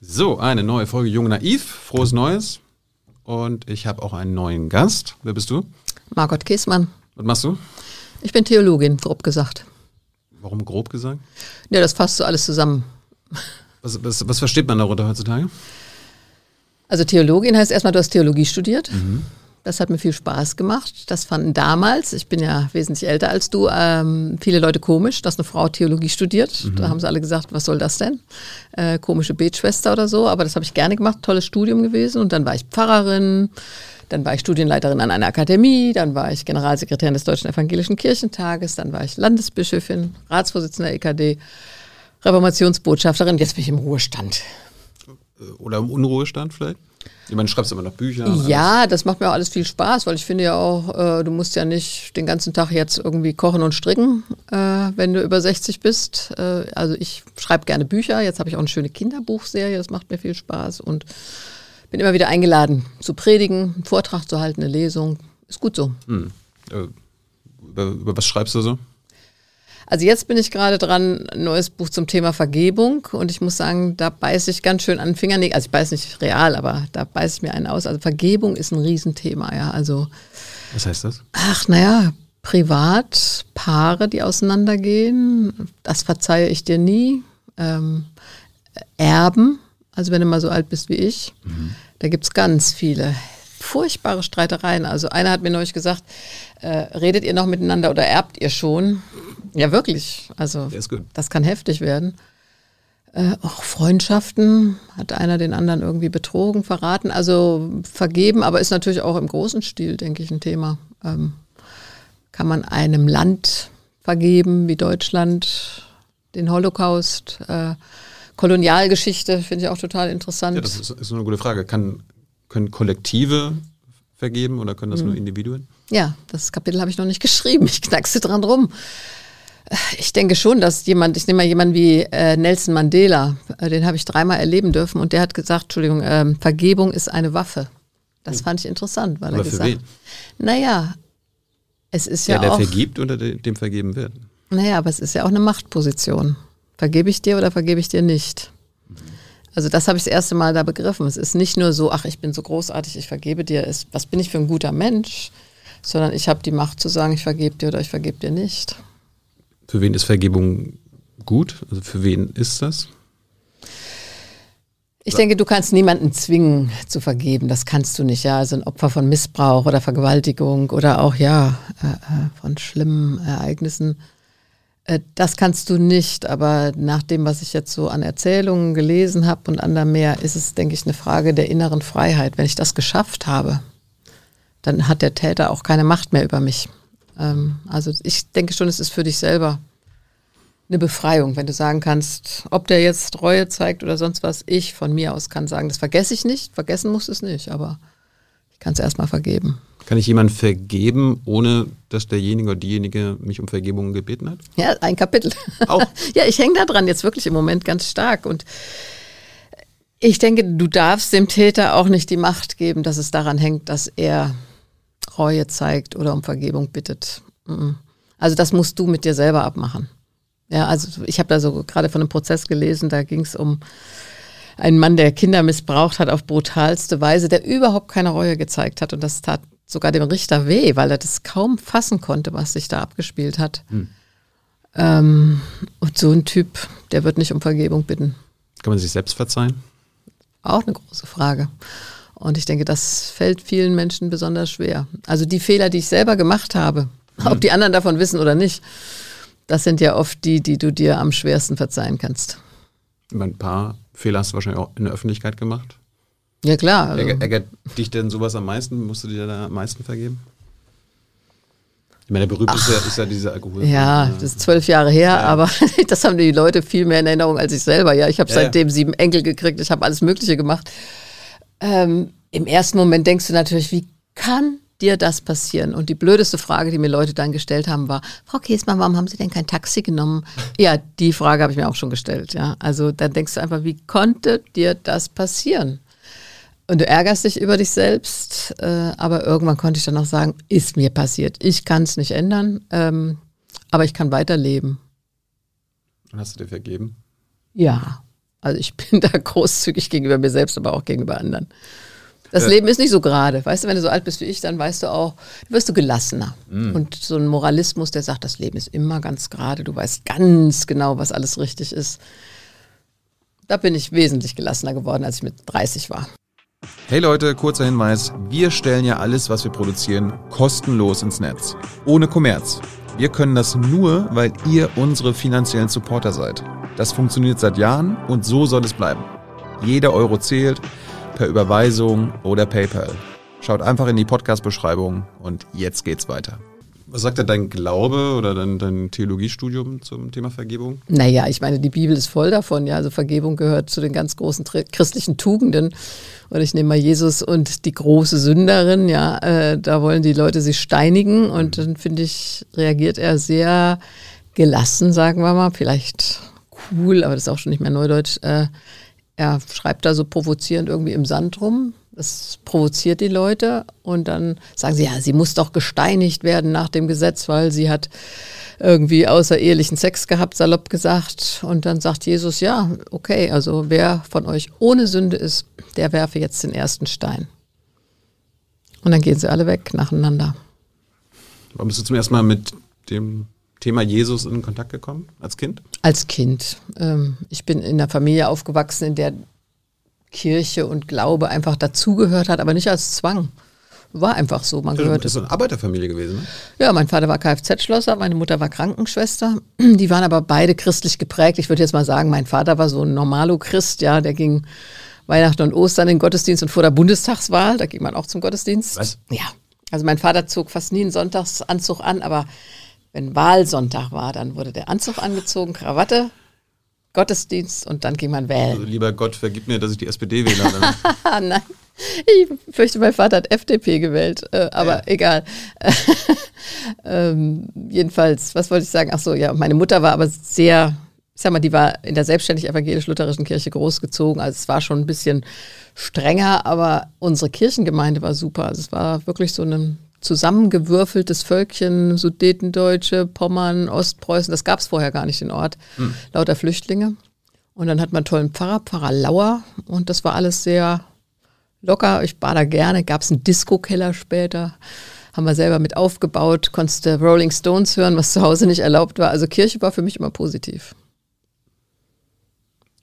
So, eine neue Folge Jung Naiv. Frohes Neues. Und ich habe auch einen neuen Gast. Wer bist du? Margot Kiesmann. Was machst du? Ich bin Theologin, grob gesagt. Warum grob gesagt? Ja, das fasst so alles zusammen. Was, was, was versteht man darunter heutzutage? Also Theologin heißt erstmal, du hast Theologie studiert. Das hat mir viel Spaß gemacht. Das fanden damals, ich bin ja wesentlich älter als du, ähm, viele Leute komisch, dass eine Frau Theologie studiert. Da haben sie alle gesagt, was soll das denn? Äh, komische Betschwester oder so. Aber das habe ich gerne gemacht, tolles Studium gewesen. Und dann war ich Pfarrerin, dann war ich Studienleiterin an einer Akademie, dann war ich Generalsekretärin des Deutschen Evangelischen Kirchentages, dann war ich Landesbischöfin, Ratsvorsitzende EKD, Reformationsbotschafterin. Jetzt bin ich im Ruhestand. Oder im Unruhestand vielleicht? Ich meine, du schreibst immer noch Bücher. Ja, das macht mir auch alles viel Spaß, weil ich finde ja auch, äh, du musst ja nicht den ganzen Tag jetzt irgendwie kochen und stricken, äh, wenn du über 60 bist. Äh, also ich schreibe gerne Bücher. Jetzt habe ich auch eine schöne Kinderbuchserie, das macht mir viel Spaß und bin immer wieder eingeladen zu predigen, einen Vortrag zu halten, eine Lesung. Ist gut so. alles. Hm. Äh, über, über was schreibst du so? Also jetzt bin ich gerade dran, ein neues Buch zum Thema Vergebung und ich muss sagen, da beiße ich ganz schön an den Fingernägel. Also ich beiße nicht real, aber da beiße ich mir einen aus. Also Vergebung ist ein Riesenthema, ja. Also Was heißt das? Ach, naja, privat, Paare, die auseinandergehen, das verzeihe ich dir nie. Ähm, Erben, also wenn du mal so alt bist wie ich, da gibt's ganz viele furchtbare Streitereien. Also einer hat mir neulich gesagt, äh, redet ihr noch miteinander oder erbt ihr schon? Ja, wirklich. Also das kann heftig werden. Äh, auch Freundschaften, hat einer den anderen irgendwie betrogen, verraten. Also vergeben, aber ist natürlich auch im großen Stil, denke ich, ein Thema. Ähm, kann man einem Land vergeben wie Deutschland, den Holocaust, äh, Kolonialgeschichte, finde ich auch total interessant. Ja, das ist, ist eine gute Frage. Kann, können Kollektive vergeben oder können das nur Individuen? Ja, das Kapitel habe ich noch nicht geschrieben. Ich knackse dran rum. Ich denke schon, dass jemand, ich nehme mal jemanden wie äh, Nelson Mandela, äh, den habe ich dreimal erleben dürfen und der hat gesagt, Entschuldigung, ähm, Vergebung ist eine Waffe. Das fand ich interessant, weil Aber er gesagt wen? Naja, es ist Der, ja der auch, vergibt oder der, dem vergeben wird? naja, aber es ist ja auch eine Machtposition. Vergebe ich dir oder vergebe ich dir nicht? Also das habe ich das erste Mal da begriffen. Es ist nicht nur so, ach, ich bin so großartig, ich vergebe dir, es, was bin ich für ein guter Mensch, sondern ich habe die Macht zu sagen, ich vergebe dir oder ich vergebe dir nicht. Für wen ist Vergebung gut? Also für wen ist das? Ich denke, du kannst niemanden zwingen zu vergeben. Das kannst du nicht. Ja, also ein Opfer von Missbrauch oder Vergewaltigung oder auch ja äh, äh, von schlimmen Ereignissen. Äh, das kannst du nicht. Aber nach dem, was ich jetzt so an Erzählungen gelesen habe und anderem mehr, ist es, denke ich, eine Frage der inneren Freiheit. Wenn ich das geschafft habe, dann hat der Täter auch keine Macht mehr über mich. Ähm, also ich denke schon, es ist für dich selber eine Befreiung, wenn du sagen kannst, ob der jetzt Reue zeigt oder sonst was, ich von mir aus kann sagen, das vergesse ich nicht, vergessen muss es nicht, aber ich kann es erstmal vergeben. Kann ich jemanden vergeben, ohne dass derjenige oder diejenige mich um Vergebung gebeten hat? Ja, ein Kapitel. Auch? ja, ich hänge da dran jetzt wirklich im Moment ganz stark und ich denke, du darfst dem Täter auch nicht die Macht geben, dass es daran hängt, dass er Reue zeigt oder um Vergebung bittet. Also das musst du mit dir selber abmachen. Ja, also ich habe da so gerade von einem Prozess gelesen, da ging es um einen Mann, der Kinder missbraucht hat auf brutalste Weise, der überhaupt keine Reue gezeigt hat. Und das tat sogar dem Richter weh, weil er das kaum fassen konnte, was sich da abgespielt hat. Ähm, und so ein Typ, der wird nicht um Vergebung bitten. Kann man sich selbst verzeihen? Auch eine große Frage. Und ich denke, das fällt vielen Menschen besonders schwer. Also die Fehler, die ich selber gemacht habe, ob die anderen davon wissen oder nicht, das sind ja oft die, die du dir am schwersten verzeihen kannst. Ein paar Fehler hast du wahrscheinlich auch in der Öffentlichkeit gemacht. Ja klar. Also, Ärger, ärgert dich denn sowas am meisten? Musst du dir da am meisten vergeben? Ich meine, der berühmte ist ja, ist ja dieser Alkohol. ja, das ist zwölf Jahre her, aber das haben die Leute viel mehr in Erinnerung als ich selber. Ja, ich habe Ja, ja. seitdem sieben Enkel gekriegt, ich habe alles Mögliche gemacht. Ähm, Im ersten Moment denkst du natürlich, wie kann dir das passieren? Und die blödeste Frage, die mir Leute dann gestellt haben, war, Frau Käsmann, warum haben Sie denn kein Taxi genommen? Ja, die Frage habe ich mir auch schon gestellt. Ja, also dann denkst du einfach, wie konnte dir das passieren? Und du ärgerst dich über dich selbst, äh, aber irgendwann konnte ich dann auch sagen, ist mir passiert. Ich kann es nicht ändern, ähm, aber ich kann weiterleben. Hast du dir vergeben? Ja, Also ich bin da großzügig gegenüber mir selbst, aber auch gegenüber anderen. Das äh. Leben ist nicht so gerade. Weißt du, wenn du so alt bist wie ich, dann weißt du auch, wirst du gelassener. Mm. Und so ein Moralismus, der sagt, das Leben ist immer ganz gerade, du weißt ganz genau, was alles richtig ist. Da bin ich wesentlich gelassener geworden, als ich mit 30 war. Hey Leute, kurzer Hinweis. Wir stellen ja alles, was wir produzieren, kostenlos ins Netz. Ohne Kommerz. Wir können das nur, weil ihr unsere finanziellen Supporter seid. Das funktioniert seit Jahren und so soll es bleiben. Jeder Euro zählt per Überweisung oder PayPal. Schaut einfach in die Podcast-Beschreibung und jetzt geht's weiter. Was sagt denn dein Glaube oder dein, dein Theologiestudium zum Thema Vergebung? Naja, ich meine, die Bibel ist voll davon. Ja, also Vergebung gehört zu den ganz großen christlichen Tugenden. Und ich nehme mal Jesus und die große Sünderin. Ja, äh, da wollen die Leute sich steinigen. Und dann finde ich, reagiert er sehr gelassen, sagen wir mal. Vielleicht cool, aber das ist auch schon nicht mehr Neudeutsch. Äh, er schreibt da so provozierend irgendwie im Sand rum. Das provoziert die Leute und dann sagen sie, ja, sie muss doch gesteinigt werden nach dem Gesetz, weil sie hat irgendwie außerehelichen Sex gehabt, salopp gesagt. Und dann sagt Jesus, ja, okay, also wer von euch ohne Sünde ist, der werfe jetzt den ersten Stein. Und dann gehen sie alle weg nacheinander. Warum bist du zum ersten Mal mit dem Thema Jesus in Kontakt gekommen als Kind? Als Kind. Ähm, ich bin in einer Familie aufgewachsen, in der Kirche und Glaube einfach dazugehört hat, aber nicht als Zwang. War einfach so. Man gehört. Das ist eine Arbeiterfamilie gewesen. Ne? Ja, mein Vater war Kfz-Schlosser, meine Mutter war Krankenschwester. Die waren aber beide christlich geprägt. Ich würde jetzt mal sagen, mein Vater war so ein Normalo-Christ, ja, der ging Weihnachten und Ostern in den Gottesdienst und vor der Bundestagswahl, da ging man auch zum Gottesdienst. Was? Ja. Also mein Vater zog fast nie einen Sonntagsanzug an, aber wenn Wahlsonntag war, dann wurde der Anzug angezogen, Krawatte, Gottesdienst und dann ging man wählen. Also lieber Gott, vergib mir, dass ich die SPD wähle. Nein, ich fürchte, mein Vater hat FDP gewählt, äh, aber ja. egal. ähm, jedenfalls, was wollte ich sagen? Ach so, ja, meine Mutter war aber sehr, ich sag mal, die war in der selbstständig evangelisch-lutherischen Kirche großgezogen, also es war schon ein bisschen strenger, aber unsere Kirchengemeinde war super. Also es war wirklich so eine zusammengewürfeltes Völkchen, Sudetendeutsche, Pommern, Ostpreußen, das gab es vorher gar nicht, den Ort, hm. lauter Flüchtlinge. Und dann hat man einen tollen Pfarrer, Pfarrer Lauer, und das war alles sehr locker. Ich war da gerne, gab es einen Disco-Keller später, haben wir selber mit aufgebaut, konntest du Rolling Stones hören, was zu Hause nicht erlaubt war. Also Kirche war für mich immer positiv.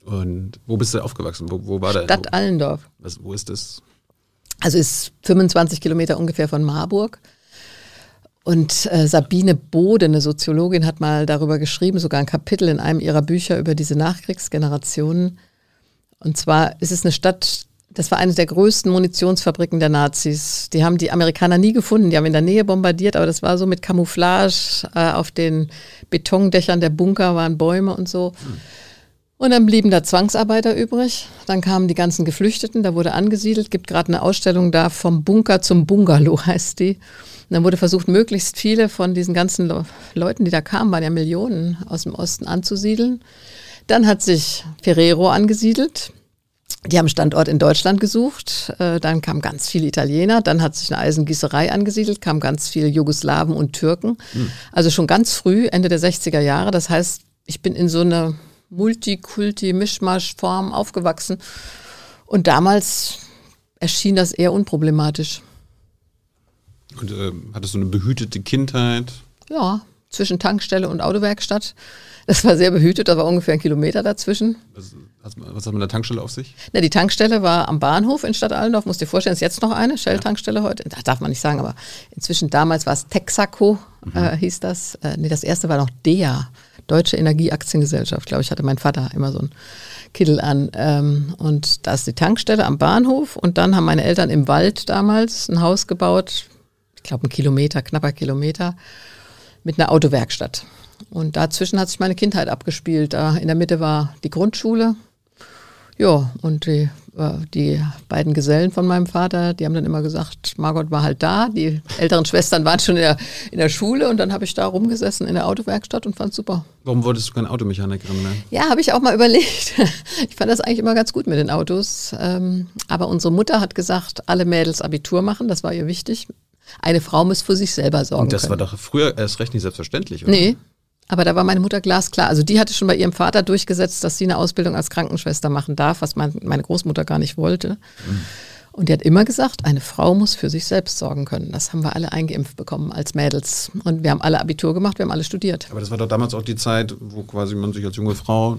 Und wo bist du aufgewachsen? Wo, wo war Stadt da? Stadt Allendorf. Was, wo ist das? Also ist 25 Kilometer ungefähr von Marburg. Und äh, Sabine Bode, eine Soziologin, hat mal darüber geschrieben, sogar ein Kapitel in einem ihrer Bücher über diese Nachkriegsgenerationen. Und zwar ist es eine Stadt, das war eine der größten Munitionsfabriken der Nazis. Die haben die Amerikaner nie gefunden, die haben in der Nähe bombardiert, aber das war so mit Camouflage. Äh, auf den Betondächern der Bunker waren Bäume und so. Hm. Und dann blieben da Zwangsarbeiter übrig. Dann kamen die ganzen Geflüchteten, da wurde angesiedelt. Gibt gerade eine Ausstellung da vom Bunker zum Bungalow heißt die. Und dann wurde versucht, möglichst viele von diesen ganzen Le Leuten, die da kamen, waren ja Millionen aus dem Osten anzusiedeln. Dann hat sich Ferrero angesiedelt. Die haben Standort in Deutschland gesucht. Äh, dann kamen ganz viele Italiener. Dann hat sich eine Eisengießerei angesiedelt, kamen ganz viele Jugoslawen und Türken. Hm. Also schon ganz früh, Ende der 60er Jahre. Das heißt, ich bin in so eine Multikulti-Mischmasch-Form aufgewachsen. Und damals erschien das eher unproblematisch. Und äh, hattest du eine behütete Kindheit? Ja, zwischen Tankstelle und Autowerkstatt. Das war sehr behütet, da war ungefähr ein Kilometer dazwischen. Was, was hat mit der Tankstelle auf sich? Na, die Tankstelle war am Bahnhof in Stadt Allendorf, musst dir vorstellen, ist jetzt noch eine Shell-Tankstelle heute. Das darf man nicht sagen, aber inzwischen damals war es Texaco, mhm. äh, hieß das. Äh, nee, das erste war noch DEA. Deutsche Energieaktiengesellschaft, glaube ich, hatte mein Vater immer so ein Kittel an. Ähm, und da ist die Tankstelle am Bahnhof und dann haben meine Eltern im Wald damals ein Haus gebaut, ich glaube ein Kilometer, knapper Kilometer, mit einer Autowerkstatt. Und dazwischen hat sich meine Kindheit abgespielt. Da in der Mitte war die Grundschule. Ja, und die äh, die beiden Gesellen von meinem Vater, die haben dann immer gesagt, Margot war halt da, die älteren Schwestern waren schon in der, in der Schule und dann habe ich da rumgesessen in der Autowerkstatt und fand es super. Warum wolltest du keine Automechanikerin werden? Ja, habe ich auch mal überlegt. Ich fand das eigentlich immer ganz gut mit den Autos. Ähm, aber unsere Mutter hat gesagt, alle Mädels Abitur machen, das war ihr wichtig. Eine Frau muss für sich selber sorgen. Und das können. war doch früher erst recht nicht selbstverständlich, oder? Nee, Aber da war meine Mutter glasklar. Also die hatte schon bei ihrem Vater durchgesetzt, dass sie eine Ausbildung als Krankenschwester machen darf, was mein, meine Großmutter gar nicht wollte. Mhm. Und die hat immer gesagt, eine Frau muss für sich selbst sorgen können. Das haben wir alle eingeimpft bekommen als Mädels. Und wir haben alle Abitur gemacht, wir haben alle studiert. Aber das war doch damals auch die Zeit, wo quasi man sich als junge Frau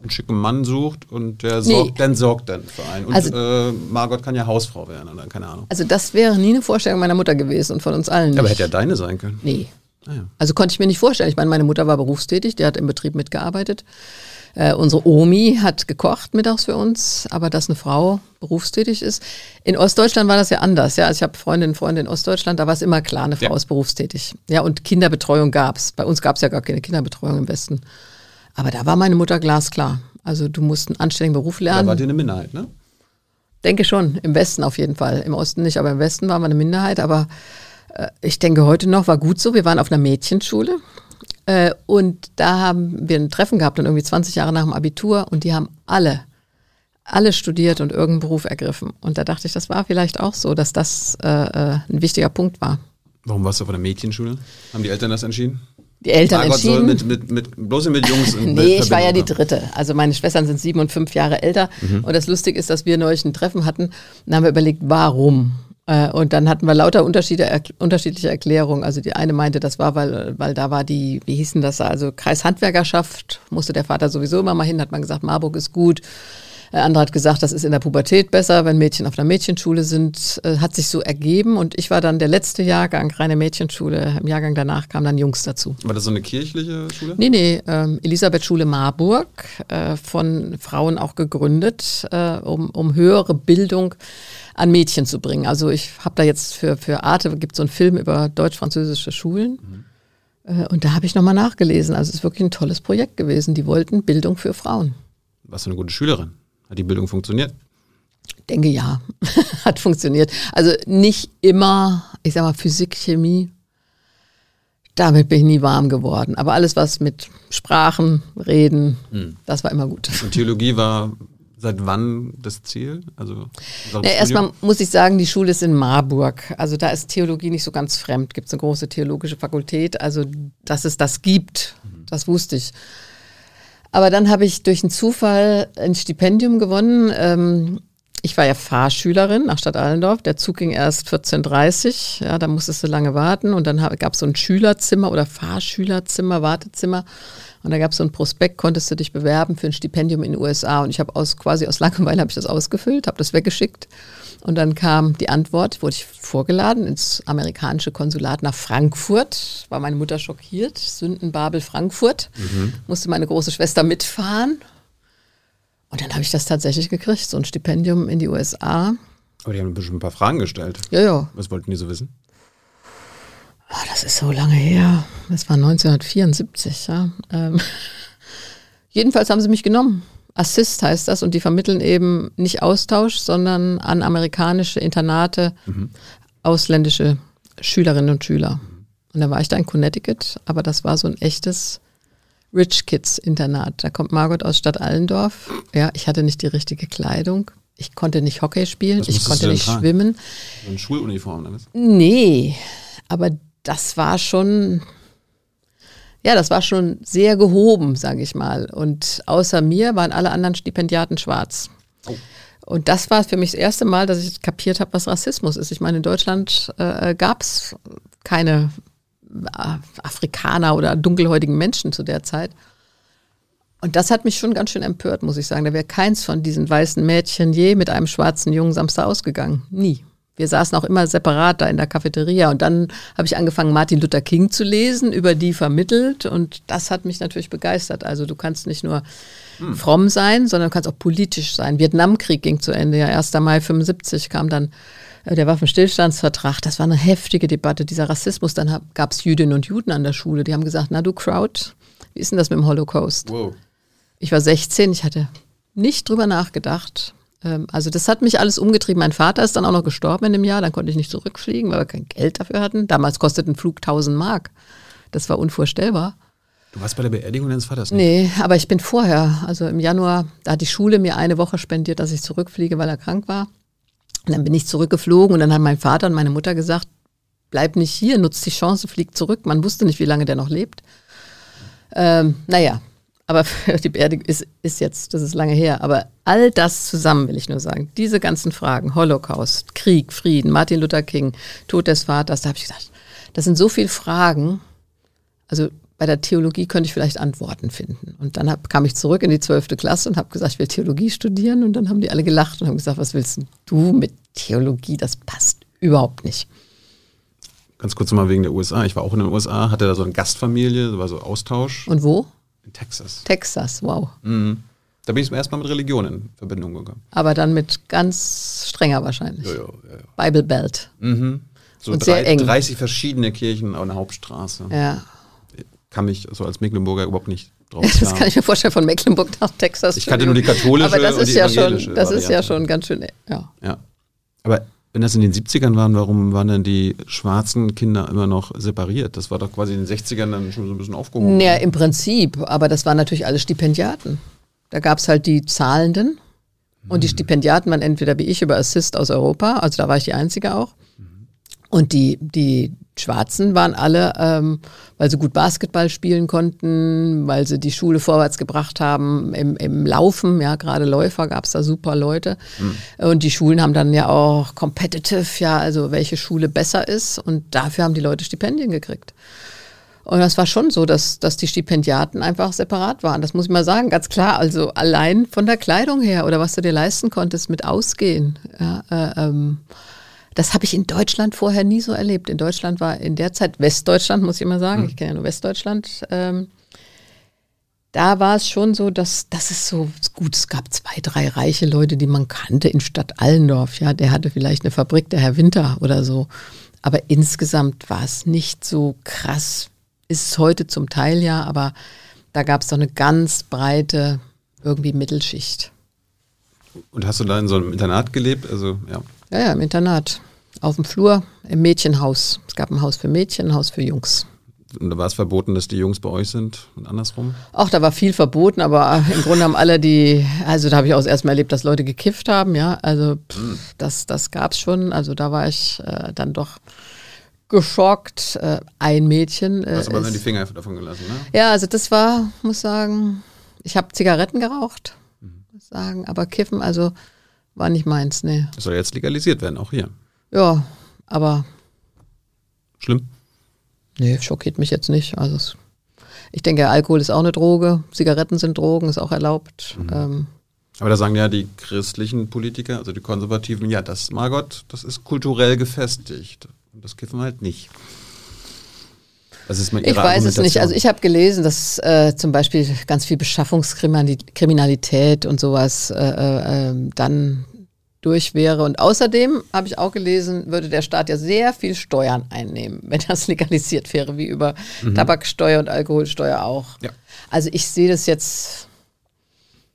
einen schicken Mann sucht und der sorgt, nee. dann sorgt dann für einen. Und also, äh, Margot kann ja Hausfrau werden oder keine Ahnung. Also das wäre nie eine Vorstellung meiner Mutter gewesen und von uns allen nicht. Aber hätte ja deine sein können. Nee. Ah, ja. Also konnte ich mir nicht vorstellen. Ich meine, meine Mutter war berufstätig, die hat im Betrieb mitgearbeitet. Äh, unsere Omi hat gekocht mittags für uns, aber dass eine Frau berufstätig ist. In Ostdeutschland war das ja anders. Ja, also ich habe Freundinnen und Freunde in Ostdeutschland, da war es immer klar, eine Frau ja. ist berufstätig. Ja, und Kinderbetreuung gab es. Bei uns gab es ja gar keine Kinderbetreuung im Westen. Aber da war meine Mutter glasklar. Also du musst einen anständigen Beruf lernen. Da war dir eine Minderheit, ne? Denke schon, im Westen auf jeden Fall. Im Osten nicht, aber im Westen waren wir eine Minderheit. Aber ich denke heute noch, war gut so. Wir waren auf einer Mädchenschule äh, und da haben wir ein Treffen gehabt, dann irgendwie 20 Jahre nach dem Abitur und die haben alle, alle studiert und irgendeinen Beruf ergriffen. Und da dachte ich, das war vielleicht auch so, dass das äh, äh ein wichtiger Punkt war. Warum warst du auf einer Mädchenschule? Haben die Eltern das entschieden? die Eltern Margot entschieden. Mit, mit, mit, bloß mit Jungs. nee, ich war ja die dritte. Also meine Schwestern sind sieben und fünf Jahre älter. Mhm. Und das Lustige ist, dass wir neulich ein Treffen hatten. Dann haben wir überlegt, warum? Äh, und dann hatten wir lauter Unterschiede, unterschiedliche Erklärungen. Also die eine meinte, das war, weil, weil da war die, wie hießen das, also Kreishandwerkerschaft, musste der Vater sowieso immer mal hin, hat man gesagt, Marburg ist gut. Der andere hat gesagt, das ist in der Pubertät besser, wenn Mädchen auf einer Mädchenschule sind. Äh, hat sich so ergeben und ich war dann der letzte Jahrgang, reine Mädchenschule. Im Jahrgang danach kamen dann Jungs dazu. War das so eine kirchliche Schule? Nee, nee, ähm, Elisabeth-Schule Marburg, äh, von Frauen auch gegründet, äh, um, um höhere Bildung an Mädchen zu bringen. Also ich habe da jetzt für, für Arte, gibt so einen Film über deutsch-französische Schulen. Mhm. Äh, und da habe ich nochmal nachgelesen. Also es ist wirklich ein tolles Projekt gewesen. Die wollten Bildung für Frauen. Warst du eine gute Schülerin? Hat die Bildung funktioniert? Ich denke ja, hat funktioniert. Also nicht immer, ich sag mal, Physik, Chemie, damit bin ich nie warm geworden. Aber alles, was mit Sprachen, Reden, hm. das war immer gut. Und Theologie war seit wann das Ziel? Also ja, erstmal muss ich sagen, die Schule ist in Marburg. Also da ist Theologie nicht so ganz fremd. Gibt es eine große theologische Fakultät. Also dass es das gibt, mhm. das wusste ich. Aber dann habe ich durch einen Zufall ein Stipendium gewonnen. Ähm, ich war ja Fahrschülerin nach Stadt Allendorf. Der Zug ging erst 14.30 Ja, da musstest du lange warten. Und dann gab es so ein Schülerzimmer oder Fahrschülerzimmer, Wartezimmer. Und da gab es so ein Prospekt, konntest du dich bewerben für ein Stipendium in den USA. Und ich habe aus quasi aus Langeweile habe ich das ausgefüllt, habe das weggeschickt. Und dann kam die Antwort, wurde ich vorgeladen ins amerikanische Konsulat nach Frankfurt. War meine Mutter schockiert. Sündenbabel Frankfurt. Mhm. Musste meine große Schwester mitfahren. Und dann habe ich das tatsächlich gekriegt, so ein Stipendium in die USA. Aber die haben bestimmt ein paar Fragen gestellt. Ja, ja. Was wollten die so wissen? Oh, das ist so lange her. Das war 1974, ja. Ähm, jedenfalls haben sie mich genommen. Assist heißt das und die vermitteln eben nicht Austausch, sondern an amerikanische Internate mhm. ausländische Schülerinnen und Schüler. Und da war ich da in Connecticut, aber das war so ein echtes Rich Kids Internat. Da kommt Margot aus Stadt Allendorf. Ja, ich hatte nicht die richtige Kleidung. Ich konnte nicht Hockey spielen, ich konnte nicht tragen? schwimmen. So eine Schuluniform, oder was? Nee, aber das war schon ja, das war schon sehr gehoben, sage ich mal. Und außer mir waren alle anderen Stipendiaten schwarz. Oh. Und das war für mich das erste Mal, dass ich kapiert habe, was Rassismus ist. Ich meine, in Deutschland äh, gab es keine äh, Afrikaner oder dunkelhäutigen Menschen zu der Zeit. Und das hat mich schon ganz schön empört, muss ich sagen. Da wäre keins von diesen weißen Mädchen je mit einem schwarzen Jungen Samstag ausgegangen. Nie. Wir saßen auch immer separat da in der Cafeteria und dann habe ich angefangen, Martin Luther King zu lesen, über die vermittelt und das hat mich natürlich begeistert. Also du kannst nicht nur hm. fromm sein, sondern du kannst auch politisch sein. Vietnamkrieg ging zu Ende, ja, 1. Mai 75 kam dann äh, der Waffenstillstandsvertrag. Das war eine heftige Debatte, dieser Rassismus. Dann gab es Jüdinnen und Juden an der Schule, die haben gesagt, na du Crowd, wie ist denn das mit dem Holocaust? Wow. Ich war 16, ich hatte nicht drüber nachgedacht. Ähm, also das hat mich alles umgetrieben. Mein Vater ist dann auch noch gestorben in dem Jahr, dann konnte ich nicht zurückfliegen, weil wir kein Geld dafür hatten. Damals kostete ein Flug 1000 Mark. Das war unvorstellbar. Du warst bei der Beerdigung deines Vaters? Nicht? Nee, aber ich bin vorher, also im Januar, da hat die Schule mir eine Woche spendiert, dass ich zurückfliege, weil er krank war. Und dann bin ich zurückgeflogen und dann haben mein Vater und meine Mutter gesagt, bleib nicht hier, nutzt die Chance, flieg zurück. Man wusste nicht, wie lange der noch lebt. Ähm, naja, aber die Beerdigung ist, ist jetzt, das ist lange her. Aber all das zusammen will ich nur sagen. Diese ganzen Fragen, Holocaust, Krieg, Frieden, Martin Luther King, Tod des Vaters, da habe ich gedacht, das sind so viele Fragen. Also bei der Theologie könnte ich vielleicht Antworten finden. Und dann hab, kam ich zurück in die zwölfte Klasse und habe gesagt, ich will Theologie studieren. Und dann haben die alle gelacht und haben gesagt, was willst du mit Theologie? Das passt überhaupt nicht. Ganz kurz mal wegen der USA. Ich war auch in den USA, hatte da so eine Gastfamilie, war so Austausch. Und wo? In Texas. Texas, wow. Mhm. Da bin ich zum ersten Mal mit Religion in Verbindung gekommen. Aber dann mit ganz strenger wahrscheinlich. Ja, ja, ja, Bible Belt. Mhm. So Und drei, sehr eng. 30 verschiedene Kirchen auf einer Hauptstraße. Ja. Kann mich so als Mecklenburger überhaupt nicht drauf Das kann ich mir vorstellen, von Mecklenburg nach Texas. Ich kannte nur die katholische Aber das ist ja schon, das ist ja schon ganz schön, ja. Ja. Aber wenn das in den 70ern waren, warum waren denn die schwarzen Kinder immer noch separiert? Das war doch quasi in den 60ern dann schon so ein bisschen aufgehoben. Ja, im Prinzip. Aber das waren natürlich alle Stipendiaten. Da gab es halt die Zahlenden. Und die hm. Stipendiaten waren entweder wie ich über Assist aus Europa, also da war ich die Einzige auch. Und die, die Schwarzen waren alle, ähm, weil sie gut Basketball spielen konnten, weil sie die Schule vorwärts gebracht haben im, im Laufen, ja, gerade Läufer gab es da super Leute. Mhm. Und die Schulen haben dann ja auch competitive, ja, also welche Schule besser ist. Und dafür haben die Leute Stipendien gekriegt. Und das war schon so, dass, dass die Stipendiaten einfach separat waren. Das muss ich mal sagen, ganz klar. Also allein von der Kleidung her oder was du dir leisten konntest mit Ausgehen. Ja, äh, ähm, das habe ich in Deutschland vorher nie so erlebt. In Deutschland war in der Zeit Westdeutschland, muss ich immer sagen. Mhm. Ich kenne ja nur Westdeutschland. Ähm, da war es schon so, dass das ist so gut. Es gab zwei, drei reiche Leute, die man kannte in Stadt Allendorf. Ja, der hatte vielleicht eine Fabrik, der Herr Winter oder so. Aber insgesamt war es nicht so krass. Ist es heute zum Teil ja, aber da gab es doch eine ganz breite irgendwie Mittelschicht. Und hast du da in so einem Internat gelebt? Also ja. Ja, ja, im Internat auf dem Flur im Mädchenhaus. Es gab ein Haus für Mädchen, ein Haus für Jungs. Und da war es verboten, dass die Jungs bei euch sind und andersrum? Auch da war viel verboten, aber im Grunde haben alle die, also da habe ich auch das erste Mal erlebt, dass Leute gekifft haben, ja. Also pff, mhm. das, das gab es schon. Also da war ich äh, dann doch geschockt. Äh, ein Mädchen. Äh, Hast aber dann die Finger davon gelassen, ne? Ja, also das war, muss sagen, ich habe Zigaretten geraucht, mhm. muss sagen, aber Kiffen, also war nicht meins, ne. Das soll jetzt legalisiert werden, auch hier. Ja, aber. Schlimm? Nee, schockiert mich jetzt nicht. Also es, ich denke, Alkohol ist auch eine Droge, Zigaretten sind Drogen, ist auch erlaubt. Mhm. Ähm, aber da sagen ja die christlichen Politiker, also die Konservativen, ja, das, Margot, das ist kulturell gefestigt. Und das kiffen wir halt nicht. Das ist ich weiß es nicht. Also ich habe gelesen, dass äh, zum Beispiel ganz viel Beschaffungskriminalität und sowas äh, äh, ähm, dann durch wäre. Und außerdem habe ich auch gelesen, würde der Staat ja sehr viel Steuern einnehmen, wenn das legalisiert wäre, wie über mhm. Tabaksteuer und Alkoholsteuer auch. Ja. Also ich sehe das jetzt,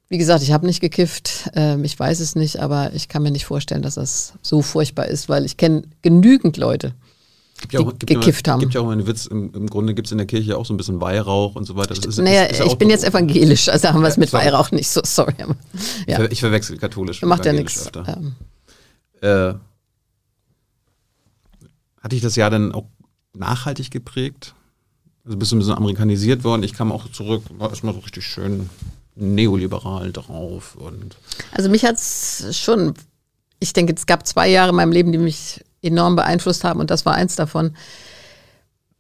wie gesagt, ich habe nicht gekifft, äh, ich weiß es nicht, aber ich kann mir nicht vorstellen, dass das so furchtbar ist, weil ich kenne genügend Leute, Gibt ja auch, gibt gekifft immer, haben. gibt ja auch einen Witz, im, im Grunde gibt es in der Kirche auch so ein bisschen Weihrauch und so weiter. Ist, naja, ist, ist ich bin jetzt evangelisch, also haben wir es mit Weihrauch nicht so, sorry. Ja. Ich, ich verwechsel katholisch Macht ja nichts. Ähm. Äh, hat dich das Jahr dann auch nachhaltig geprägt? Also bist du ein bisschen amerikanisiert worden. Ich kam auch zurück, war erstmal so richtig schön neoliberal drauf. Und also mich hat es schon, ich denke, es gab zwei Jahre in meinem Leben, die mich enorm beeinflusst haben und das war eins davon.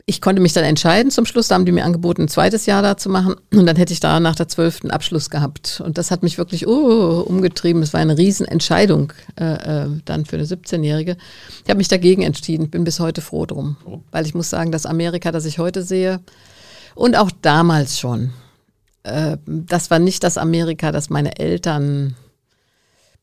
Ich konnte mich dann entscheiden zum Schluss, da haben die mir angeboten, ein zweites Jahr da zu machen und dann hätte ich da nach der zwölften Abschluss gehabt. Und das hat mich wirklich uh, umgetrieben. Es war eine Riesenentscheidung äh, äh, dann für eine 17-Jährige. Ich habe mich dagegen entschieden, bin bis heute froh drum. Oh. Weil ich muss sagen, das Amerika, das ich heute sehe und auch damals schon, äh, das war nicht das Amerika, das meine Eltern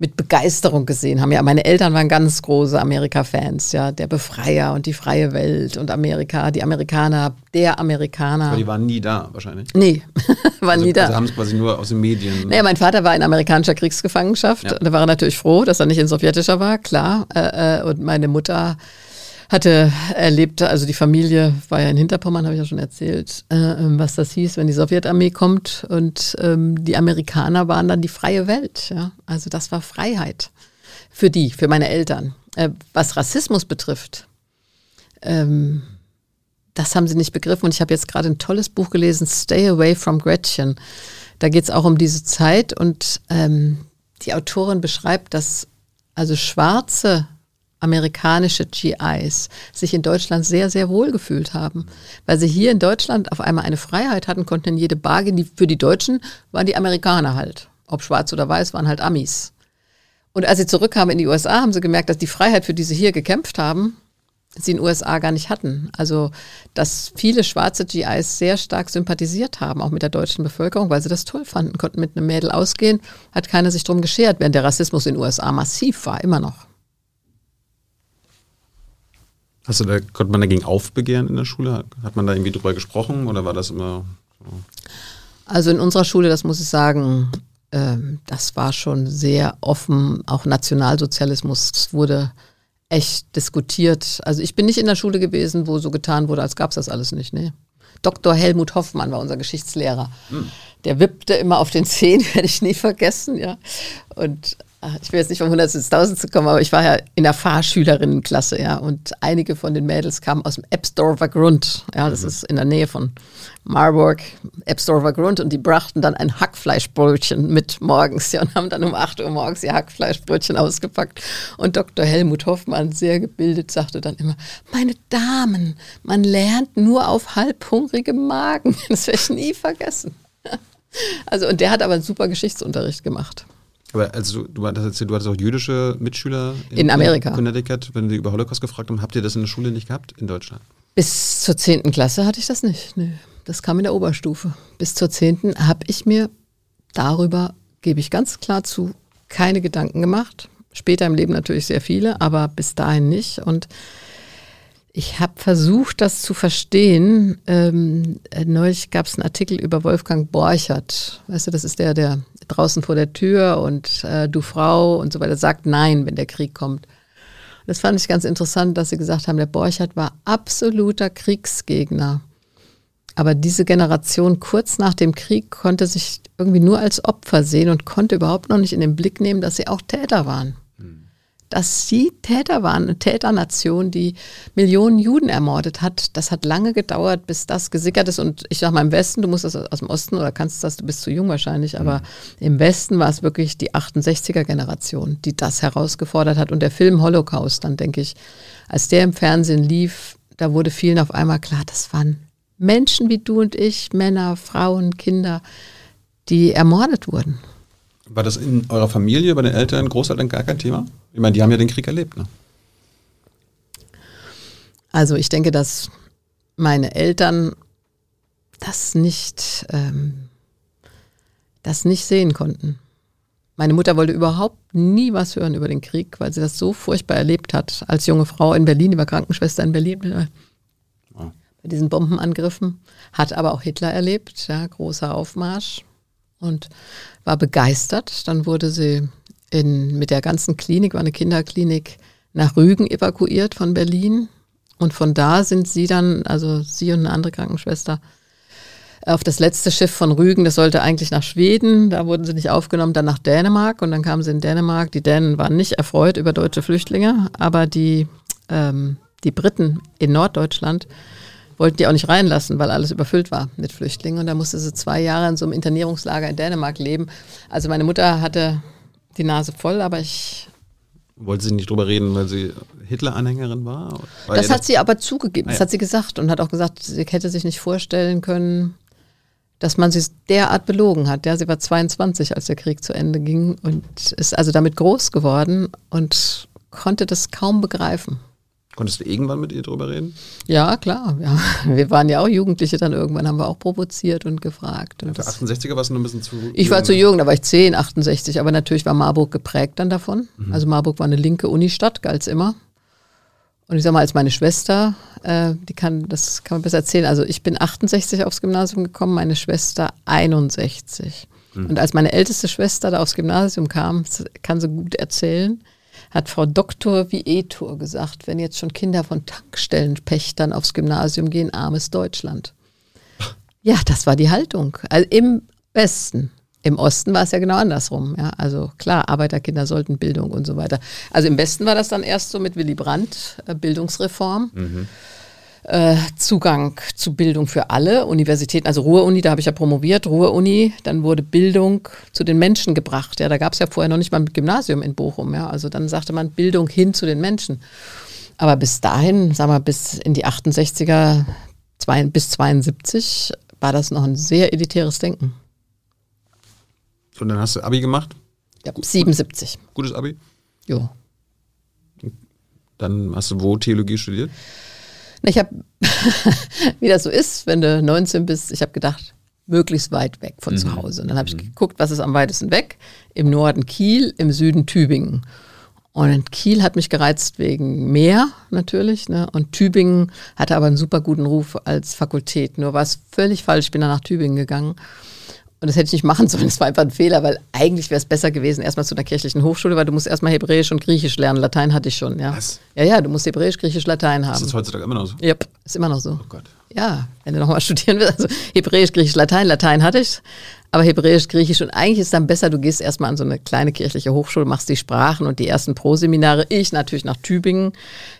mit Begeisterung gesehen haben. Ja, meine Eltern waren ganz große Amerika-Fans, ja, der Befreier und die freie Welt und Amerika, die Amerikaner, der Amerikaner. Aber die waren nie da, wahrscheinlich. Nee, waren also, nie da. Also haben es quasi nur aus den Medien. Naja, mein Vater war in amerikanischer Kriegsgefangenschaft. Ja. Da war er natürlich froh, dass er nicht in sowjetischer war, klar. Äh, äh, und meine Mutter hatte erlebt, also die Familie war ja in Hinterpommern, habe ich ja schon erzählt, äh, ähm, was das hieß, wenn die Sowjetarmee kommt und ähm, die Amerikaner waren dann die freie Welt. Ja? Also das war Freiheit für die, für meine Eltern. Äh, was Rassismus betrifft, ähm, das haben sie nicht begriffen. Und ich habe jetzt gerade ein tolles Buch gelesen, Stay Away from Gretchen. Da geht es auch um diese Zeit und ähm, die Autorin beschreibt, dass also schwarze amerikanische GIs sich in Deutschland sehr, sehr wohl gefühlt haben. Weil sie hier in Deutschland auf einmal eine Freiheit hatten, konnten in jede Bar gehen. Die, für die Deutschen waren die Amerikaner halt. Ob schwarz oder weiß, waren halt Amis. Und als sie zurückkamen in die USA, haben sie gemerkt, dass die Freiheit, für die sie hier gekämpft haben, sie in den USA gar nicht hatten. Also, dass viele schwarze GIs sehr stark sympathisiert haben, auch mit der deutschen Bevölkerung, weil sie das toll fanden, konnten mit einem Mädel ausgehen, hat keiner sich drum geschert, während der Rassismus in den USA massiv war, immer noch. Hast du da, konnte man dagegen aufbegehren in der Schule? Hat man da irgendwie drüber gesprochen oder war das immer so? Also in unserer Schule, das muss ich sagen, ähm, das war schon sehr offen, auch Nationalsozialismus wurde echt diskutiert. Also ich bin nicht in der Schule gewesen, wo so getan wurde, als gab es das alles nicht. Nee. Dr. Helmut Hoffmann war unser Geschichtslehrer. Hm. Der wippte immer auf den Zehen, werde ich nie vergessen, ja. Und ich will jetzt nicht von 100 ins 1000 zu kommen, aber ich war ja in der Fahrschülerinnenklasse, ja, und einige von den Mädels kamen aus dem Ebsdorfer Grund, ja, das mhm. ist in der Nähe von Marburg, Ebsdorfer Grund, und die brachten dann ein Hackfleischbrötchen mit morgens, ja, und haben dann um 8 Uhr morgens ihr Hackfleischbrötchen ausgepackt. Und Dr. Helmut Hoffmann, sehr gebildet, sagte dann immer, meine Damen, man lernt nur auf halbhungrige Magen. Das werde ich nie vergessen. Also, und der hat aber einen super Geschichtsunterricht gemacht. Aber also du, hattest, du hattest auch jüdische Mitschüler in, in Amerika. Connecticut, wenn die über Holocaust gefragt haben, habt ihr das in der Schule nicht gehabt in Deutschland? Bis zur 10. Klasse hatte ich das nicht. Nee, das kam in der Oberstufe. Bis zur 10. habe ich mir darüber, gebe ich ganz klar zu, keine Gedanken gemacht. Später im Leben natürlich sehr viele, aber bis dahin nicht. Und ich habe versucht, das zu verstehen. Ähm, äh, neulich gab es einen Artikel über Wolfgang Borchert. Weißt du, das ist der, der draußen vor der Tür und äh, du Frau und so weiter sagt Nein, wenn der Krieg kommt. Das fand ich ganz interessant, dass sie gesagt haben, der Borchert war absoluter Kriegsgegner. Aber diese Generation kurz nach dem Krieg konnte sich irgendwie nur als Opfer sehen und konnte überhaupt noch nicht in den Blick nehmen, dass sie auch Täter waren dass sie Täter waren, eine Täternation, die Millionen Juden ermordet hat. Das hat lange gedauert, bis das gesickert ist. Und ich sage mal im Westen, du musst das aus dem Osten oder kannst das, du bist zu jung wahrscheinlich, aber mhm. im Westen war es wirklich die 68er Generation, die das herausgefordert hat. Und der Film Holocaust, dann denke ich, als der im Fernsehen lief, da wurde vielen auf einmal klar, das waren Menschen wie du und ich, Männer, Frauen, Kinder, die ermordet wurden. War das in eurer Familie, bei den Eltern, Großeltern gar kein Thema? Ich meine, die haben ja den Krieg erlebt, ne? Also ich denke, dass meine Eltern das nicht, ähm, das nicht sehen konnten. Meine Mutter wollte überhaupt nie was hören über den Krieg, weil sie das so furchtbar erlebt hat. Als junge Frau in Berlin, die war Krankenschwester in Berlin, äh, bei diesen Bombenangriffen, hat aber auch Hitler erlebt, ja, großer Aufmarsch und war begeistert. Dann wurde sie in, mit der ganzen Klinik, war eine Kinderklinik, nach Rügen evakuiert von Berlin. Und von da sind sie dann, also sie und eine andere Krankenschwester, auf das letzte Schiff von Rügen, das sollte eigentlich nach Schweden, da wurden sie nicht aufgenommen, dann nach Dänemark und dann kamen sie in Dänemark. Die Dänen waren nicht erfreut über deutsche Flüchtlinge, aber die, ähm, die Briten in Norddeutschland wollten die auch nicht reinlassen, weil alles überfüllt war mit Flüchtlingen. Und da musste sie zwei Jahre in so einem Internierungslager in Dänemark leben. Also meine Mutter hatte die Nase voll, aber ich. Wollte sie nicht drüber reden, weil sie Hitler-Anhängerin war? War das hat das sie aber zugegeben, ah, das hat sie gesagt und hat auch gesagt, sie hätte sich nicht vorstellen können, dass man sie derart belogen hat. Ja, sie war 22, als der Krieg zu Ende ging und ist also damit groß geworden und konnte das kaum begreifen. Konntest du irgendwann mit ihr drüber reden? Ja, klar. Ja. Wir waren ja auch Jugendliche dann irgendwann, haben wir auch provoziert und gefragt. Und ja, für 68er warst du noch ein bisschen zu Ich jung, war zu jung, da war ich 10, 68, aber natürlich war Marburg geprägt dann davon. Mhm. Also Marburg war eine linke Unistadt, galt es immer. Und ich sag mal, als meine Schwester, äh, die kann, das kann man besser erzählen. Also ich bin 68 aufs Gymnasium gekommen, meine Schwester 61. Mhm. Und als meine älteste Schwester da aufs Gymnasium kam, kann sie gut erzählen, hat Frau Doktor wie Etor gesagt, wenn jetzt schon Kinder von Tankstellenpächtern aufs Gymnasium gehen, armes Deutschland. Ja, das war die Haltung. Also im Westen. Im Osten war es ja genau andersrum. Ja, also klar, Arbeiterkinder sollten Bildung und so weiter. Also im Westen war das dann erst so mit Willy Brandt, äh, Bildungsreform. Mhm. Äh, Zugang zu Bildung für alle Universitäten, also Ruhr-Uni, da habe ich ja promoviert, Ruhr-Uni, dann wurde Bildung zu den Menschen gebracht. Ja, da gab es ja vorher noch nicht mal ein Gymnasium in Bochum. Ja, also dann sagte man Bildung hin zu den Menschen. Aber bis dahin, sagen wir bis in die 68er, zwei, bis 72, war das noch ein sehr elitäres Denken. Und dann hast du Abi gemacht? Ja, 77. Gutes Abi? Jo. Dann hast du wo Theologie studiert? Ich habe, wie das so ist, wenn du 19 bist, ich habe gedacht, möglichst weit weg von mhm. zu Hause. Und dann habe ich mhm. geguckt, was ist am weitesten weg? Im Norden Kiel, im Süden Tübingen. Und Kiel hat mich gereizt wegen Meer natürlich. Ne? Und Tübingen hatte aber einen super guten Ruf als Fakultät. Nur war es völlig falsch. Ich bin dann nach Tübingen gegangen. Und das hätte ich nicht machen sollen. Das war einfach ein Fehler, weil eigentlich wäre es besser gewesen, erstmal zu einer kirchlichen Hochschule, weil du musst erstmal Hebräisch und Griechisch lernen. Latein hatte ich schon, ja. Was? Ja, ja, du musst Hebräisch, Griechisch, Latein haben. Ist das heutzutage immer noch so? Ja, yep, ist immer noch so. Oh Gott. Ja, wenn du nochmal studieren willst. Also Hebräisch, Griechisch, Latein. Latein hatte ich aber Hebräisch, Griechisch und eigentlich ist dann besser, du gehst erstmal an so eine kleine kirchliche Hochschule, machst die Sprachen und die ersten Pro-Seminare. Ich natürlich nach Tübingen.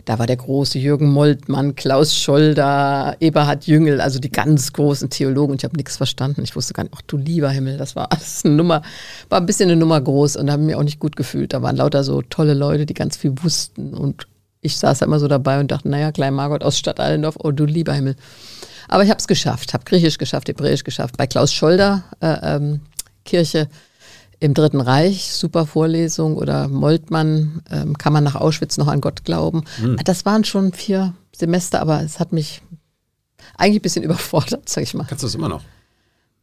Da war der große Jürgen Moltmann, Klaus Scholder, Eberhard Jüngel, also die ganz großen Theologen und ich habe nichts verstanden. Ich wusste gar nicht, ach du lieber Himmel, das war alles eine Nummer, war ein bisschen eine Nummer groß und habe mir auch nicht gut gefühlt. Da waren lauter so tolle Leute, die ganz viel wussten und ich saß da immer so dabei und dachte, naja, Klein Margot aus Stadt Allendorf, oh du lieber Himmel. Aber ich habe es geschafft, habe Griechisch geschafft, Hebräisch geschafft. Bei Klaus Scholder, äh, ähm, Kirche im Dritten Reich, super Vorlesung oder Moltmann, ähm, kann man nach Auschwitz noch an Gott glauben. Mhm. Das waren schon vier Semester, aber es hat mich eigentlich ein bisschen überfordert, sag ich mal. Kannst du das immer noch?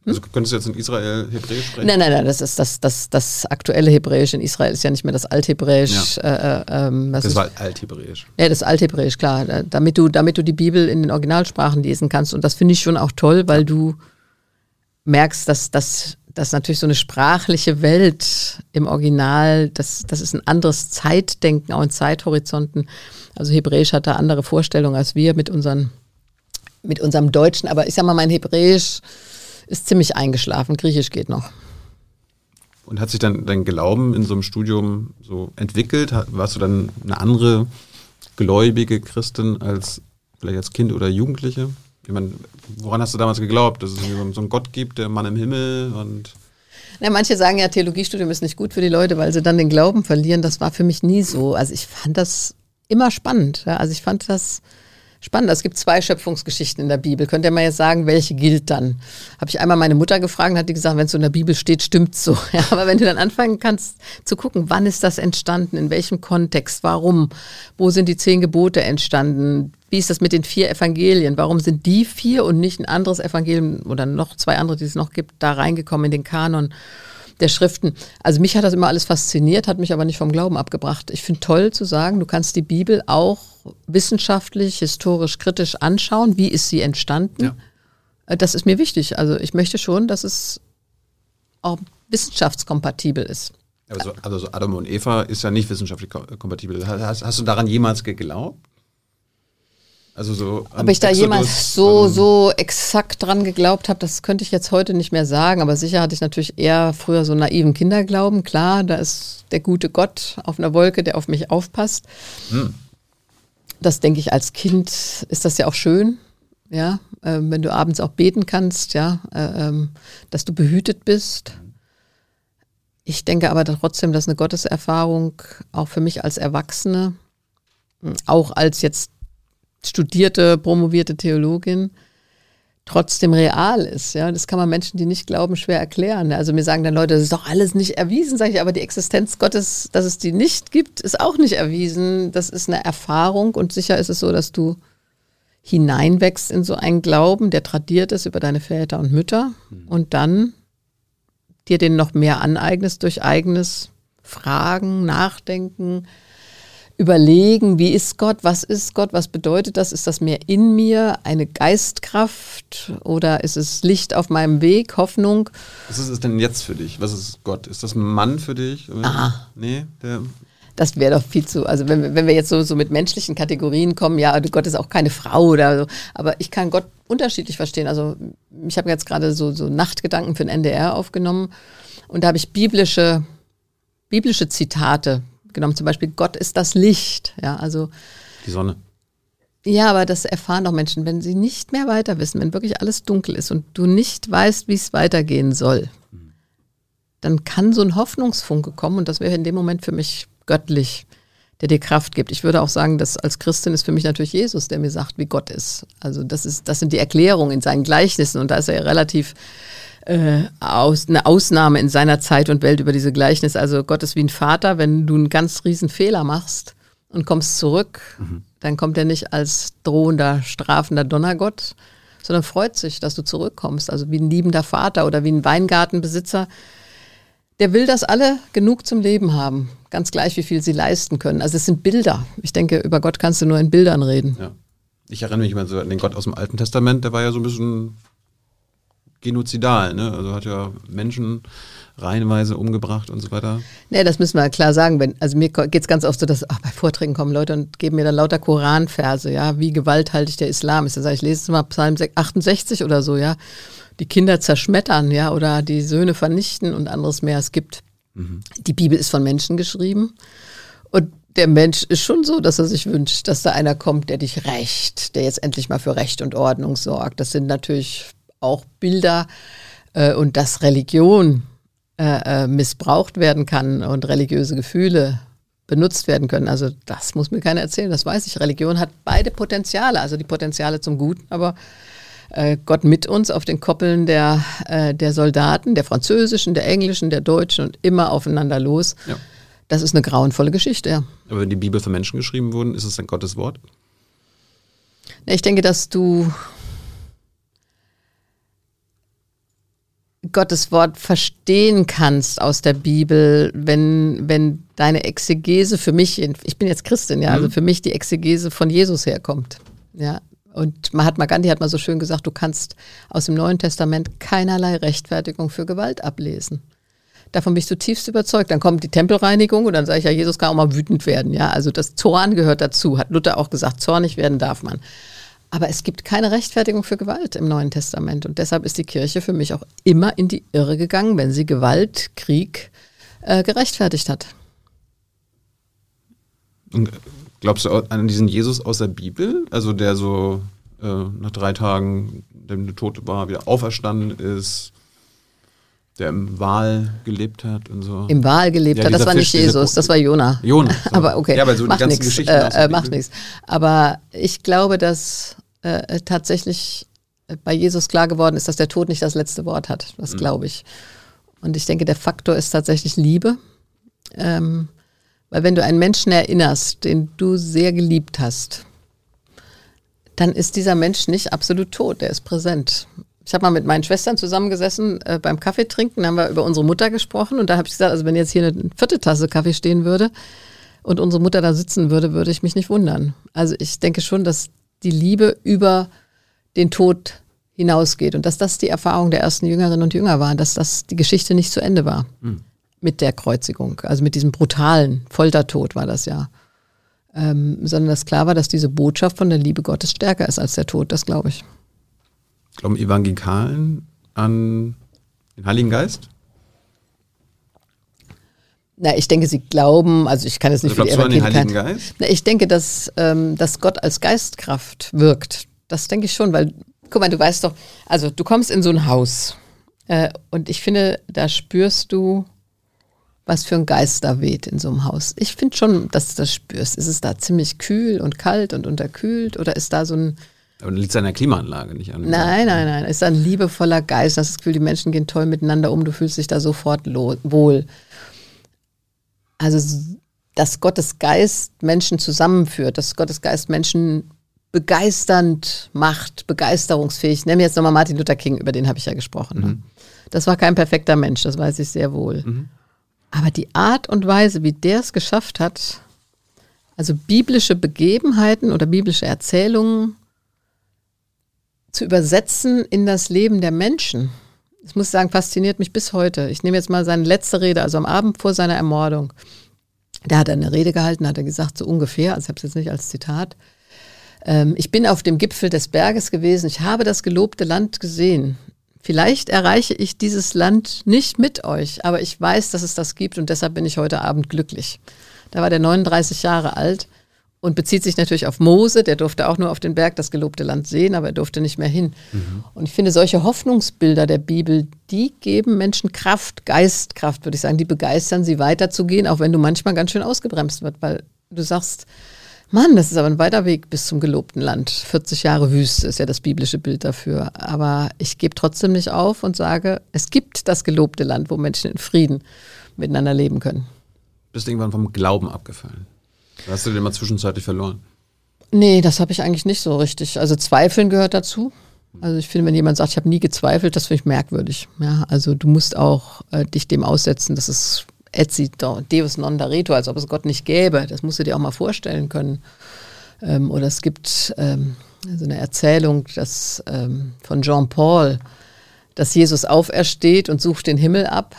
Also könntest du jetzt in Israel Hebräisch sprechen? Nein, nein, nein, das ist das, das, das aktuelle Hebräisch in Israel ist ja nicht mehr das Althebräisch. Ja. Äh, äh, ähm, das war Althebräisch. Ja, das Althebräisch, klar. Damit du, damit du die Bibel in den Originalsprachen lesen kannst. Und das finde ich schon auch toll, weil du merkst, dass, dass, dass natürlich so eine sprachliche Welt im Original, das, das ist ein anderes Zeitdenken, auch in Zeithorizonten. Also Hebräisch hat da andere Vorstellungen als wir mit, unseren, mit unserem Deutschen. Aber ich sag mal, mein Hebräisch ist ziemlich eingeschlafen. Griechisch geht noch. Und hat sich dann dein Glauben in so einem Studium so entwickelt? Warst du dann eine andere gläubige Christin als vielleicht als Kind oder Jugendliche? Ich meine, woran hast du damals geglaubt, dass es so einen Gott gibt, der Mann im Himmel und na, manche sagen ja, Theologiestudium ist nicht gut für die Leute, weil sie dann den Glauben verlieren. Das war für mich nie so. Also ich fand das immer spannend. Ja. Also ich fand das Spannend, es gibt zwei Schöpfungsgeschichten in der Bibel. Könnt ihr mal jetzt sagen, welche gilt dann? Habe ich einmal meine Mutter gefragt und hat die gesagt, wenn es so in der Bibel steht, stimmt so. Ja, aber wenn du dann anfangen kannst zu gucken, wann ist das entstanden, in welchem Kontext, warum, wo sind die zehn Gebote entstanden, wie ist das mit den vier Evangelien, warum sind die vier und nicht ein anderes Evangelium oder noch zwei andere, die es noch gibt, da reingekommen in den Kanon? der Schriften. Also mich hat das immer alles fasziniert, hat mich aber nicht vom Glauben abgebracht. Ich finde toll zu sagen, du kannst die Bibel auch wissenschaftlich, historisch, kritisch anschauen. Wie ist sie entstanden? Ja. Äh, das ist mir wichtig. Also ich möchte schon, dass es auch wissenschaftskompatibel ist. Also, also Adam und Eva ist ja nicht wissenschaftlich kompatibel. Hast, hast du daran jemals geglaubt? Also so Ob ich da jemals so, so exakt dran geglaubt habe, das könnte ich jetzt heute nicht mehr sagen. Aber sicher hatte ich natürlich eher früher so naiven Kinderglauben. Klar, da ist der gute Gott auf einer Wolke, der auf mich aufpasst. Hm. Das denke ich als Kind ist das ja auch schön, ja, äh, wenn du abends auch beten kannst, ja, äh, ähm, dass du behütet bist. Ich denke aber trotzdem, dass eine Gotteserfahrung auch für mich als Erwachsene, auch als jetzt studierte, promovierte Theologin trotzdem real ist. Ja, das kann man Menschen, die nicht glauben, schwer erklären. Also mir sagen dann Leute, das ist doch alles nicht erwiesen, sage ich, aber die Existenz Gottes, dass es die nicht gibt, ist auch nicht erwiesen. Das ist eine Erfahrung und sicher ist es so, dass du hineinwächst in so einen Glauben, der tradiert ist über deine Väter und Mütter mhm. und dann dir den noch mehr aneignest durch eigenes Fragen, Nachdenken, überlegen, wie ist Gott, was ist Gott, was bedeutet das? Ist das mehr in mir, eine Geistkraft oder ist es Licht auf meinem Weg, Hoffnung? Was ist es denn jetzt für dich? Was ist Gott? Ist das ein Mann für dich? Aha. Nee, der das wäre doch viel zu, also wenn, wenn wir jetzt so, so mit menschlichen Kategorien kommen, ja, Gott ist auch keine Frau oder so, aber ich kann Gott unterschiedlich verstehen. Also ich habe jetzt gerade so, so Nachtgedanken für den NDR aufgenommen und da habe ich biblische, biblische Zitate genommen. Zum Beispiel Gott ist das Licht. Ja, also die Sonne. Ja, aber das erfahren doch Menschen, wenn sie nicht mehr weiter wissen, wenn wirklich alles dunkel ist und du nicht weißt, wie es weitergehen soll, dann kann so ein Hoffnungsfunke kommen und das wäre in dem Moment für mich göttlich, der dir Kraft gibt. Ich würde auch sagen, dass als Christin ist für mich natürlich Jesus, der mir sagt, wie Gott ist. Also das ist, das sind die Erklärungen in seinen Gleichnissen und da ist er ja relativ äh, aus, eine Ausnahme in seiner Zeit und Welt über diese Gleichnisse. Also Gott ist wie ein Vater, wenn du einen ganz riesen Fehler machst und kommst zurück, mhm. dann kommt er nicht als drohender, strafender Donnergott, sondern freut sich, dass du zurückkommst. Also wie ein liebender Vater oder wie ein Weingartenbesitzer, der will, dass alle genug zum Leben haben. Ganz gleich, wie viel sie leisten können. Also es sind Bilder. Ich denke, über Gott kannst du nur in Bildern reden. Ja. Ich erinnere mich immer so an den Gott aus dem Alten Testament, der war ja so ein bisschen genozidal, ne? Also hat ja Menschen reihenweise umgebracht und so weiter. Nee, das müssen wir klar sagen. Wenn, also mir geht es ganz oft so, dass ach, bei Vorträgen kommen Leute und geben mir dann lauter Koranverse, ja, wie gewalthaltig der Islam ist. Dann sage ich, lese es mal Psalm 68 oder so, ja die Kinder zerschmettern, ja, oder die Söhne vernichten und anderes mehr. Es gibt, mhm. die Bibel ist von Menschen geschrieben und der Mensch ist schon so, dass er sich wünscht, dass da einer kommt, der dich rächt, der jetzt endlich mal für Recht und Ordnung sorgt. Das sind natürlich auch Bilder äh, und dass Religion äh, äh, missbraucht werden kann und religiöse Gefühle benutzt werden können. Also das muss mir keiner erzählen, das weiß ich. Religion hat beide Potenziale, also die Potenziale zum Guten, aber äh, Gott mit uns auf den Koppeln der, äh, der Soldaten, der französischen, der englischen, der deutschen und immer aufeinander los. Ja. Das ist eine grauenvolle Geschichte, ja. Aber wenn die Bibel für Menschen geschrieben wurde, ist es dann Gottes Wort? Ich denke, dass du Gottes Wort verstehen kannst aus der Bibel, wenn, wenn deine Exegese für mich, ich bin jetzt Christin, ja, also mhm. also für mich die Exegese von Jesus herkommt. Ja, und Mahatma Gandhi hat mal so schön gesagt, du kannst aus dem Neuen Testament keinerlei Rechtfertigung für Gewalt ablesen. Davon bin ich zutiefst überzeugt. Dann kommt die Tempelreinigung und dann sage ich ja, Jesus kann auch mal wütend werden. Ja, also das Zorn gehört dazu, hat Luther auch gesagt, zornig werden darf man. Aber es gibt keine Rechtfertigung für Gewalt im Neuen Testament. Und deshalb ist die Kirche für mich auch immer in die Irre gegangen, wenn sie Gewalt, Krieg äh, gerechtfertigt hat. Und Glaubst du an diesen Jesus aus der Bibel? Also der so äh, nach drei Tagen, der tot war, wieder auferstanden ist, der im Wahl gelebt hat und so. Im Wahl gelebt ja, hat, das war nicht Jesus, das war Jona. Jona. So. aber okay, ja, weil so macht Geschichten äh, äh, macht nichts. Aber ich glaube, dass äh, tatsächlich bei Jesus klar geworden ist, dass der Tod nicht das letzte Wort hat. Das mhm. glaube ich. Und ich denke, der Faktor ist tatsächlich Liebe. Ähm, weil wenn du einen Menschen erinnerst, den du sehr geliebt hast, dann ist dieser Mensch nicht absolut tot, der ist präsent. Ich habe mal mit meinen Schwestern zusammengesessen äh, beim Kaffee trinken, haben wir über unsere Mutter gesprochen und da habe ich gesagt, also wenn jetzt hier eine vierte Tasse Kaffee stehen würde und unsere Mutter da sitzen würde, würde ich mich nicht wundern. Also ich denke schon, dass die Liebe über den Tod hinausgeht und dass das die Erfahrung der ersten Jüngerinnen und Jünger war, dass das die Geschichte nicht zu Ende war. Mhm mit der Kreuzigung, also mit diesem brutalen Foltertod war das ja. Ähm, sondern dass klar war, dass diese Botschaft von der Liebe Gottes stärker ist als der Tod, das glaube ich. Glauben Evangelikalen an den Heiligen Geist? Na, ich denke, sie glauben, also ich kann es nicht also für die an den Heiligen Geist? Na, ich denke, dass, ähm, dass Gott als Geistkraft wirkt. Das denke ich schon, weil, guck mal, du weißt doch, also du kommst in so ein Haus äh, und ich finde, da spürst du was für ein Geist da weht in so einem Haus. Ich finde schon, dass du das spürst. Ist es da ziemlich kühl und kalt und unterkühlt oder ist da so ein. Aber liegt es an der Klimaanlage nicht an? Nein, nein, nein. Es ist ein liebevoller Geist. Du hast das Gefühl, die Menschen gehen toll miteinander um. Du fühlst dich da sofort wohl. Also, dass Gottes Geist Menschen zusammenführt, dass Gottes Geist Menschen begeisternd macht, begeisterungsfähig. Nehmen wir jetzt nochmal Martin Luther King, über den habe ich ja gesprochen. Ne? Mhm. Das war kein perfekter Mensch, das weiß ich sehr wohl. Mhm. Aber die Art und Weise, wie der es geschafft hat, also biblische Begebenheiten oder biblische Erzählungen zu übersetzen in das Leben der Menschen, das muss ich sagen, fasziniert mich bis heute. Ich nehme jetzt mal seine letzte Rede, also am Abend vor seiner Ermordung. Da hat er eine Rede gehalten, hat er gesagt, so ungefähr, also ich habe es jetzt nicht als Zitat. Ähm, ich bin auf dem Gipfel des Berges gewesen, ich habe das gelobte Land gesehen. Vielleicht erreiche ich dieses Land nicht mit euch, aber ich weiß, dass es das gibt und deshalb bin ich heute Abend glücklich. Da war der 39 Jahre alt und bezieht sich natürlich auf Mose, der durfte auch nur auf den Berg das gelobte Land sehen, aber er durfte nicht mehr hin. Mhm. Und ich finde, solche Hoffnungsbilder der Bibel, die geben Menschen Kraft, Geistkraft, würde ich sagen, die begeistern sie weiterzugehen, auch wenn du manchmal ganz schön ausgebremst wird, weil du sagst, Mann, das ist aber ein weiter Weg bis zum gelobten Land. 40 Jahre Wüste ist ja das biblische Bild dafür. Aber ich gebe trotzdem nicht auf und sage, es gibt das gelobte Land, wo Menschen in Frieden miteinander leben können. Bist du irgendwann vom Glauben abgefallen? Hast du den mal zwischenzeitlich verloren? Nee, das habe ich eigentlich nicht so richtig. Also Zweifeln gehört dazu. Also ich finde, wenn jemand sagt, ich habe nie gezweifelt, das finde ich merkwürdig. Ja, also du musst auch äh, dich dem aussetzen, dass es etsi deus non dareto, als ob es Gott nicht gäbe. Das musst du dir auch mal vorstellen können. Ähm, oder es gibt ähm, so eine Erzählung dass, ähm, von Jean Paul, dass Jesus aufersteht und sucht den Himmel ab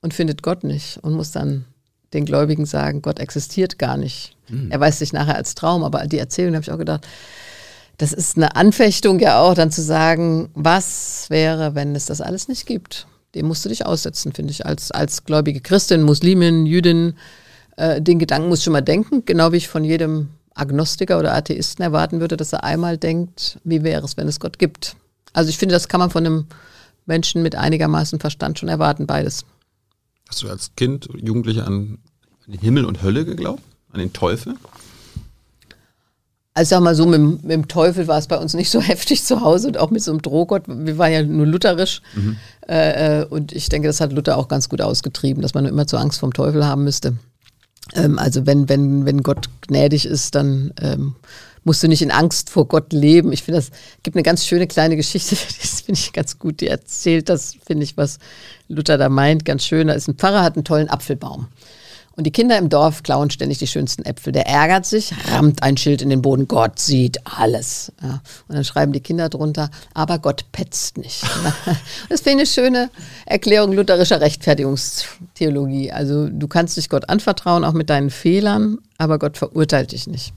und findet Gott nicht und muss dann den Gläubigen sagen, Gott existiert gar nicht. Mhm. Er weiß sich nachher als Traum, aber die Erzählung habe ich auch gedacht, das ist eine Anfechtung ja auch, dann zu sagen, was wäre, wenn es das alles nicht gibt dem musst du dich aussetzen, finde ich, als, als gläubige Christin, Muslimin, Jüdin. Äh, den Gedanken musst du schon mal denken, genau wie ich von jedem Agnostiker oder Atheisten erwarten würde, dass er einmal denkt, wie wäre es, wenn es Gott gibt. Also ich finde, das kann man von einem Menschen mit einigermaßen Verstand schon erwarten, beides. Hast du als Kind, Jugendlicher an den Himmel und Hölle geglaubt? An den Teufel? Also sag mal so, mit, mit, dem Teufel war es bei uns nicht so heftig zu Hause und auch mit so einem Drohgott. Wir waren ja nur lutherisch. Mhm. Äh, äh, und ich denke, das hat Luther auch ganz gut ausgetrieben, dass man immer zu Angst vom Teufel haben müsste. Ähm, also wenn, wenn, wenn Gott gnädig ist, dann ähm, musst du nicht in Angst vor Gott leben. Ich finde, das gibt eine ganz schöne kleine Geschichte, das finde ich ganz gut. Die erzählt das, finde ich, was Luther da meint, ganz schön. Da ist ein Pfarrer, hat einen tollen Apfelbaum. Und die Kinder im Dorf klauen ständig die schönsten Äpfel. Der ärgert sich, rammt ein Schild in den Boden. Gott sieht alles. Ja. Und dann schreiben die Kinder drunter, aber Gott petzt nicht. das finde ich eine schöne Erklärung lutherischer Rechtfertigungstheologie. Also du kannst dich Gott anvertrauen, auch mit deinen Fehlern, aber Gott verurteilt dich nicht.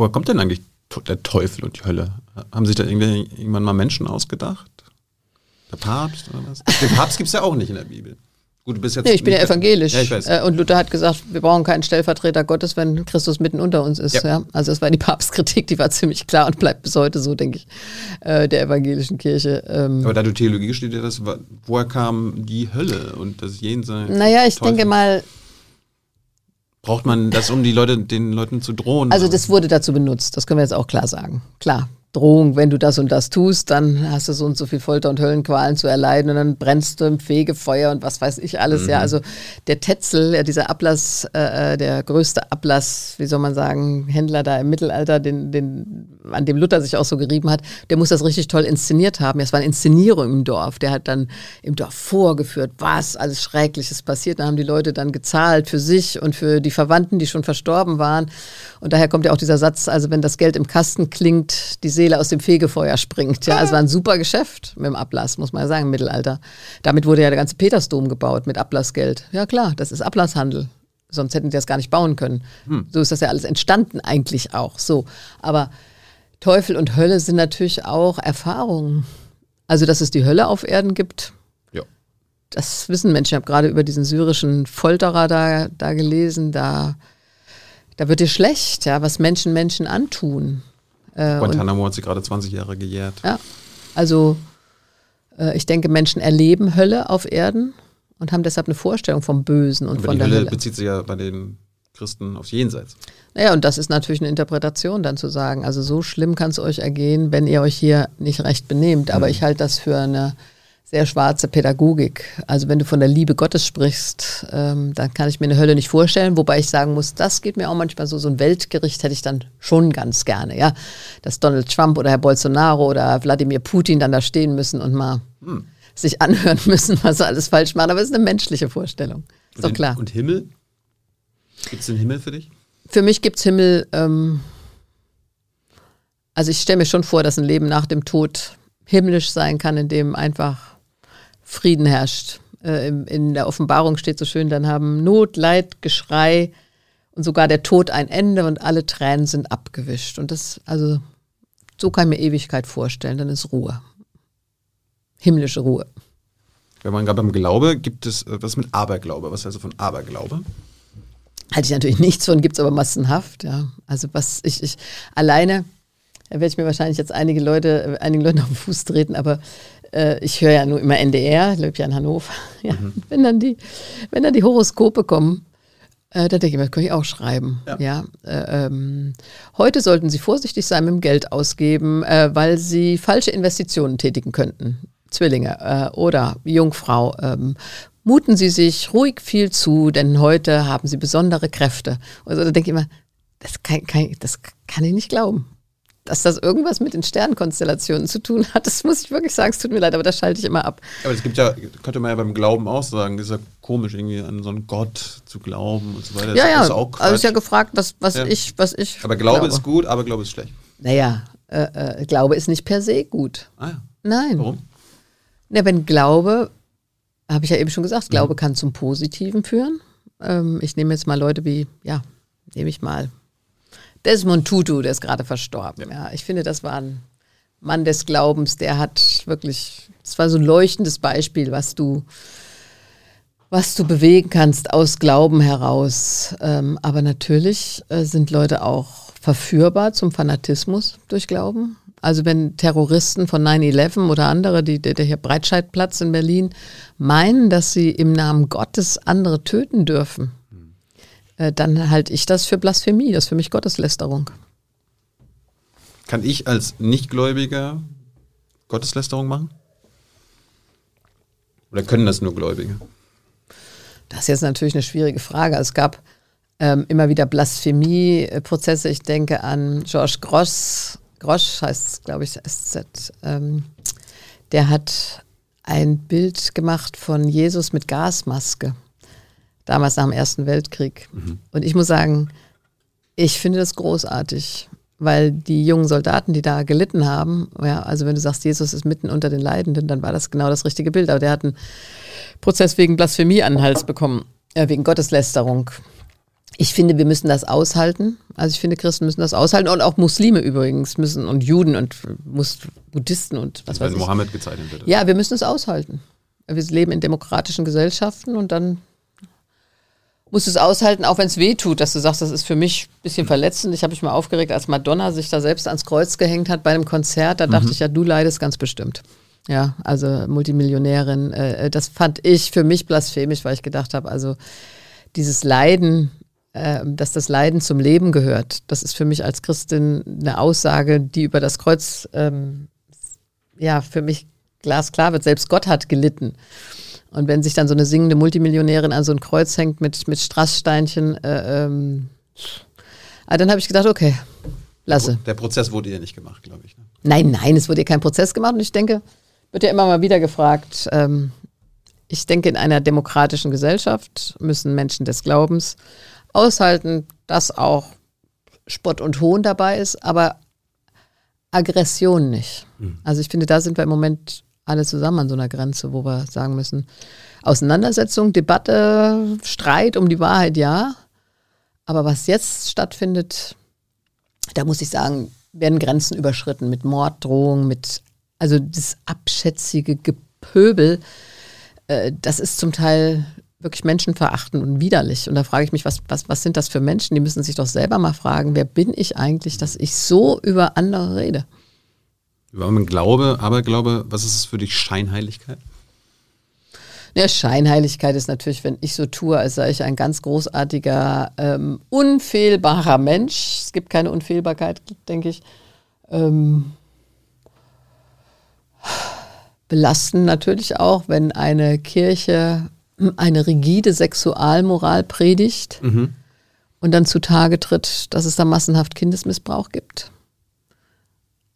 Woher kommt denn eigentlich der Teufel und die Hölle? Haben sich da irgendwann mal Menschen ausgedacht? Der Papst oder was? Den Papst gibt es ja auch nicht in der Bibel. Gut, du bist jetzt. Nee, ich bin ja evangelisch. Ja, ich weiß. Äh, und Luther hat gesagt, wir brauchen keinen Stellvertreter Gottes, wenn Christus mitten unter uns ist. Ja. ja? Also das war die Papstkritik, die war ziemlich klar und bleibt bis heute so, denke ich, äh, der evangelischen Kirche. Ähm Aber da du Theologie studiert hast, woher kam die Hölle und das Jenseits? Naja, ich Teufel? denke mal, Braucht man das, um die Leute, den Leuten zu drohen? Also das wurde dazu benutzt, das können wir jetzt auch klar sagen. Klar, Drohung, wenn du das und das tust, dann hast du so und so viel Folter und Höllenqualen zu erleiden und dann brennst du im Fegefeuer und was weiß ich alles. Mhm. Ja, also der Tetzel, ja, dieser Ablass, äh, äh, der größte Ablass, wie soll man sagen, Händler da im Mittelalter, den, den, an dem Luther sich auch so gerieben hat, der muss das richtig toll inszeniert haben. Es war eine Inszenierung im Dorf. Der hat dann im Dorf vorgeführt, was alles Schreckliches passiert. Da haben die Leute dann gezahlt für sich und für die Verwandten, die schon verstorben waren. Und daher kommt ja auch dieser Satz, also wenn das Geld im Kasten klingt, die Seele aus dem Fegefeuer springt. Ja, es war ein super Geschäft mit dem Ablass, muss man ja sagen, im Mittelalter. Damit wurde ja der ganze Petersdom gebaut mit Ablassgeld. Ja klar, das ist Ablasshandel. Sonst hätten die das gar nicht bauen können. Hm. So ist das ja alles entstanden eigentlich auch. So, aber Teufel und Hölle sind natürlich auch Erfahrungen. Also, dass es die Hölle auf Erden gibt, ja. das wissen Menschen. Ich habe gerade über diesen syrischen Folterer da, da gelesen. Da, da wird dir schlecht, ja, was Menschen Menschen antun. Äh, Guantanamo hat sie gerade 20 Jahre gejährt. Ja, also äh, ich denke, Menschen erleben Hölle auf Erden und haben deshalb eine Vorstellung vom Bösen und Aber von die der Hölle. Hölle bezieht sich ja bei den Christen aufs Jenseits. Naja, und das ist natürlich eine Interpretation dann zu sagen, also so schlimm kann es euch ergehen, wenn ihr euch hier nicht recht benehmt. Aber mhm. ich halte das für eine sehr schwarze Pädagogik. Also wenn du von der Liebe Gottes sprichst, ähm, dann kann ich mir eine Hölle nicht vorstellen, wobei ich sagen muss, das geht mir auch manchmal so, so ein Weltgericht hätte ich dann schon ganz gerne, ja. Dass Donald Trump oder Herr Bolsonaro oder Wladimir Putin dann da stehen müssen und mal hm. sich anhören müssen, was sie alles falsch machen. Aber es ist eine menschliche Vorstellung. Ist und doch klar. Und Himmel? Gibt es den Himmel für dich? Für mich gibt es Himmel, ähm, also ich stelle mir schon vor, dass ein Leben nach dem Tod himmlisch sein kann, in dem einfach Frieden herrscht. Äh, in der Offenbarung steht so schön, dann haben Not, Leid, Geschrei und sogar der Tod ein Ende und alle Tränen sind abgewischt. Und das, also, so kann ich mir Ewigkeit vorstellen, dann ist Ruhe. Himmlische Ruhe. Wenn man gerade beim Glaube, gibt es äh, was mit Aberglaube? Was heißt also von Aberglaube? Halte ich natürlich nichts von, gibt es aber massenhaft, ja. Also was ich, ich alleine, da werde ich mir wahrscheinlich jetzt einige Leute, einigen Leuten auf den Fuß treten, aber äh, ich höre ja nur immer NDR, lebe ja in Hannover. Ja, mhm. wenn, dann die, wenn dann die Horoskope kommen, äh, da denke ich mir, das kann ich auch schreiben. Ja. ja äh, ähm, heute sollten Sie vorsichtig sein mit dem Geld ausgeben, äh, weil Sie falsche Investitionen tätigen könnten. Zwillinge äh, oder Jungfrau. Ähm, muten Sie sich ruhig viel zu, denn heute haben Sie besondere Kräfte. Also da denke ich immer, das kann, kann, das kann ich nicht glauben dass das irgendwas mit den Sternkonstellationen zu tun hat. Das muss ich wirklich sagen, es tut mir leid, aber das schalte ich immer ab. Aber es gibt ja, könnte man ja beim Glauben auch sagen, das ist ja komisch, irgendwie an so einen Gott zu glauben und so weiter. Ja, ja, ist auch also ist ja gefragt, was, was ja. ich, was ich. Aber Glaube, glaube, ist gut, aber Glaube ist schlecht. Naja, äh, äh, Glaube ist nicht per se gut. Ah ja. Nein. Warum? Na, wenn Glaube, habe ich ja eben schon gesagt, Glaube mhm. kann zum Positiven führen. Ähm, ich nehme jetzt mal Leute wie, ja, nehme ich mal Desmond Tutu, der ist gerade verstorben. Ja. ich finde, das war ein Mann des Glaubens, der hat wirklich, das war so ein leuchtendes Beispiel, was du, was du bewegen kannst aus Glauben heraus. Ähm, aber natürlich äh, sind Leute auch verführbar zum Fanatismus durch Glauben. Also wenn Terroristen von 9-11 oder andere, die, der hier Breitscheidplatz in Berlin, meinen, dass sie im Namen Gottes andere töten dürfen, dann halte ich das für Blasphemie, das ist für mich Gotteslästerung. Kann ich als Nichtgläubiger Gotteslästerung machen? Oder können das nur Gläubige? Das ist jetzt natürlich eine schwierige Frage. Es gab ähm, immer wieder Blasphemie-Prozesse. Ich denke an George Grosch, Grosch heißt es, glaube ich, SZ. Ähm, der hat ein Bild gemacht von Jesus mit Gasmaske damals nach dem Ersten Weltkrieg. Mhm. Und ich muss sagen, ich finde das großartig, weil die jungen Soldaten, die da gelitten haben, ja, also wenn du sagst, Jesus ist mitten unter den Leidenden, dann war das genau das richtige Bild. Aber der hat einen Prozess wegen Blasphemie an den Hals bekommen, äh, wegen Gotteslästerung. Ich finde, wir müssen das aushalten. Also ich finde, Christen müssen das aushalten und auch Muslime übrigens müssen und Juden und Mus Buddhisten und was weiß ich. Mohammed gezeichnet wird. Ja, wir müssen es aushalten. Wir leben in demokratischen Gesellschaften und dann musst es aushalten, auch wenn es weh tut, dass du sagst, das ist für mich ein bisschen verletzend. Ich habe mich mal aufgeregt, als Madonna sich da selbst ans Kreuz gehängt hat bei einem Konzert. Da mhm. dachte ich, ja, du leidest ganz bestimmt. Ja, also Multimillionärin. Äh, äh, das fand ich für mich blasphemisch, weil ich gedacht habe, also dieses Leiden, äh, dass das Leiden zum Leben gehört, das ist für mich als Christin eine Aussage, die über das Kreuz, ähm, ja, für mich glasklar wird. Selbst Gott hat gelitten. Und wenn sich dann so eine singende Multimillionärin an so ein Kreuz hängt mit, mit Strasssteinchen, äh, ähm, ah, dann habe ich gedacht, okay, lasse. Der Prozess wurde ihr nicht gemacht, glaube ich. Ne? Nein, nein, es wurde ihr kein Prozess gemacht. Und ich denke, wird ja immer mal wieder gefragt, ähm, ich denke, in einer demokratischen Gesellschaft müssen Menschen des Glaubens aushalten, dass auch Spott und Hohn dabei ist, aber Aggression nicht. Mhm. Also ich finde, da sind wir im Moment alle zusammen an so einer Grenze, wo wir sagen müssen, Auseinandersetzung, Debatte, Streit um die Wahrheit, ja. Aber was jetzt stattfindet, da muss ich sagen, werden Grenzen überschritten mit Morddrohungen, mit, also das abschätzige Gepöbel, äh, das ist zum Teil wirklich menschenverachtend und widerlich. Und da frage ich mich, was, was, was sind das für Menschen? Die müssen sich doch selber mal fragen, wer bin ich eigentlich, dass ich so über andere rede? Über meinen Glaube, Aberglaube, was ist es für dich Scheinheiligkeit? Ja, Scheinheiligkeit ist natürlich, wenn ich so tue, als sei ich ein ganz großartiger, ähm, unfehlbarer Mensch. Es gibt keine Unfehlbarkeit, denke ich. Ähm, belasten natürlich auch, wenn eine Kirche eine rigide Sexualmoral predigt mhm. und dann zutage tritt, dass es da massenhaft Kindesmissbrauch gibt.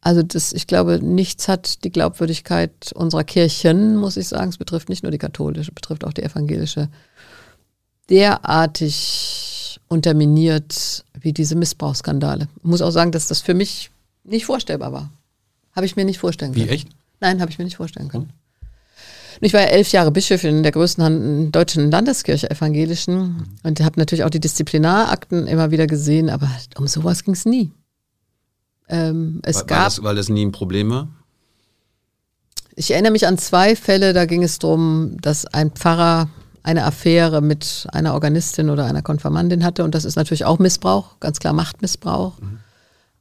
Also das, ich glaube, nichts hat die Glaubwürdigkeit unserer Kirchen, muss ich sagen. Es betrifft nicht nur die katholische, betrifft auch die evangelische, derartig unterminiert wie diese Missbrauchsskandale. Ich muss auch sagen, dass das für mich nicht vorstellbar war. Habe ich mir nicht vorstellen können. Wie echt? Nein, habe ich mir nicht vorstellen können. Ich war ja elf Jahre Bischöfin der größten deutschen Landeskirche evangelischen mhm. und habe natürlich auch die Disziplinarakten immer wieder gesehen, aber um sowas ging es nie. Ähm, es weil, gab, weil das, weil das nie ein Problem war? Ich erinnere mich an zwei Fälle, da ging es darum, dass ein Pfarrer eine Affäre mit einer Organistin oder einer Konfirmandin hatte. Und das ist natürlich auch Missbrauch, ganz klar Machtmissbrauch. Mhm.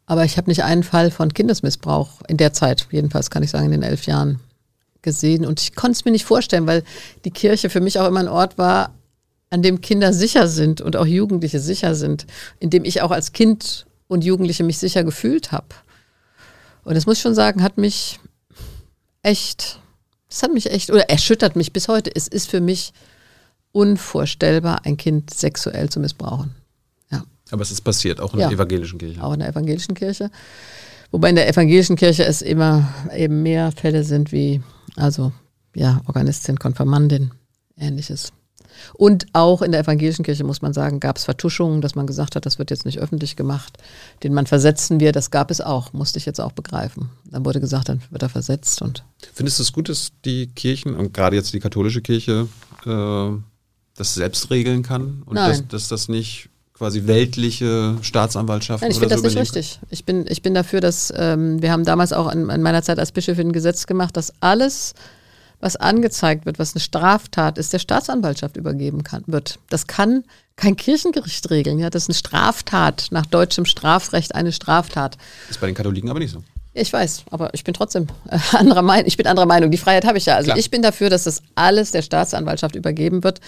Aber ich habe nicht einen Fall von Kindesmissbrauch in der Zeit, jedenfalls kann ich sagen, in den elf Jahren gesehen. Und ich konnte es mir nicht vorstellen, weil die Kirche für mich auch immer ein Ort war, an dem Kinder sicher sind und auch Jugendliche sicher sind, in dem ich auch als Kind und Jugendliche mich sicher gefühlt habe. Und das muss ich schon sagen, hat mich echt, das hat mich echt, oder erschüttert mich bis heute. Es ist für mich unvorstellbar, ein Kind sexuell zu missbrauchen. Ja. Aber es ist passiert, auch in ja. der evangelischen Kirche. Auch in der evangelischen Kirche. Wobei in der evangelischen Kirche es immer eben mehr Fälle sind wie, also ja, Organistin, Konfirmandin, ähnliches. Und auch in der evangelischen Kirche, muss man sagen, gab es Vertuschungen, dass man gesagt hat, das wird jetzt nicht öffentlich gemacht. Den Mann versetzen wir, das gab es auch, musste ich jetzt auch begreifen. Dann wurde gesagt, dann wird er versetzt. Und Findest du es gut, dass die Kirchen und gerade jetzt die katholische Kirche äh, das selbst regeln kann? Und Nein. Dass, dass das nicht quasi weltliche Staatsanwaltschaften Nein, ich finde so das nicht richtig. Ich bin, ich bin dafür, dass ähm, wir haben damals auch in, in meiner Zeit als Bischöfin ein Gesetz gemacht, dass alles was angezeigt wird, was eine Straftat ist, der Staatsanwaltschaft übergeben kann, wird. Das kann kein Kirchengericht regeln. Ja? Das ist eine Straftat, nach deutschem Strafrecht eine Straftat. Ist bei den Katholiken aber nicht so. Ich weiß, aber ich bin trotzdem äh, anderer Meinung. Ich bin anderer Meinung. Die Freiheit habe ich ja. Also Klar. ich bin dafür, dass das alles der Staatsanwaltschaft übergeben wird,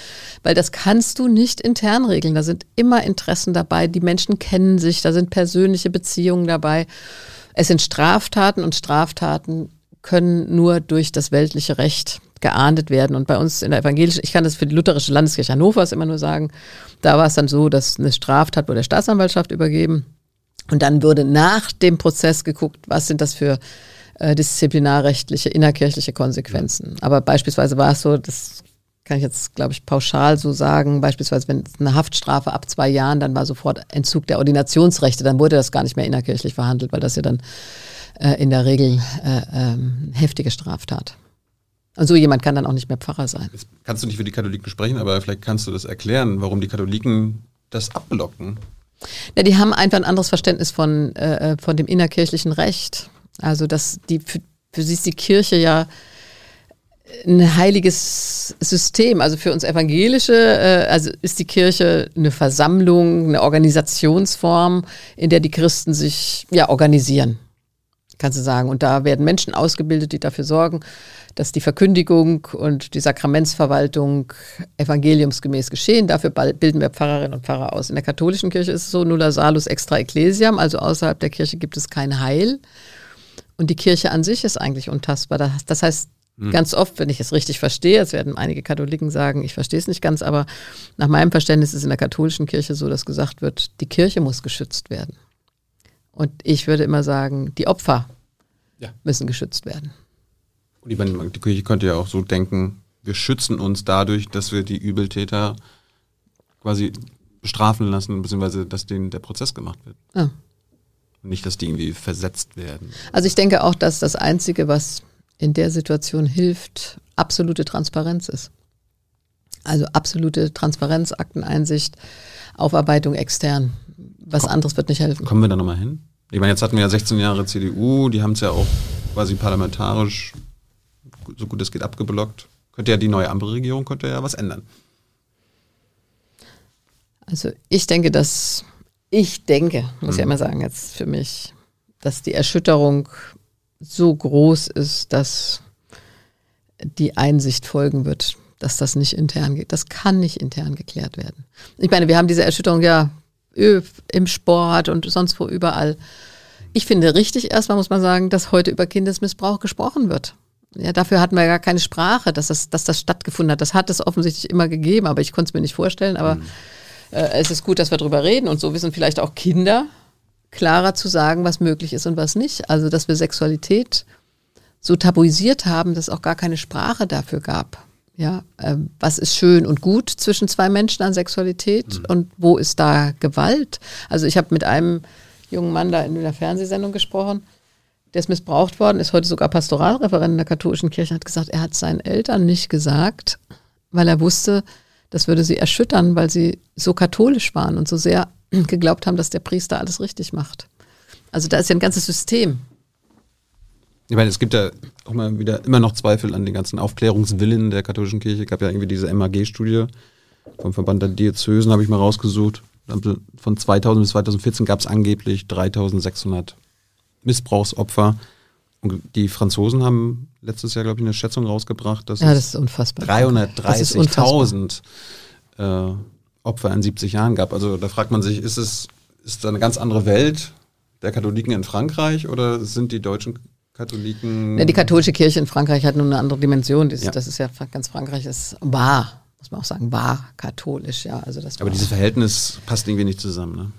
weil das kannst du nicht intern regeln. Da sind immer Interessen dabei. Die Menschen kennen sich. Da sind persönliche Beziehungen dabei. Es sind Straftaten und Straftaten können nur durch das weltliche Recht geahndet werden. Und bei uns in der evangelischen, ich kann das für die lutherische Landeskirche Hannovers immer nur sagen, da war es dann so, dass eine Straftat wurde der Staatsanwaltschaft übergeben. Und dann wurde nach dem Prozess geguckt, was sind das für äh, disziplinarrechtliche, innerkirchliche Konsequenzen. Aber beispielsweise war es so, das kann ich jetzt, glaube ich, pauschal so sagen, beispielsweise wenn eine Haftstrafe ab zwei Jahren, dann war sofort Entzug der Ordinationsrechte, dann wurde das gar nicht mehr innerkirchlich verhandelt, weil das ja dann äh, in der Regel äh, ähm, heftige Straftat. Und so jemand kann dann auch nicht mehr Pfarrer sein. Jetzt kannst du nicht für die Katholiken sprechen, aber vielleicht kannst du das erklären, warum die Katholiken das abblocken. Ja, die haben einfach ein anderes Verständnis von, äh, äh von dem innerkirchlichen Recht. Also dass die für, für sie ist die Kirche ja ein heiliges System. Also für uns Evangelische äh, also ist die Kirche eine Versammlung, eine Organisationsform, in der die Christen sich ja organisieren kannst du sagen. Und da werden Menschen ausgebildet, die dafür sorgen, dass die Verkündigung und die Sakramentsverwaltung evangeliumsgemäß geschehen. Dafür bilden wir Pfarrerinnen und Pfarrer aus. In der katholischen Kirche ist es so, nulla salus extra ecclesiam, also außerhalb der Kirche gibt es kein Heil. Und die Kirche an sich ist eigentlich untastbar. Das heißt, hm. ganz oft, wenn ich es richtig verstehe, es werden einige Katholiken sagen, ich verstehe es nicht ganz, aber nach meinem Verständnis ist es in der katholischen Kirche so, dass gesagt wird, die Kirche muss geschützt werden. Und ich würde immer sagen, die Opfer ja. müssen geschützt werden. Und ich meine, die Kirche könnte ja auch so denken, wir schützen uns dadurch, dass wir die Übeltäter quasi bestrafen lassen, beziehungsweise dass denen der Prozess gemacht wird. Ja. Nicht, dass die irgendwie versetzt werden. Also ich denke auch, dass das Einzige, was in der Situation hilft, absolute Transparenz ist. Also absolute Transparenz, Akteneinsicht, Aufarbeitung extern. Was Komm, anderes wird nicht helfen. Kommen wir da nochmal hin? Ich meine, jetzt hatten wir ja 16 Jahre CDU, die haben es ja auch quasi parlamentarisch so gut es geht abgeblockt. Könnte ja die neue Ampelregierung könnte ja was ändern. Also ich denke, dass ich denke, muss mhm. ich immer sagen, jetzt für mich, dass die Erschütterung so groß ist, dass die Einsicht folgen wird, dass das nicht intern geht. Das kann nicht intern geklärt werden. Ich meine, wir haben diese Erschütterung ja im Sport und sonst wo überall. Ich finde richtig erstmal muss man sagen, dass heute über Kindesmissbrauch gesprochen wird. Ja, dafür hatten wir gar keine Sprache, dass das, dass das stattgefunden hat. Das hat es offensichtlich immer gegeben, aber ich konnte es mir nicht vorstellen. Aber mhm. äh, es ist gut, dass wir darüber reden und so wissen vielleicht auch Kinder klarer zu sagen, was möglich ist und was nicht. Also, dass wir Sexualität so tabuisiert haben, dass es auch gar keine Sprache dafür gab. Ja, äh, was ist schön und gut zwischen zwei Menschen an Sexualität mhm. und wo ist da Gewalt? Also ich habe mit einem jungen Mann da in einer Fernsehsendung gesprochen, der ist missbraucht worden, ist heute sogar Pastoralreferent in der katholischen Kirche, hat gesagt, er hat seinen Eltern nicht gesagt, weil er wusste, das würde sie erschüttern, weil sie so katholisch waren und so sehr geglaubt haben, dass der Priester alles richtig macht. Also da ist ja ein ganzes System Ich meine, es gibt ja auch mal wieder immer noch Zweifel an den ganzen Aufklärungswillen der katholischen Kirche. Es gab ja irgendwie diese MAG-Studie vom Verband der Diözesen, habe ich mal rausgesucht. Von 2000 bis 2014 gab es angeblich 3600 Missbrauchsopfer. Und die Franzosen haben letztes Jahr, glaube ich, eine Schätzung rausgebracht, dass ja, das ist unfassbar. 330.000 äh, Opfer in 70 Jahren gab. Also da fragt man sich, ist es ist da eine ganz andere Welt der Katholiken in Frankreich oder sind die deutschen Katholiken. Ja, die katholische Kirche in Frankreich hat nun eine andere Dimension. Das, ja. das ist ja ganz Frankreich ist wahr, muss man auch sagen, wahr katholisch, ja. Also das Aber dieses Verhältnis passt irgendwie nicht zusammen, ne?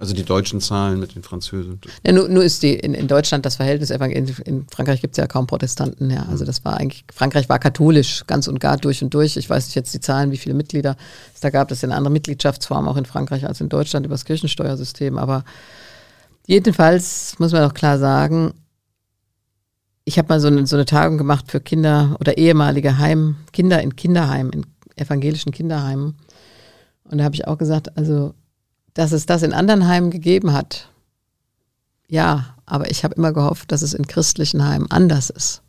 Also die deutschen Zahlen mit den Französen. Ja, nur, nur ist die in, in Deutschland das Verhältnis, in Frankreich gibt es ja kaum Protestanten, ja. Also das war eigentlich, Frankreich war katholisch, ganz und gar durch und durch. Ich weiß nicht jetzt die Zahlen, wie viele Mitglieder es da gab. Das ist eine andere Mitgliedschaftsform auch in Frankreich als in Deutschland über das Kirchensteuersystem. Aber jedenfalls muss man auch klar sagen, ich habe mal so eine, so eine Tagung gemacht für Kinder oder ehemalige Heim, Kinder in Kinderheimen, in evangelischen Kinderheimen. Und da habe ich auch gesagt, also, dass es das in anderen Heimen gegeben hat, ja, aber ich habe immer gehofft, dass es in christlichen Heimen anders ist.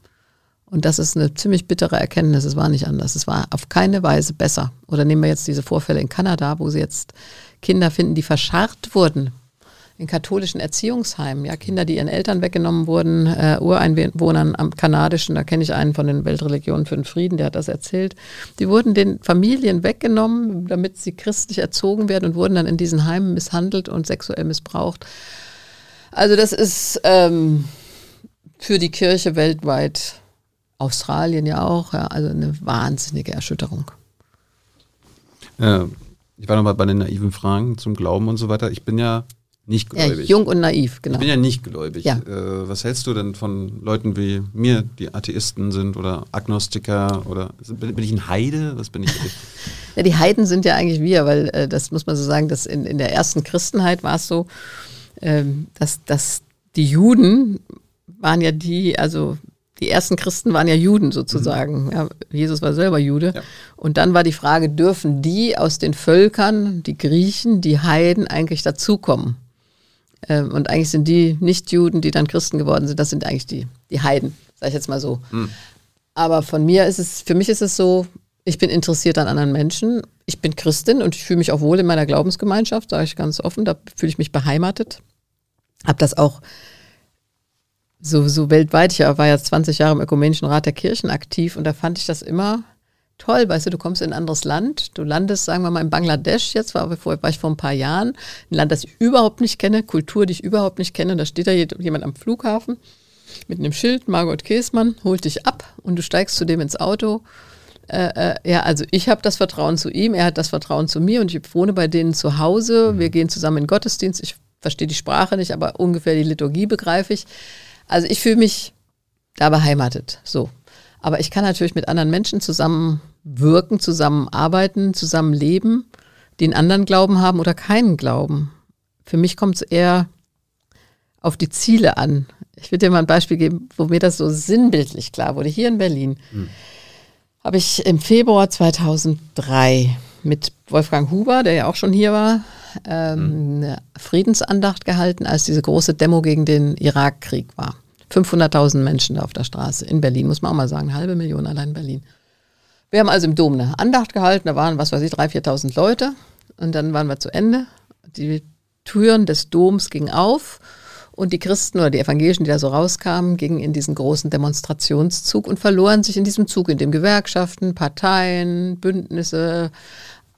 Und das ist eine ziemlich bittere Erkenntnis. Es war nicht anders. Es war auf keine Weise besser. Oder nehmen wir jetzt diese Vorfälle in Kanada, wo sie jetzt Kinder finden, die verscharrt wurden in katholischen Erziehungsheimen, ja, Kinder, die ihren Eltern weggenommen wurden, äh, Ureinwohnern am kanadischen, da kenne ich einen von den Weltreligionen für den Frieden, der hat das erzählt, die wurden den Familien weggenommen, damit sie christlich erzogen werden und wurden dann in diesen Heimen misshandelt und sexuell missbraucht. Also das ist ähm, für die Kirche weltweit, Australien ja auch, ja, also eine wahnsinnige Erschütterung. Ja, ich war nochmal bei den naiven Fragen zum Glauben und so weiter. Ich bin ja nicht gläubig. Ja, jung und naiv, genau. Ich bin ja nicht gläubig. Ja. Äh, was hältst du denn von Leuten wie mir, die Atheisten sind oder Agnostiker oder bin, bin ich ein Heide? Was bin ich? ja, die Heiden sind ja eigentlich wir, weil äh, das muss man so sagen, dass in, in der ersten Christenheit war es so, ähm, dass, dass die Juden waren ja die, also die ersten Christen waren ja Juden sozusagen. Mhm. Ja, Jesus war selber Jude. Ja. Und dann war die Frage, dürfen die aus den Völkern, die Griechen, die Heiden eigentlich dazukommen? Ähm, und eigentlich sind die Nicht-Juden, die dann Christen geworden sind, das sind eigentlich die, die Heiden, sage ich jetzt mal so. Mhm. Aber von mir ist es, für mich ist es so, ich bin interessiert an anderen Menschen. Ich bin Christin und ich fühle mich auch wohl in meiner Glaubensgemeinschaft, sage ich ganz offen. Da fühle ich mich beheimatet. Habe das auch so, so weltweit. Ich war ja 20 Jahre im Ökumenischen Rat der Kirchen aktiv und da fand ich das immer toll, weißt du, du kommst in ein anderes Land, du landest, sagen wir mal, in Bangladesch, jetzt war, war ich vor ein paar Jahren, ein Land, das ich überhaupt nicht kenne, Kultur, die ich überhaupt nicht kenne, da steht da jemand am Flughafen mit einem Schild, Margot Käßmann, holt dich ab und du steigst zu dem ins Auto. Äh, äh, ja, also ich habe das Vertrauen zu ihm, er hat das Vertrauen zu mir und ich wohne bei denen zu Hause. Wir gehen zusammen in den Gottesdienst. Ich verstehe die Sprache nicht, aber ungefähr die Liturgie begreife ich. Also ich fühle mich da beheimatet. So. Aber ich kann natürlich mit anderen Menschen zusammenwirken, zusammenarbeiten, zusammenleben, die einen anderen Glauben haben oder keinen Glauben. Für mich kommt es eher auf die Ziele an. Ich will dir mal ein Beispiel geben, wo mir das so sinnbildlich klar wurde. Hier in Berlin hm. habe ich im Februar 2003 mit Wolfgang Huber, der ja auch schon hier war, ähm, hm. eine Friedensandacht gehalten, als diese große Demo gegen den Irakkrieg war. 500.000 Menschen da auf der Straße in Berlin, muss man auch mal sagen, eine halbe Million allein in Berlin. Wir haben also im Dom eine Andacht gehalten, da waren, was weiß ich, 3.000, 4.000 Leute und dann waren wir zu Ende. Die Türen des Doms gingen auf und die Christen oder die Evangelischen, die da so rauskamen, gingen in diesen großen Demonstrationszug und verloren sich in diesem Zug, in dem Gewerkschaften, Parteien, Bündnisse,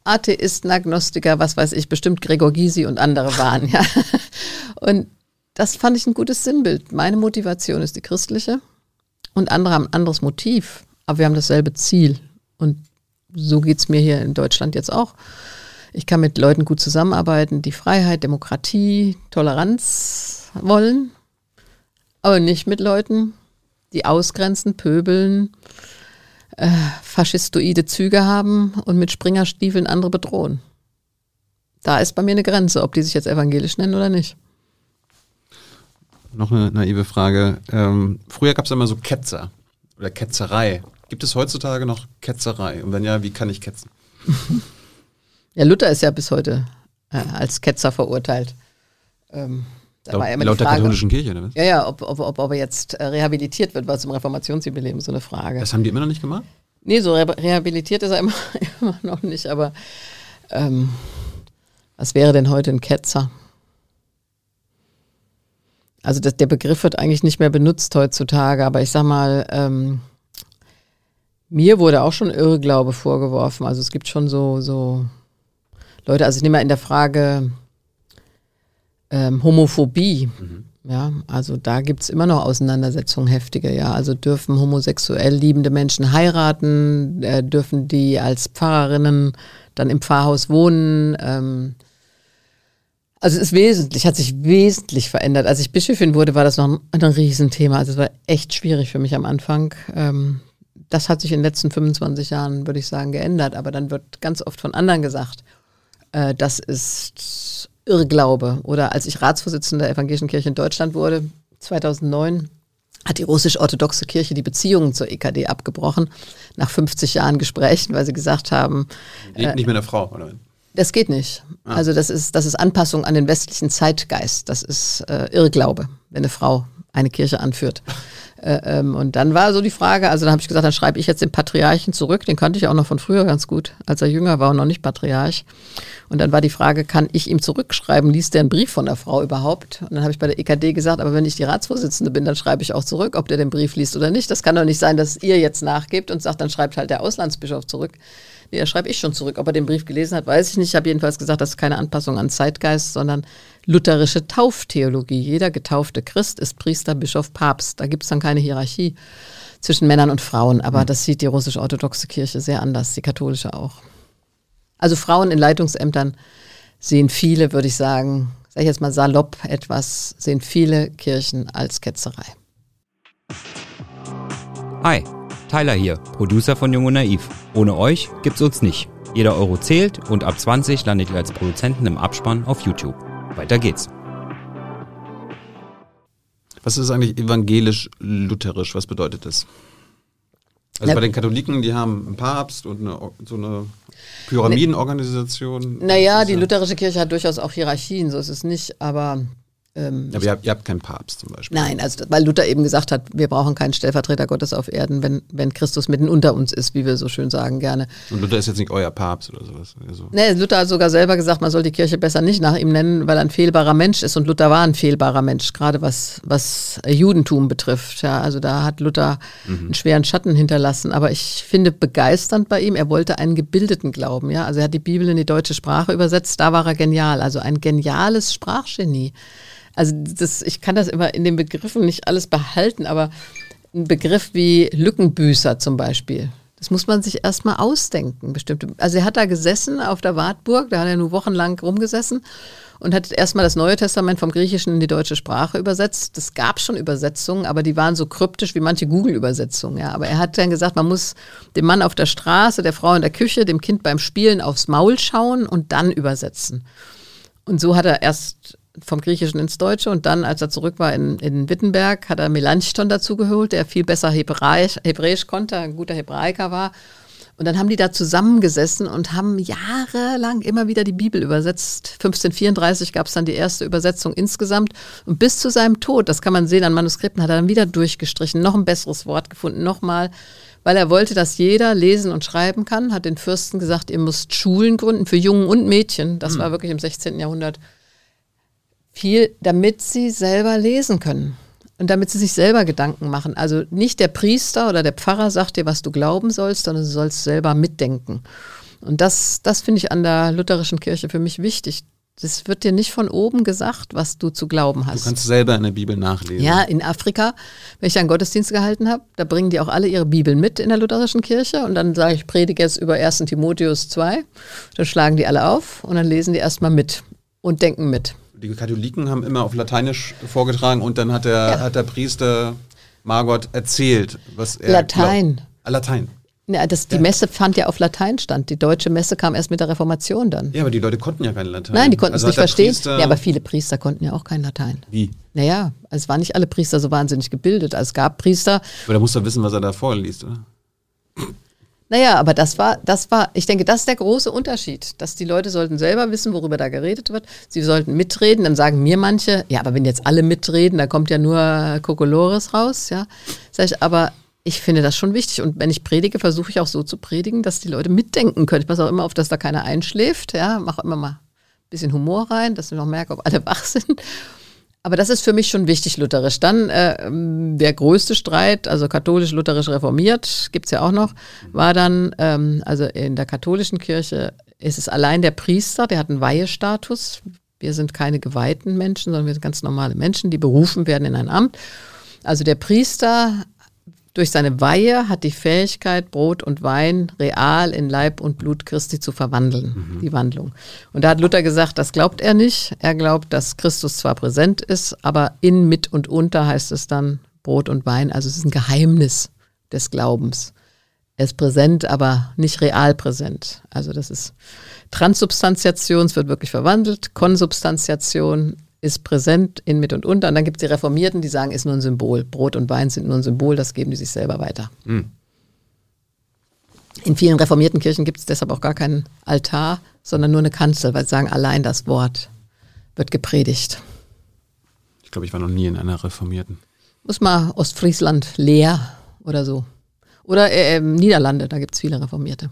Atheisten, Agnostiker, was weiß ich, bestimmt Gregor Gysi und andere waren. Ja. Und das fand ich ein gutes Sinnbild. Meine Motivation ist die christliche und andere haben ein anderes Motiv, aber wir haben dasselbe Ziel. Und so geht es mir hier in Deutschland jetzt auch. Ich kann mit Leuten gut zusammenarbeiten, die Freiheit, Demokratie, Toleranz wollen, aber nicht mit Leuten, die ausgrenzen, pöbeln, äh, faschistoide Züge haben und mit Springerstiefeln andere bedrohen. Da ist bei mir eine Grenze, ob die sich jetzt evangelisch nennen oder nicht noch eine naive Frage. Ähm, früher gab es immer so Ketzer oder Ketzerei. Gibt es heutzutage noch Ketzerei? Und wenn ja, wie kann ich ketzen? Ja, Luther ist ja bis heute äh, als Ketzer verurteilt. Ähm, Da war immer laut der Frage- katholischen Kirche, oder was? Ja, ja, ob, ob, ob, ob er jetzt äh, rehabilitiert wird, war zum Reformationsjubiläum so eine Frage. Das haben die immer noch nicht gemacht? Nee, so re rehabilitiert ist er immer, immer noch nicht, aber ähm, was wäre denn heute ein Ketzer? Also das, der Begriff wird eigentlich nicht mehr benutzt heutzutage, aber ich sag mal, ähm, mir wurde auch schon Irrglaube vorgeworfen. Also es gibt schon so, so Leute, also ich nehme mal in der Frage ähm, Homophobie. Ja, also da gibt's immer noch Auseinandersetzungen heftige, ja. Also dürfen homosexuell liebende Menschen heiraten, äh, dürfen die als Pfarrerinnen dann im Pfarrhaus wohnen. Ähm, also es ist wesentlich, hat sich wesentlich verändert. Als ich Bischöfin wurde, war das noch ein, ein Riesenthema. Also es war echt schwierig für mich am Anfang. Ähm, das hat sich in den letzten 25 Jahren, würde ich sagen, geändert. Aber dann wird ganz oft von anderen gesagt, äh, das ist Irrglaube. Oder als ich Ratsvorsitzende der Evangelischen Kirche in Deutschland wurde, 2009, hat die russisch-orthodoxe Kirche die Beziehungen zur EKD abgebrochen, nach 50 Jahren Gesprächen, weil sie gesagt haben, Nicht, nicht mit einer Frau, oder? Das geht nicht. Also das ist, das ist Anpassung an den westlichen Zeitgeist. Das ist äh, Irrglaube, wenn eine Frau eine Kirche anführt. Äh, ähm, und dann war so die Frage, also dann habe ich gesagt, dann schreibe ich jetzt den Patriarchen zurück. Den kannte ich auch noch von früher ganz gut, als er jünger war und noch nicht Patriarch. Und dann war die Frage, kann ich ihm zurückschreiben? Liest der einen Brief von der Frau überhaupt? Und dann habe ich bei der EKD gesagt, aber wenn ich die Ratsvorsitzende bin, dann schreibe ich auch zurück, ob der den Brief liest oder nicht. Das kann doch nicht sein, dass ihr jetzt nachgebt und sagt, dann schreibt halt der Auslandsbischof zurück. Nee, da schreibe ich schon zurück. Ob er den Brief gelesen hat, weiß ich nicht. Ich habe jedenfalls gesagt, das ist keine Anpassung an Zeitgeist, sondern lutherische Tauftheologie. Jeder getaufte Christ ist Priester, Bischof, Papst. Da gibt es dann keine Hierarchie zwischen Männern und Frauen. Aber das sieht die russisch-orthodoxe Kirche sehr anders, die katholische auch. Also Frauen in Leitungsämtern sehen viele, würde ich sagen, sage ich jetzt mal salopp etwas, sehen viele Kirchen als Ketzerei. Hi, Tyler hier, Producer von Jung und Naiv. Ohne euch gibt's uns nicht. Jeder Euro zählt und ab 20 landet ihr als Produzenten im Abspann auf YouTube. Weiter geht's. Was ist eigentlich evangelisch-lutherisch? Was bedeutet das? Also Na- bei den Katholiken, die haben einen Papst und eine, so eine Pyramidenorganisation. Naja, die lutherische Kirche hat durchaus auch Hierarchien, so ist es nicht, aber ähm, Aber ihr habt, ihr habt keinen Papst zum Beispiel. Nein, also weil Luther eben gesagt hat, wir brauchen keinen Stellvertreter Gottes auf Erden, wenn, wenn Christus mitten unter uns ist, wie wir so schön sagen gerne. Und Luther ist jetzt nicht euer Papst oder sowas. Also, Nee, Luther hat sogar selber gesagt, man soll die Kirche besser nicht nach ihm nennen, weil er ein fehlbarer Mensch ist. Und Luther war ein fehlbarer Mensch, gerade was, was Judentum betrifft. Ja, also da hat Luther einen schweren Schatten hinterlassen. Aber ich finde begeisternd bei ihm, er wollte einen gebildeten Glauben. Ja, also er hat die Bibel in die deutsche Sprache übersetzt, da war er genial. Also ein geniales Sprachgenie. Also das, ich kann das immer in den Begriffen nicht alles behalten, aber ein Begriff wie Lückenbüßer zum Beispiel. Das muss man sich erstmal ausdenken. Bestimmte. Also er hat da gesessen auf der Wartburg, da hat er nur wochenlang rumgesessen und hat erstmal das Neue Testament vom Griechischen in die deutsche Sprache übersetzt. Das gab schon Übersetzungen, aber die waren so kryptisch wie manche Google-Übersetzungen. Ja. Aber er hat dann gesagt, man muss dem Mann auf der Straße, der Frau in der Küche, dem Kind beim Spielen aufs Maul schauen und dann übersetzen. Und so hat er erst vom Griechischen ins Deutsche und dann, als er zurück war in, in Wittenberg, hat er Melanchthon dazu geholt, der viel besser Hebräisch, Hebräisch konnte, ein guter Hebraiker war. Und dann haben die da zusammengesessen und haben jahrelang immer wieder die Bibel übersetzt. 1534 gab es dann die erste Übersetzung insgesamt. Und bis zu seinem Tod, das kann man sehen an Manuskripten, hat er dann wieder durchgestrichen, noch ein besseres Wort gefunden, nochmal, weil er wollte, dass jeder lesen und schreiben kann, hat den Fürsten gesagt, ihr müsst Schulen gründen für Jungen und Mädchen. Das war wirklich im 16. Jahrhundert viel, damit sie selber lesen können und damit sie sich selber Gedanken machen. Also nicht der Priester oder der Pfarrer sagt dir, was du glauben sollst, sondern du sollst selber mitdenken. Und das, das finde ich an der lutherischen Kirche für mich wichtig. Das wird dir nicht von oben gesagt, was du zu glauben du hast. kannst selber in der Bibel nachlesen. Ja, in Afrika, wenn ich einen Gottesdienst gehalten habe, da bringen die auch alle ihre Bibeln mit in der lutherischen Kirche und dann sage ich, predige jetzt über 1. Timotheus 2. Dann schlagen die alle auf und dann lesen die erstmal mit und denken mit. Die Katholiken haben immer auf Lateinisch vorgetragen und dann hat der, Ja. hat der Priester Margot erzählt, was er Latein. glaubt. Ah, Latein. Ja, das, die Messe fand ja auf Latein stand. Die deutsche Messe kam erst mit der Reformation dann. Ja, aber die Leute konnten ja kein Latein. Nein, die konnten Also es nicht verstehen. Priester- ja, aber viele Priester konnten ja auch kein Latein. Wie? Naja, also es waren nicht alle Priester so wahnsinnig gebildet. Also es gab Priester, Aber da muss er wissen, was er da vorliest, oder? Naja, aber das war, das war, ich denke, das ist der große Unterschied, dass die Leute sollten selber wissen, worüber da geredet wird. Sie sollten mitreden. Dann sagen mir manche, ja, aber wenn jetzt alle mitreden, da kommt ja nur Kokolores raus, ja. Sag ich, aber ich finde das schon wichtig. Und wenn ich predige, versuche ich auch so zu predigen, dass die Leute mitdenken können. Ich passe auch immer auf, dass da keiner einschläft, ja. Mache immer mal ein bisschen Humor rein, dass ich noch merke, ob alle wach sind. Aber das ist für mich schon wichtig, lutherisch. Dann äh, der größte Streit, also katholisch, lutherisch reformiert, gibt's ja auch noch, war dann, ähm, also in der katholischen Kirche ist es allein der Priester, der hat einen Weihestatus. Wir sind keine geweihten Menschen, sondern wir sind ganz normale Menschen, die berufen werden in ein Amt. Also der Priester durch seine Weihe hat die Fähigkeit, Brot und Wein real in Leib und Blut Christi zu verwandeln, mhm. die Wandlung. Und da hat Luther gesagt, das glaubt er nicht. Er glaubt, dass Christus zwar präsent ist, aber in, mit und unter heißt es dann Brot und Wein. Also es ist ein Geheimnis des Glaubens. Er ist präsent, aber nicht real präsent. Also das ist Transubstantiation, es wird wirklich verwandelt. Konsubstantiation, ist präsent in Mit und Unter. Und dann gibt es die Reformierten, die sagen, ist nur ein Symbol. Brot und Wein sind nur ein Symbol, das geben die sich selber weiter. Mhm. In vielen reformierten Kirchen gibt es deshalb auch gar keinen Altar, sondern nur eine Kanzel, weil sie sagen, allein das Wort wird gepredigt. Ich glaube, ich war noch nie in einer reformierten. Muss mal Ostfriesland leer oder so. Oder äh, Niederlande, da gibt es viele Reformierte.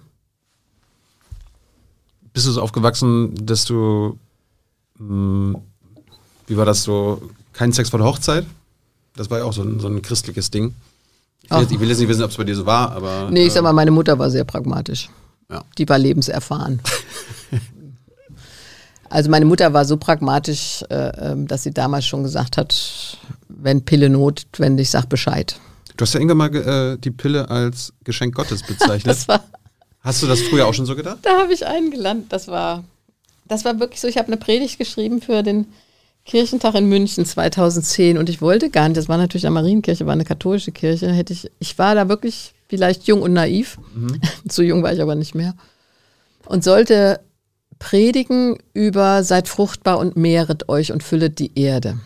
Bist du so aufgewachsen, dass du mh, hm, wie war das so? Kein Sex vor der Hochzeit? Das war ja auch so ein, so ein christliches Ding. Ich will, jetzt, ich will, jetzt, nicht wissen, ob es bei dir so war, aber. Nee, ich sag mal, meine Mutter war sehr pragmatisch. Ja. Die war lebenserfahren. also meine Mutter war so pragmatisch, äh, ähm, dass sie damals schon gesagt hat, wenn Pille notwendig, sag Bescheid. Du hast ja irgendwann mal äh, die Pille als Geschenk Gottes bezeichnet. hast du das früher auch schon so gedacht? Da habe ich eingelandet. Das war, das war wirklich so. Ich habe eine Predigt geschrieben für den Kirchentag in München 2010 und ich wollte gar nicht, das war natürlich eine Marienkirche, war eine katholische Kirche, hätte ich, ich war da wirklich vielleicht jung und naiv, mhm. so jung war ich aber nicht mehr, und sollte predigen über seid fruchtbar und mehret euch und füllet die Erde.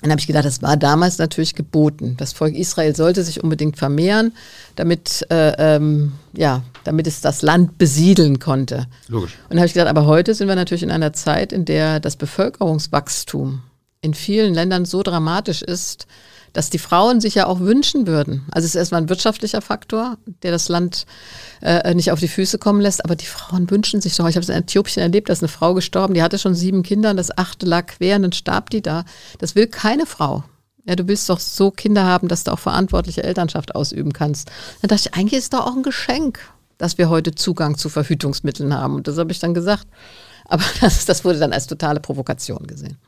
Dann habe ich gedacht, das war damals natürlich geboten. Das Volk Israel sollte sich unbedingt vermehren, damit, äh, ähm, ja, damit es das Land besiedeln konnte. Logisch. Und dann habe ich gedacht, aber heute sind wir natürlich in einer Zeit, in der das Bevölkerungswachstum in vielen Ländern so dramatisch ist, dass die Frauen sich ja auch wünschen würden. Also es ist erstmal ein wirtschaftlicher Faktor, der das Land äh, nicht auf die Füße kommen lässt, aber die Frauen wünschen sich doch. Ich habe es in Äthiopien erlebt, da ist eine Frau gestorben, die hatte schon sieben Kinder und das achte lag quer und dann starb die da. Das will keine Frau. Ja, du willst doch so Kinder haben, dass du auch verantwortliche Elternschaft ausüben kannst. Dann dachte ich, eigentlich ist doch auch ein Geschenk, dass wir heute Zugang zu Verhütungsmitteln haben. Und das habe ich dann gesagt. Aber das, das wurde dann als totale Provokation gesehen.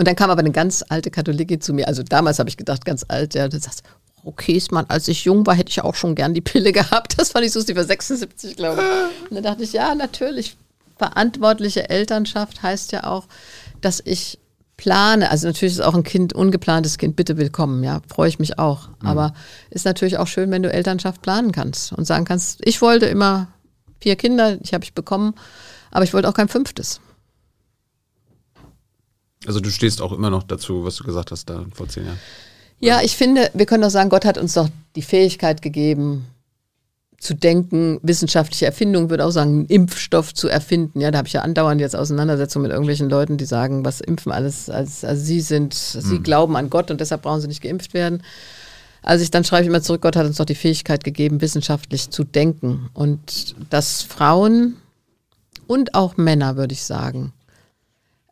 Und dann kam aber eine ganz alte Katholikin zu mir. Also damals habe ich gedacht, ganz alt, ja, das sagt, okay, ist man, als ich jung war, hätte ich auch schon gern die Pille gehabt. Das fand ich so, sie war 76, glaube ich. Und dann dachte ich, ja, natürlich. Verantwortliche Elternschaft heißt ja auch, dass ich plane, also natürlich ist auch ein Kind, ungeplantes Kind, bitte willkommen, ja, freue ich mich auch. Mhm. Aber ist natürlich auch schön, wenn du Elternschaft planen kannst und sagen kannst, ich wollte immer vier Kinder, ich habe ich bekommen, aber ich wollte auch kein fünftes. Also du stehst auch immer noch dazu, was du gesagt hast da vor zehn Jahren. Ja, ich finde, wir können doch sagen, Gott hat uns doch die Fähigkeit gegeben, zu denken, wissenschaftliche Erfindung, würde auch sagen, einen Impfstoff zu erfinden. Ja, da habe ich ja andauernd jetzt Auseinandersetzungen mit irgendwelchen Leuten, die sagen, was Impfen alles, als, also sie sind, sie mhm. glauben an Gott und deshalb brauchen sie nicht geimpft werden. Also ich dann schreibe ich immer zurück, Gott hat uns doch die Fähigkeit gegeben, wissenschaftlich zu denken. Und dass Frauen und auch Männer, würde ich sagen,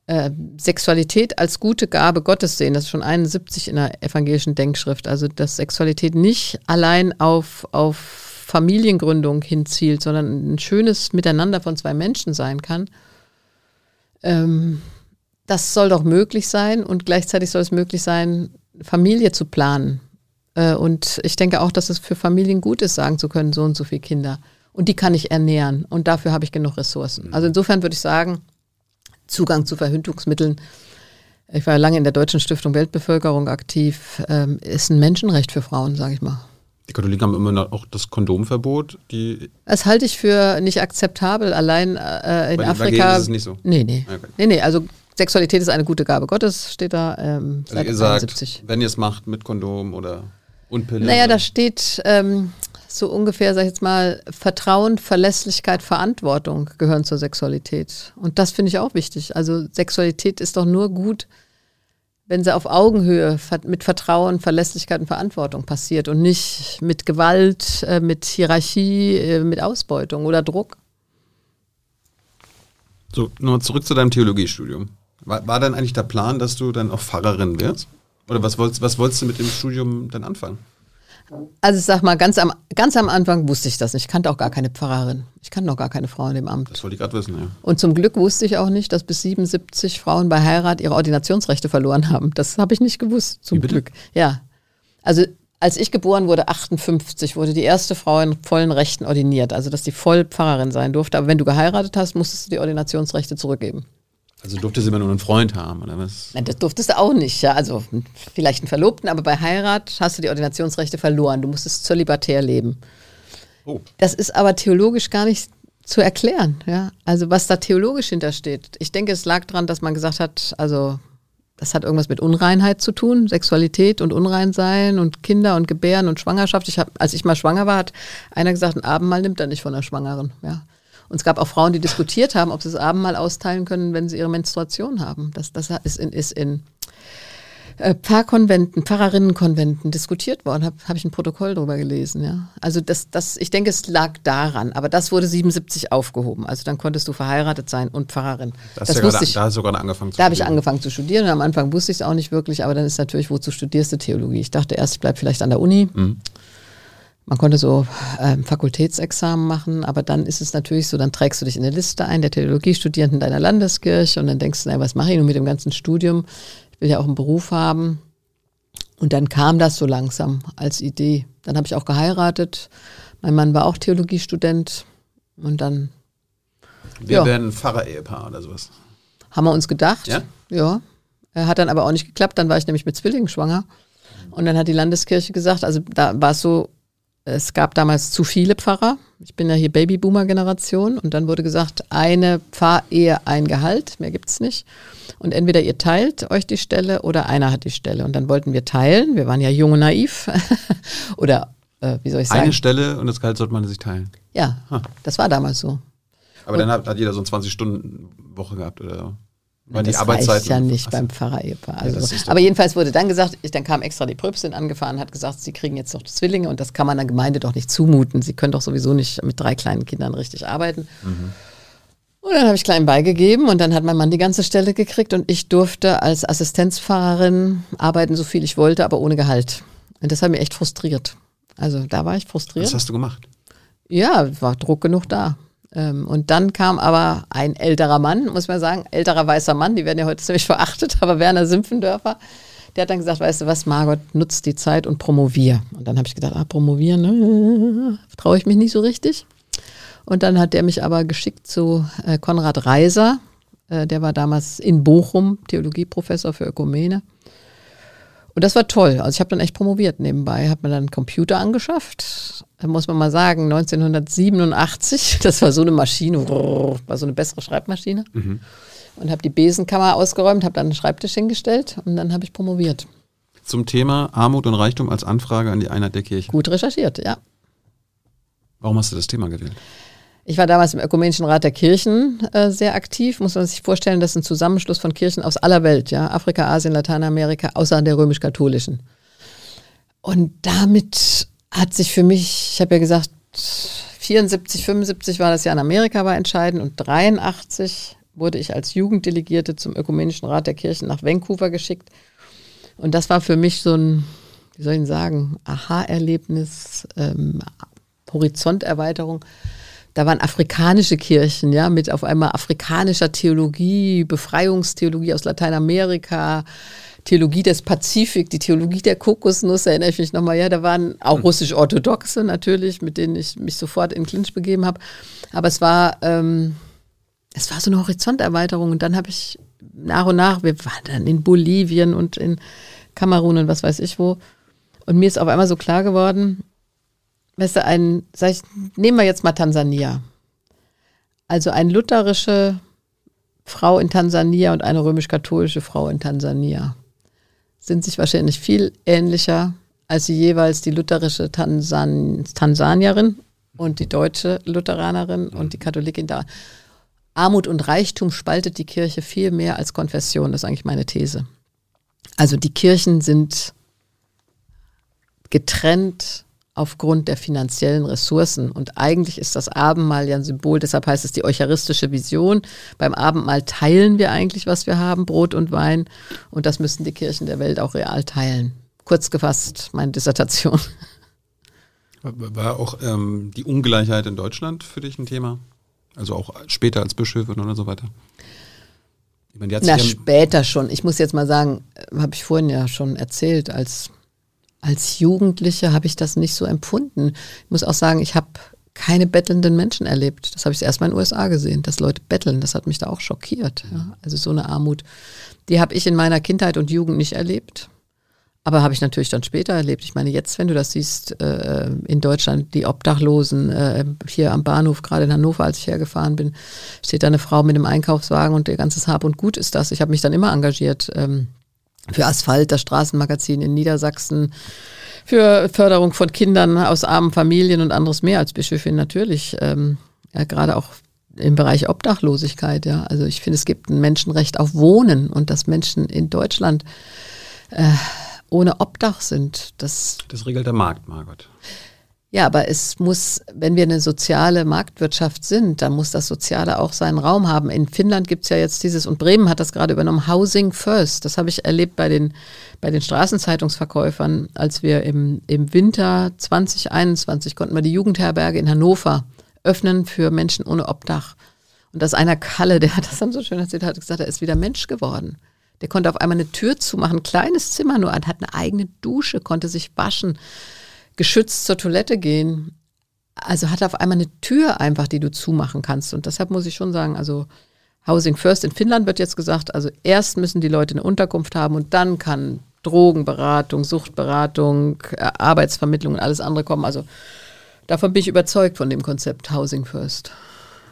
äh, Sexualität als gute Gabe Gottes sehen. Das ist schon 71 in der evangelischen Denkschrift. Also, dass Sexualität nicht allein auf, auf Familiengründung hinzielt, sondern ein schönes Miteinander von zwei Menschen sein kann. Ähm, das soll doch möglich sein und gleichzeitig soll es möglich sein, Familie zu planen. Äh, und ich denke auch, dass es für Familien gut ist, sagen zu können, so und so viele Kinder. Und die kann ich ernähren. Und dafür habe ich genug Ressourcen. Also insofern würde ich sagen, Zugang zu Verhütungsmitteln. Ich war lange in der Deutschen Stiftung Weltbevölkerung aktiv. Ähm, ist ein Menschenrecht für Frauen, sage ich mal. Die Katholiken haben immer noch auch das Kondomverbot. Die das halte ich für nicht akzeptabel. Allein äh, in Bei Afrika. Ist es nicht so. Nee, nee. Okay. Nee, nee. Also Sexualität ist eine gute Gabe Gottes, steht da. Ähm, also seit ihr sagt, wenn ihr es macht mit Kondom oder und Pille. Naja, da steht, ähm, so ungefähr, sag ich jetzt mal, Vertrauen, Verlässlichkeit, Verantwortung gehören zur Sexualität. Und das finde ich auch wichtig. Also Sexualität ist doch nur gut, wenn sie auf Augenhöhe mit Vertrauen, Verlässlichkeit und Verantwortung passiert und nicht mit Gewalt, äh, mit Hierarchie, äh, mit Ausbeutung oder Druck. So, nochmal zurück zu deinem Theologiestudium. War, war dann eigentlich der Plan, dass du dann auch Pfarrerin wirst? Oder was wolltest, was wolltest du mit dem Studium dann anfangen? Also ich sag mal, ganz am, ganz am Anfang wusste ich das nicht. Ich kannte auch gar keine Pfarrerin. Ich kannte noch gar keine Frau in dem Amt. Das wollte ich gerade wissen, ja. Und zum Glück wusste ich auch nicht, dass bis 77 Frauen bei Heirat ihre Ordinationsrechte verloren haben. Das habe ich nicht gewusst, zum Glück. Ja. Also als ich geboren wurde, 58, wurde die erste Frau in vollen Rechten ordiniert. Also dass die voll Pfarrerin sein durfte. Aber wenn du geheiratet hast, musstest du die Ordinationsrechte zurückgeben. Also durftest du immer nur einen Freund haben, oder was? Nein, das durftest du auch nicht, ja. Also vielleicht einen Verlobten, aber bei Heirat hast du die Ordinationsrechte verloren. Du musstest zölibatär leben. Oh. Das ist aber theologisch gar nicht zu erklären, ja. Also was da theologisch hintersteht. Ich denke, es lag daran, dass man gesagt hat, also das hat irgendwas mit Unreinheit zu tun, Sexualität und Unreinsein und Kinder und Gebären und Schwangerschaft. Ich hab, als ich mal schwanger war, hat einer gesagt, ein Abendmahl nimmt er nicht von der Schwangeren, ja. Und es gab auch Frauen, die diskutiert haben, ob sie das Abendmahl austeilen können, wenn sie ihre Menstruation haben. Das, das ist in, ist in äh, Pfarrkonventen, Pfarrerinnenkonventen diskutiert worden. Habe hab ich ein Protokoll darüber gelesen. Ja. Also das, das, ich denke, es lag daran. Aber das wurde 77 aufgehoben. Also dann konntest du verheiratet sein und Pfarrerin. Das, das ja grade, ich, da hast du gerade angefangen zu Da habe ich angefangen zu studieren. Und am Anfang wusste ich es auch nicht wirklich. Aber dann ist natürlich, wozu studierst du Theologie? Ich dachte erst, ich bleibe vielleicht an der Uni. Mhm. Man konnte so ähm, Fakultätsexamen machen, aber dann ist es natürlich so, dann trägst du dich in eine Liste ein der Theologiestudierenden deiner Landeskirche und dann denkst du, na, was mache ich nun mit dem ganzen Studium? Ich will ja auch einen Beruf haben. Und dann kam das so langsam als Idee. Dann habe ich auch geheiratet. Mein Mann war auch Theologiestudent und dann. Wir ja. werden Pfarrer-Ehepaar oder sowas. Haben wir uns gedacht. Ja? Ja. Hat dann aber auch nicht geklappt. Dann war ich nämlich mit Zwillingen schwanger. Und dann hat die Landeskirche gesagt, also da war es so, es gab damals zu viele Pfarrer. Ich bin ja hier Babyboomer-Generation und dann wurde gesagt, eine Pfarrehe, ein Gehalt, mehr gibt es nicht. Und entweder ihr teilt euch die Stelle oder einer hat die Stelle. Und dann wollten wir teilen. Wir waren ja jung und naiv. oder äh, wie soll ich sagen? Eine Stelle und das Gehalt sollte man sich teilen. Ja, huh. das war damals so. Aber und dann hat, hat jeder so eine 20-Stunden-Woche gehabt, oder? Weil das die Arbeitszeit ja nicht beim Pfarrer-Ehepaar. Also, ja, aber jedenfalls wurde dann gesagt, dann kam extra die Pröbstin angefahren und hat gesagt, sie kriegen jetzt noch Zwillinge und das kann man der Gemeinde doch nicht zumuten. Sie können doch sowieso nicht mit drei kleinen Kindern richtig arbeiten. Mhm. Und dann habe ich klein beigegeben und dann hat mein Mann die ganze Stelle gekriegt und ich durfte als Assistenzfahrerin arbeiten, so viel ich wollte, aber ohne Gehalt. Und das hat mich echt frustriert. Also da war ich frustriert. Was hast du gemacht? Ja, war Druck genug da. Ähm, und dann kam aber ein älterer Mann, muss man sagen, älterer weißer Mann, die werden ja heute ziemlich verachtet, aber Werner Simpfendörfer, der hat dann gesagt, weißt du was, Margot, nutzt die Zeit und promovier. Und dann habe ich gedacht, ah, promovieren, ne, traue ich mich nicht so richtig. Und dann hat der mich aber geschickt zu äh, Konrad Reiser, äh, der war damals in Bochum Theologieprofessor für Ökumene. Und das war toll. Also ich habe dann echt promoviert nebenbei, habe mir dann einen Computer angeschafft. Da muss man mal sagen, 1987, das war so eine Maschine, war so eine bessere Schreibmaschine. Mhm. Und habe die Besenkammer ausgeräumt, habe dann einen Schreibtisch hingestellt und dann habe ich promoviert. Zum Thema Armut und Reichtum als Anfrage an die Einheit der Kirche. Gut recherchiert, ja. Warum hast du das Thema gewählt? Ich war damals im Ökumenischen Rat der Kirchen äh, sehr aktiv. Muss man sich vorstellen, das ist ein Zusammenschluss von Kirchen aus aller Welt, ja, Afrika, Asien, Lateinamerika, außer der römisch-katholischen. Und damit hat sich für mich, ich habe ja gesagt, 74, 75 war das Jahr in Amerika war entscheidend und 83 wurde ich als Jugenddelegierte zum Ökumenischen Rat der Kirchen nach Vancouver geschickt. Und das war für mich so ein, wie soll ich sagen, Aha-Erlebnis, ähm, Horizonterweiterung da waren afrikanische Kirchen, ja, mit auf einmal afrikanischer Theologie, Befreiungstheologie aus Lateinamerika, Theologie des Pazifik, die Theologie der Kokosnuss, erinnere ich mich nochmal, ja, da waren auch hm. russisch-orthodoxe natürlich, mit denen ich mich sofort in Clinch begeben habe. Aber es war, ähm, es war so eine Horizonterweiterung und dann habe ich nach und nach, wir waren dann in Bolivien und in Kamerun und was weiß ich wo. Und mir ist auf einmal so klar geworden, weißt du, ein, sag ich, nehmen wir jetzt mal Tansania. Also eine lutherische Frau in Tansania und eine römisch-katholische Frau in Tansania sind sich wahrscheinlich viel ähnlicher als jeweils die lutherische Tansan Tansanierin und die deutsche Lutheranerin und die Katholikin da. Armut und Reichtum spaltet die Kirche viel mehr als Konfession, das ist eigentlich meine These. Also die Kirchen sind getrennt aufgrund der finanziellen Ressourcen. Und eigentlich ist das Abendmahl ja ein Symbol, deshalb heißt es die eucharistische Vision. Beim Abendmahl teilen wir eigentlich, was wir haben, Brot und Wein. Und das müssten die Kirchen der Welt auch real teilen. Kurz gefasst, meine Dissertation. War auch ähm, die Ungleichheit in Deutschland für dich ein Thema? Also auch später als Bischöfin oder so weiter? Meine, Na, später schon. Ich muss jetzt mal sagen, äh, habe ich vorhin ja schon erzählt, als als Jugendliche habe ich das nicht so empfunden. Ich muss auch sagen, ich habe keine bettelnden Menschen erlebt. Das habe ich erst mal in den USA gesehen, dass Leute betteln. Das hat mich da auch schockiert. Ja. Also so eine Armut, die habe ich in meiner Kindheit und Jugend nicht erlebt. Aber habe ich natürlich dann später erlebt. Ich meine, jetzt, wenn du das siehst, äh, in Deutschland, die Obdachlosen, äh, hier am Bahnhof, gerade in Hannover, als ich hergefahren bin, steht da eine Frau mit einem Einkaufswagen und ihr ganzes Hab und Gut ist das. Ich habe mich dann immer engagiert. Ähm, für Asphalt, das Straßenmagazin in Niedersachsen, für Förderung von Kindern aus armen Familien und anderes mehr als Bischöfin natürlich. Ähm, ja, gerade auch im Bereich Obdachlosigkeit, ja. Also ich finde, es gibt ein Menschenrecht auf Wohnen und dass Menschen in Deutschland äh, ohne Obdach sind. Das, das regelt der Markt, Margot. Ja, aber es muss, wenn wir eine soziale Marktwirtschaft sind, dann muss das Soziale auch seinen Raum haben. In Finnland gibt's ja jetzt dieses, und Bremen hat das gerade übernommen, Housing First. Das habe ich erlebt bei den, bei den Straßenzeitungsverkäufern, als wir im, im Winter 2021 konnten wir die Jugendherberge in Hannover öffnen für Menschen ohne Obdach. Und das einer Kalle, der hat das dann so schön erzählt, hat gesagt, er ist wieder Mensch geworden. Der konnte auf einmal eine Tür zumachen, kleines Zimmer nur, hat eine eigene Dusche, konnte sich waschen geschützt zur Toilette gehen. Also hat auf einmal eine Tür einfach, die du zumachen kannst. Und deshalb muss ich schon sagen, also Housing First in Finnland wird jetzt gesagt, also erst müssen die Leute eine Unterkunft haben und dann kann Drogenberatung, Suchtberatung, äh, Arbeitsvermittlung und alles andere kommen. Also davon bin ich überzeugt von dem Konzept Housing First.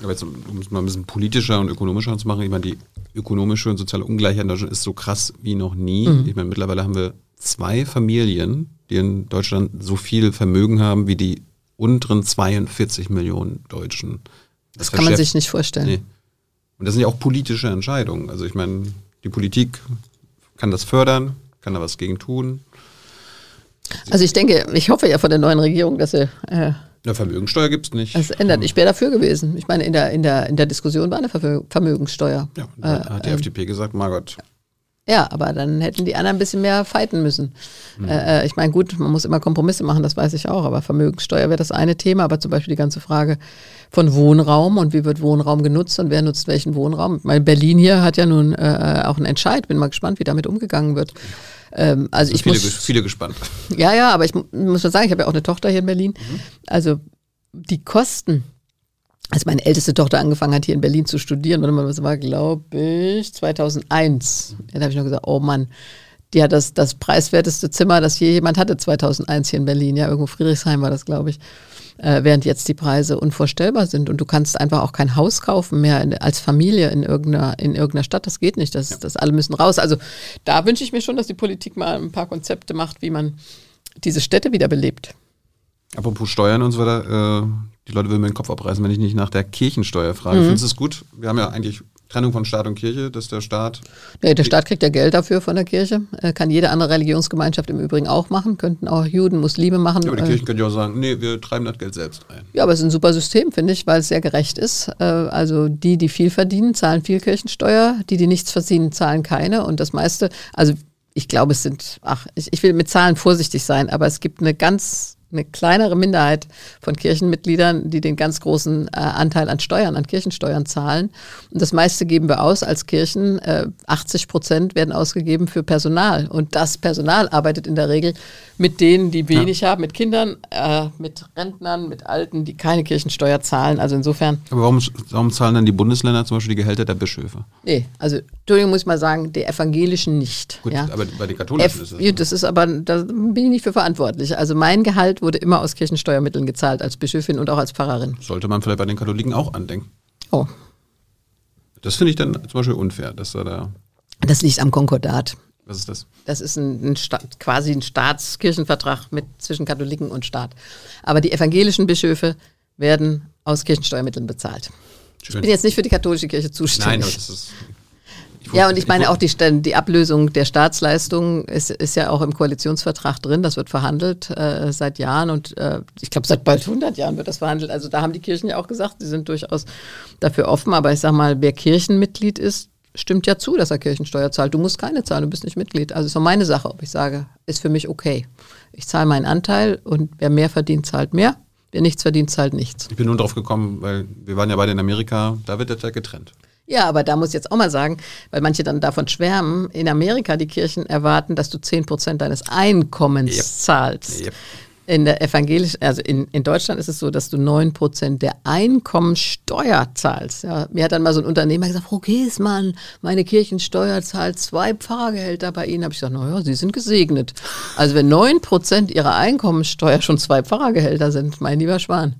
Aber jetzt, um es mal ein bisschen politischer und ökonomischer zu machen, ich meine, die ökonomische und soziale Ungleichheit in Deutschland ist so krass wie noch nie. Mhm. Ich meine, mittlerweile haben wir zwei Familien, die in Deutschland so viel Vermögen haben wie die unteren 42 Millionen Deutschen. Das, das kann man sich nicht vorstellen. Nee. Und das sind ja auch politische Entscheidungen. Also ich meine, die Politik kann das fördern, kann da was gegen tun. Also ich denke, ich hoffe ja von der neuen Regierung, dass sie äh, eine Vermögensteuer gibt es nicht. Das ändert. Ich wäre dafür gewesen. Ich meine, in der, in der, in der Diskussion war eine Vermögenssteuer. Ja, äh, hat die äh, FDP gesagt, Margot, ja, aber dann hätten die anderen ein bisschen mehr fighten müssen. Mhm. Äh, ich meine, gut, man muss immer Kompromisse machen, das weiß ich auch, aber Vermögenssteuer wäre das eine Thema, aber zum Beispiel die ganze Frage von Wohnraum und wie wird Wohnraum genutzt und wer nutzt welchen Wohnraum. Ich meine, Berlin hier hat ja nun äh, auch einen Entscheid, bin mal gespannt, wie damit umgegangen wird. Ähm, also, also ich viele, muss, viele gespannt. Ja, ja, aber ich muss mal sagen, ich habe ja auch eine Tochter hier in Berlin. Mhm. Also die Kosten als meine älteste Tochter angefangen hat, hier in Berlin zu studieren, das war, glaube ich, 2001. Dann habe ich noch gesagt, oh Mann, die hat das, das preiswerteste Zimmer, das je jemand hatte, 2001 hier in Berlin. Ja, irgendwo Friedrichshain war das, glaube ich. Äh, während jetzt die Preise unvorstellbar sind. Und du kannst einfach auch kein Haus kaufen mehr in, als Familie in irgendeiner, in irgendeiner Stadt. Das geht nicht. Das, ja. das alle müssen raus. Also da wünsche ich mir schon, dass die Politik mal ein paar Konzepte macht, wie man diese Städte wiederbelebt. Apropos Steuern und so weiter, äh, die Leute würden mir den Kopf abreißen, wenn ich nicht nach der Kirchensteuer frage. Mhm. Findest du es gut? Wir haben ja eigentlich Trennung von Staat und Kirche, dass der Staat. Nee, der Staat kriegt ja Geld dafür von der Kirche. Kann jede andere Religionsgemeinschaft im Übrigen auch machen. Könnten auch Juden, Muslime machen. Ja, aber die Kirchen können ja auch sagen, nee, wir treiben das Geld selbst ein. Ja, aber es ist ein super System, finde ich, weil es sehr gerecht ist. Äh, also die, die viel verdienen, zahlen viel Kirchensteuer. Die, die nichts verdienen, zahlen keine. Und das meiste, also ich glaube, es sind, ach, ich, ich will mit Zahlen vorsichtig sein, aber es gibt eine ganz eine kleinere Minderheit von Kirchenmitgliedern, die den ganz großen äh, Anteil an Steuern, an Kirchensteuern zahlen. Und das meiste geben wir aus als Kirchen. Äh, 80 Prozent werden ausgegeben für Personal. Und das Personal arbeitet in der Regel mit denen, die wenig ja. haben, mit Kindern, äh, mit Rentnern, mit Alten, die keine Kirchensteuer zahlen. Also insofern. Aber warum, warum zahlen dann die Bundesländer zum Beispiel die Gehälter der Bischöfe? Nee, also Entschuldigung, muss ich mal sagen, die evangelischen nicht. Gut, ja. aber bei den katholischen F ist es. Das ist aber, da bin ich nicht für verantwortlich. Also mein Gehalt wurde immer aus Kirchensteuermitteln gezahlt, als Bischöfin und auch als Pfarrerin. Sollte man vielleicht bei den Katholiken auch andenken. Oh. Das finde ich dann zum Beispiel unfair, dass da da. Das liegt am Konkordat. Was ist das? Das ist ein, ein Staat, quasi ein Staatskirchenvertrag mit, zwischen Katholiken und Staat. Aber die evangelischen Bischöfe werden aus Kirchensteuermitteln bezahlt. Schön. Ich bin jetzt nicht für die katholische Kirche Nein, zuständig. aber das ist. ja, und ich meine auch die, die Ablösung der Staatsleistungen ist, ist ja auch im Koalitionsvertrag drin. Das wird verhandelt äh, seit Jahren und äh, ich glaube seit bald 100 Jahren wird das verhandelt. Also da haben die Kirchen ja auch gesagt, sie sind durchaus dafür offen. Aber ich sag mal, wer Kirchenmitglied ist, stimmt ja zu, dass er Kirchensteuer zahlt. Du musst keine zahlen, du bist nicht Mitglied. Also ist doch meine Sache, ob ich sage, ist für mich okay. Ich zahle meinen Anteil und wer mehr verdient, zahlt mehr. Wer nichts verdient, zahlt nichts. Ich bin nur drauf gekommen, weil wir waren ja beide in Amerika, da wird das ja getrennt. Ja, aber da muss ich jetzt auch mal sagen, weil manche dann davon schwärmen, in Amerika die Kirchen erwarten, dass du 10% deines Einkommens Yep. zahlst. Yep. In der evangelischen, also in, in Deutschland ist es so, dass du 9% der Einkommensteuer zahlst. Ja, mir hat dann mal so ein Unternehmer gesagt, Frau Giesmann, meine Kirchensteuer zahlt zwei Pfarrgehälter bei Ihnen. Habe ich gesagt, naja, Sie sind gesegnet. Also wenn 9% Ihrer Einkommensteuer schon zwei Pfarrergehälter sind, mein lieber Schwan.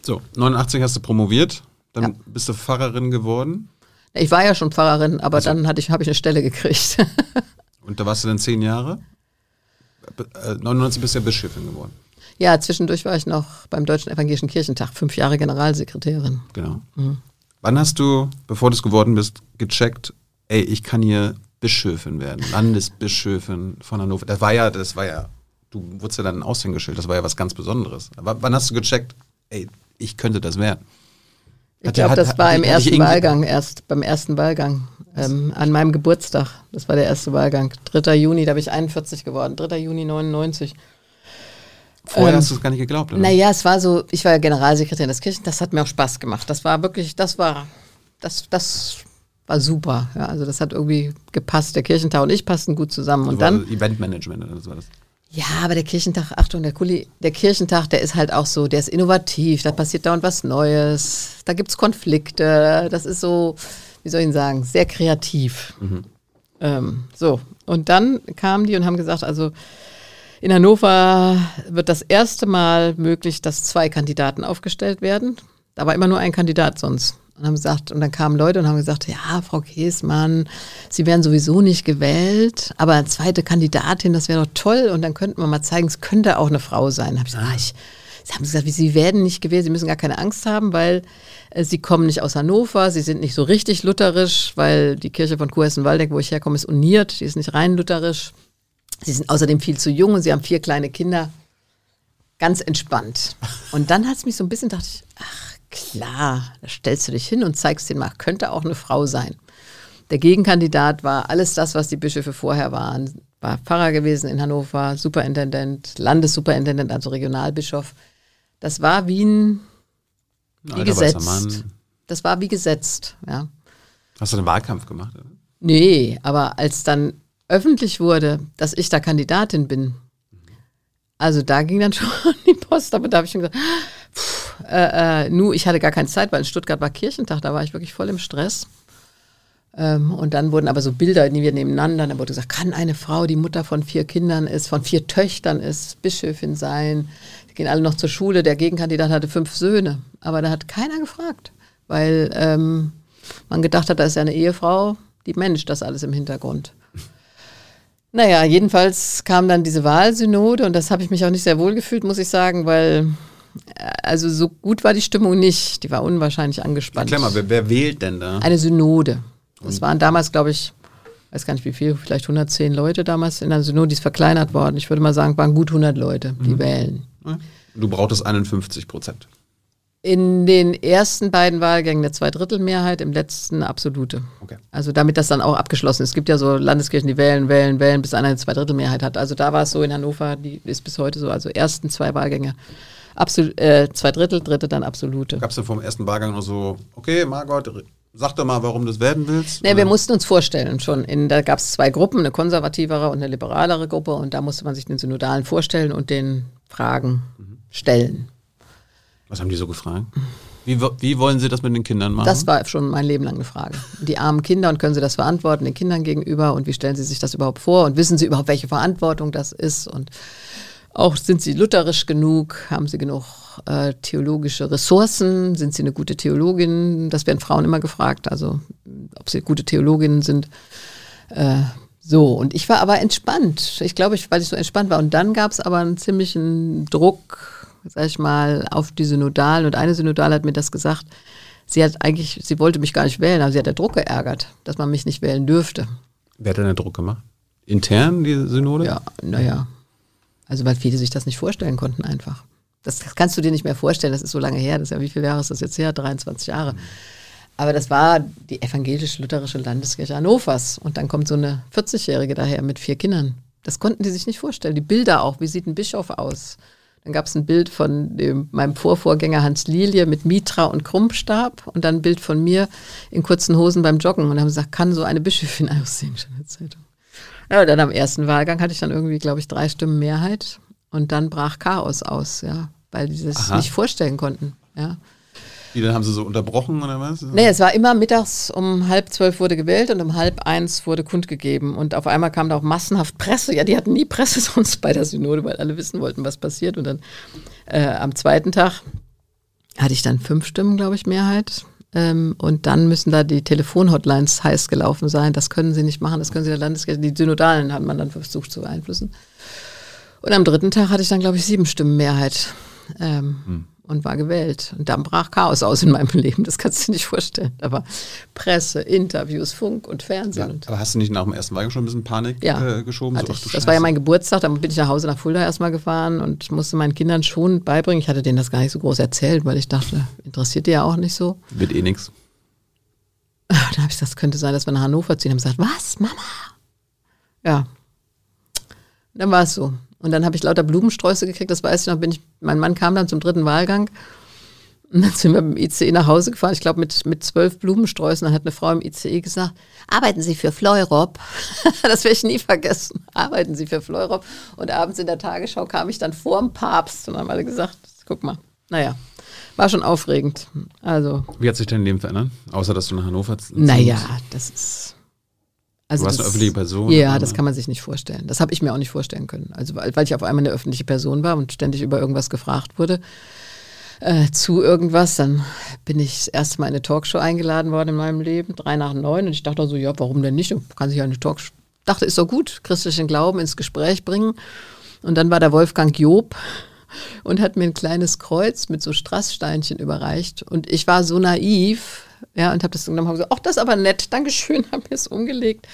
So, 89 hast du promoviert, dann Ja. bist du Pfarrerin geworden Ich war ja schon Pfarrerin, aber dann hatte ich, habe ich eine Stelle gekriegt. und da warst du dann zehn Jahre. Äh, 99 bist du ja Bischöfin geworden. Ja, zwischendurch war ich noch beim Deutschen Evangelischen Kirchentag, fünf Jahre Generalsekretärin. Genau. Mhm. Wann hast du, bevor du es geworden bist, gecheckt, ey, ich kann hier Bischöfin werden, Landesbischöfin von Hannover. Das war ja, das war ja, du wurdest ja dann ein Aushängeschild, das war ja was ganz Besonderes. Aber wann hast du gecheckt, ey, ich könnte das werden? Ich glaube, das hat- war hat im ersten Wahlgang erst, beim ersten Wahlgang, ähm, an meinem Geburtstag. Das war der erste Wahlgang. 3. Juni, da bin ich 41 geworden, 3. Juni 99. Vorher Ähm, hast du es gar nicht geglaubt, oder? Naja, es war so, ich war ja Generalsekretärin des Kirchen, das hat mir auch Spaß gemacht. Das war wirklich, das war, das, das war super. Ja, also das hat irgendwie gepasst. Der Kirchentag und ich passten gut zusammen. Und dann Eventmanagement, oder das war das. Ja, aber der Kirchentag, Achtung, der Kuli, der Kirchentag, der ist halt auch so, der ist innovativ, da passiert dauernd was Neues, da gibt's Konflikte, das ist so, wie soll ich Ihnen sagen, sehr kreativ. Ähm, so, und dann kamen die und haben gesagt, also in Hannover wird das erste Mal möglich, dass zwei Kandidaten aufgestellt werden. Da war immer nur ein Kandidat sonst. Und haben gesagt, und dann kamen Leute und haben gesagt, ja, Frau Käsmann, Sie werden sowieso nicht gewählt, aber eine zweite Kandidatin, das wäre doch toll. Und dann könnten wir mal zeigen, es könnte auch eine Frau sein. Hab ich gesagt, ah, ich, Sie haben gesagt, Sie werden nicht gewählt, Sie müssen gar keine Angst haben, weil Sie kommen nicht aus Hannover, Sie sind nicht so richtig lutherisch, weil die Kirche von Kurhessen-Waldeck, wo ich herkomme, ist uniert, die ist nicht rein lutherisch. Sie sind außerdem viel zu jung und sie haben vier kleine Kinder. Ganz entspannt. Und dann hat es mich so ein bisschen, ich, ach klar, da stellst du dich hin und zeigst den mal, könnte auch eine Frau sein. Der Gegenkandidat war alles das, was die Bischöfe vorher waren. War Pfarrer gewesen in Hannover, Superintendent, Landessuperintendent, also Regionalbischof. Das war wie ein, wie Alter gesetzt. Das war wie gesetzt, ja. Hast du einen Wahlkampf gemacht? Oder? Nee, aber als dann öffentlich wurde, dass ich da Kandidatin bin, also da ging dann schon die Post, aber da habe ich schon gesagt, pff, äh, äh, nu, ich hatte gar keine Zeit, weil in Stuttgart war Kirchentag, da war ich wirklich voll im Stress. Ähm, und dann wurden aber so Bilder, die wir nebeneinander, da wurde gesagt, kann eine Frau, die Mutter von vier Kindern ist, von vier Töchtern ist, Bischöfin sein? Die gehen alle noch zur Schule. Der Gegenkandidat hatte fünf Söhne, aber da hat keiner gefragt, weil ähm, man gedacht hat, da ist ja eine Ehefrau, die Mensch, das alles im Hintergrund. Naja, jedenfalls kam dann diese Wahlsynode und das habe ich mich auch nicht sehr wohl gefühlt, muss ich sagen, weil äh, also so gut war die Stimmung nicht. Die war unwahrscheinlich angespannt. Mal, wer, wer wählt denn da? Eine Synode. Es waren damals, glaube ich, weiß gar nicht wie viel, vielleicht 110 Leute damals in der Synode, die ist verkleinert worden. Ich würde mal sagen, waren gut 100 Leute, die wählen. Du brauchtest 51 Prozent. In den ersten beiden Wahlgängen eine Zweidrittelmehrheit, im letzten absolute. Okay. Also damit das dann auch abgeschlossen ist. Es gibt ja so Landeskirchen, die wählen, wählen, wählen, bis einer eine Zweidrittelmehrheit hat. Also da war es so in Hannover, die ist bis heute so. Also ersten zwei Wahlgänge absolut, äh, zwei Drittel, dritte dann absolute. Gab es denn vom ersten Wahlgang noch so, okay, Margot, sag doch mal, warum du es werden willst? Nee, wir mussten uns vorstellen schon. In, da gab es zwei Gruppen, eine konservativere und eine liberalere Gruppe. Und da musste man sich den Synodalen vorstellen und den Fragen stellen. Was haben die so gefragt? Wie, wie wollen sie das mit den Kindern machen? Das war schon mein Leben lang eine Frage. Die armen Kinder und können sie das verantworten den Kindern gegenüber und wie stellen sie sich das überhaupt vor und wissen sie überhaupt, welche Verantwortung das ist und auch sind sie lutherisch genug, haben sie genug äh, theologische Ressourcen, sind sie eine gute Theologin, das werden Frauen immer gefragt, also ob sie gute Theologinnen sind. Äh, So, und ich war aber entspannt. Ich glaube, ich, weil ich so entspannt war. Und dann gab es aber einen ziemlichen Druck, sag ich mal, auf die Synodalen. Und eine Synodale hat mir das gesagt. Sie hat eigentlich, sie wollte mich gar nicht wählen, aber sie hat der Druck geärgert, dass man mich nicht wählen dürfte. Wer hat denn den Druck gemacht? Intern die Synode? Ja, naja. Also weil viele sich das nicht vorstellen konnten einfach. Das, kannst du dir nicht mehr vorstellen, das ist so lange her. Das ist ja, wie viele Jahre ist das jetzt her? 23 Jahre. Aber das war die evangelisch-lutherische Landeskirche Hannovers. Und dann kommt so eine 40-Jährige daher mit vier Kindern. Das konnten die sich nicht vorstellen. Die Bilder auch. Wie sieht ein Bischof aus? Dann gab es ein Bild von dem, meinem Vorvorgänger Hans Lilie mit Mitra und Krummstab und dann ein Bild von mir in kurzen Hosen beim Joggen. Und dann haben gesagt, kann so eine Bischöfin aussehen, schon in der Zeitung. Ja, dann am ersten Wahlgang hatte ich dann irgendwie, glaube ich, drei Stimmen Mehrheit. Und dann brach Chaos aus, ja, weil die das Aha. nicht vorstellen konnten. Ja. Die dann haben sie so unterbrochen oder was? Nee, es war immer mittags um halb zwölf wurde gewählt und um halb eins wurde kundgegeben. Und auf einmal kam da auch massenhaft Presse. Ja, die hatten nie Presse sonst bei der Synode, weil alle wissen wollten, was passiert. Und dann äh, am zweiten Tag hatte ich dann fünf Stimmen, glaube ich, Mehrheit. Ähm, und dann müssen da die Telefonhotlines heiß gelaufen sein. Das können sie nicht machen, das können sie der Landeskirche. Die Synodalen hat man dann versucht zu beeinflussen. Und am dritten Tag hatte ich dann, glaube ich, sieben Stimmen Mehrheit. Ähm, und war gewählt. Und dann brach Chaos aus in meinem Leben. Das kannst du dir nicht vorstellen. Da war Presse, Interviews, Funk und Fernsehen. Ja, aber hast du nicht nach dem ersten Wahlgang schon ein bisschen Panik ja, äh, geschoben? hatte ach Das war ja mein Geburtstag, dann bin ich nach Hause nach Fulda erstmal gefahren und musste meinen Kindern schon beibringen. Ich hatte denen das gar nicht so groß erzählt, weil ich dachte, interessiert die ja auch nicht so. Wird eh nix. Dann habe ich gesagt, das könnte sein, dass wir nach Hannover ziehen. Haben gesagt, was, Mama? Ja. Dann war es so. Und dann habe ich lauter Blumensträuße gekriegt, das weiß ich noch, bin ich, mein Mann kam dann zum dritten Wahlgang. Und dann sind wir mit dem ICE nach Hause gefahren, ich glaube mit, mit zwölf Blumensträußen. Dann hat eine Frau im ICE gesagt, arbeiten Sie für Fleurop? das werde ich nie vergessen. Arbeiten Sie für Fleurop? Und abends in der Tagesschau kam ich dann vor dem Papst und haben alle gesagt, guck mal, naja, war schon aufregend. Also, Wie hat sich dein Leben verändert? Außer, dass du nach Hannover ziehst? naja, das ist. Also Du warst das, eine öffentliche Person, Ja, das kann man sich nicht vorstellen. Das habe ich mir auch nicht vorstellen können. Also weil, ich auf einmal eine öffentliche Person war und ständig über irgendwas gefragt wurde, äh, zu irgendwas, dann bin ich das erste Mal in eine Talkshow eingeladen worden in meinem Leben, drei nach neun. Und ich dachte so, ja, warum denn nicht? Kann sich ja eine Talkshow. Dachte, ist doch gut, christlichen Glauben ins Gespräch bringen. Und dann war der Wolfgang Job und hat mir ein kleines Kreuz mit so Strasssteinchen überreicht. Und ich war so naiv, ja, und habe das genommen, habe gesagt, ach, das ist aber nett, Dankeschön, habe mir es umgelegt.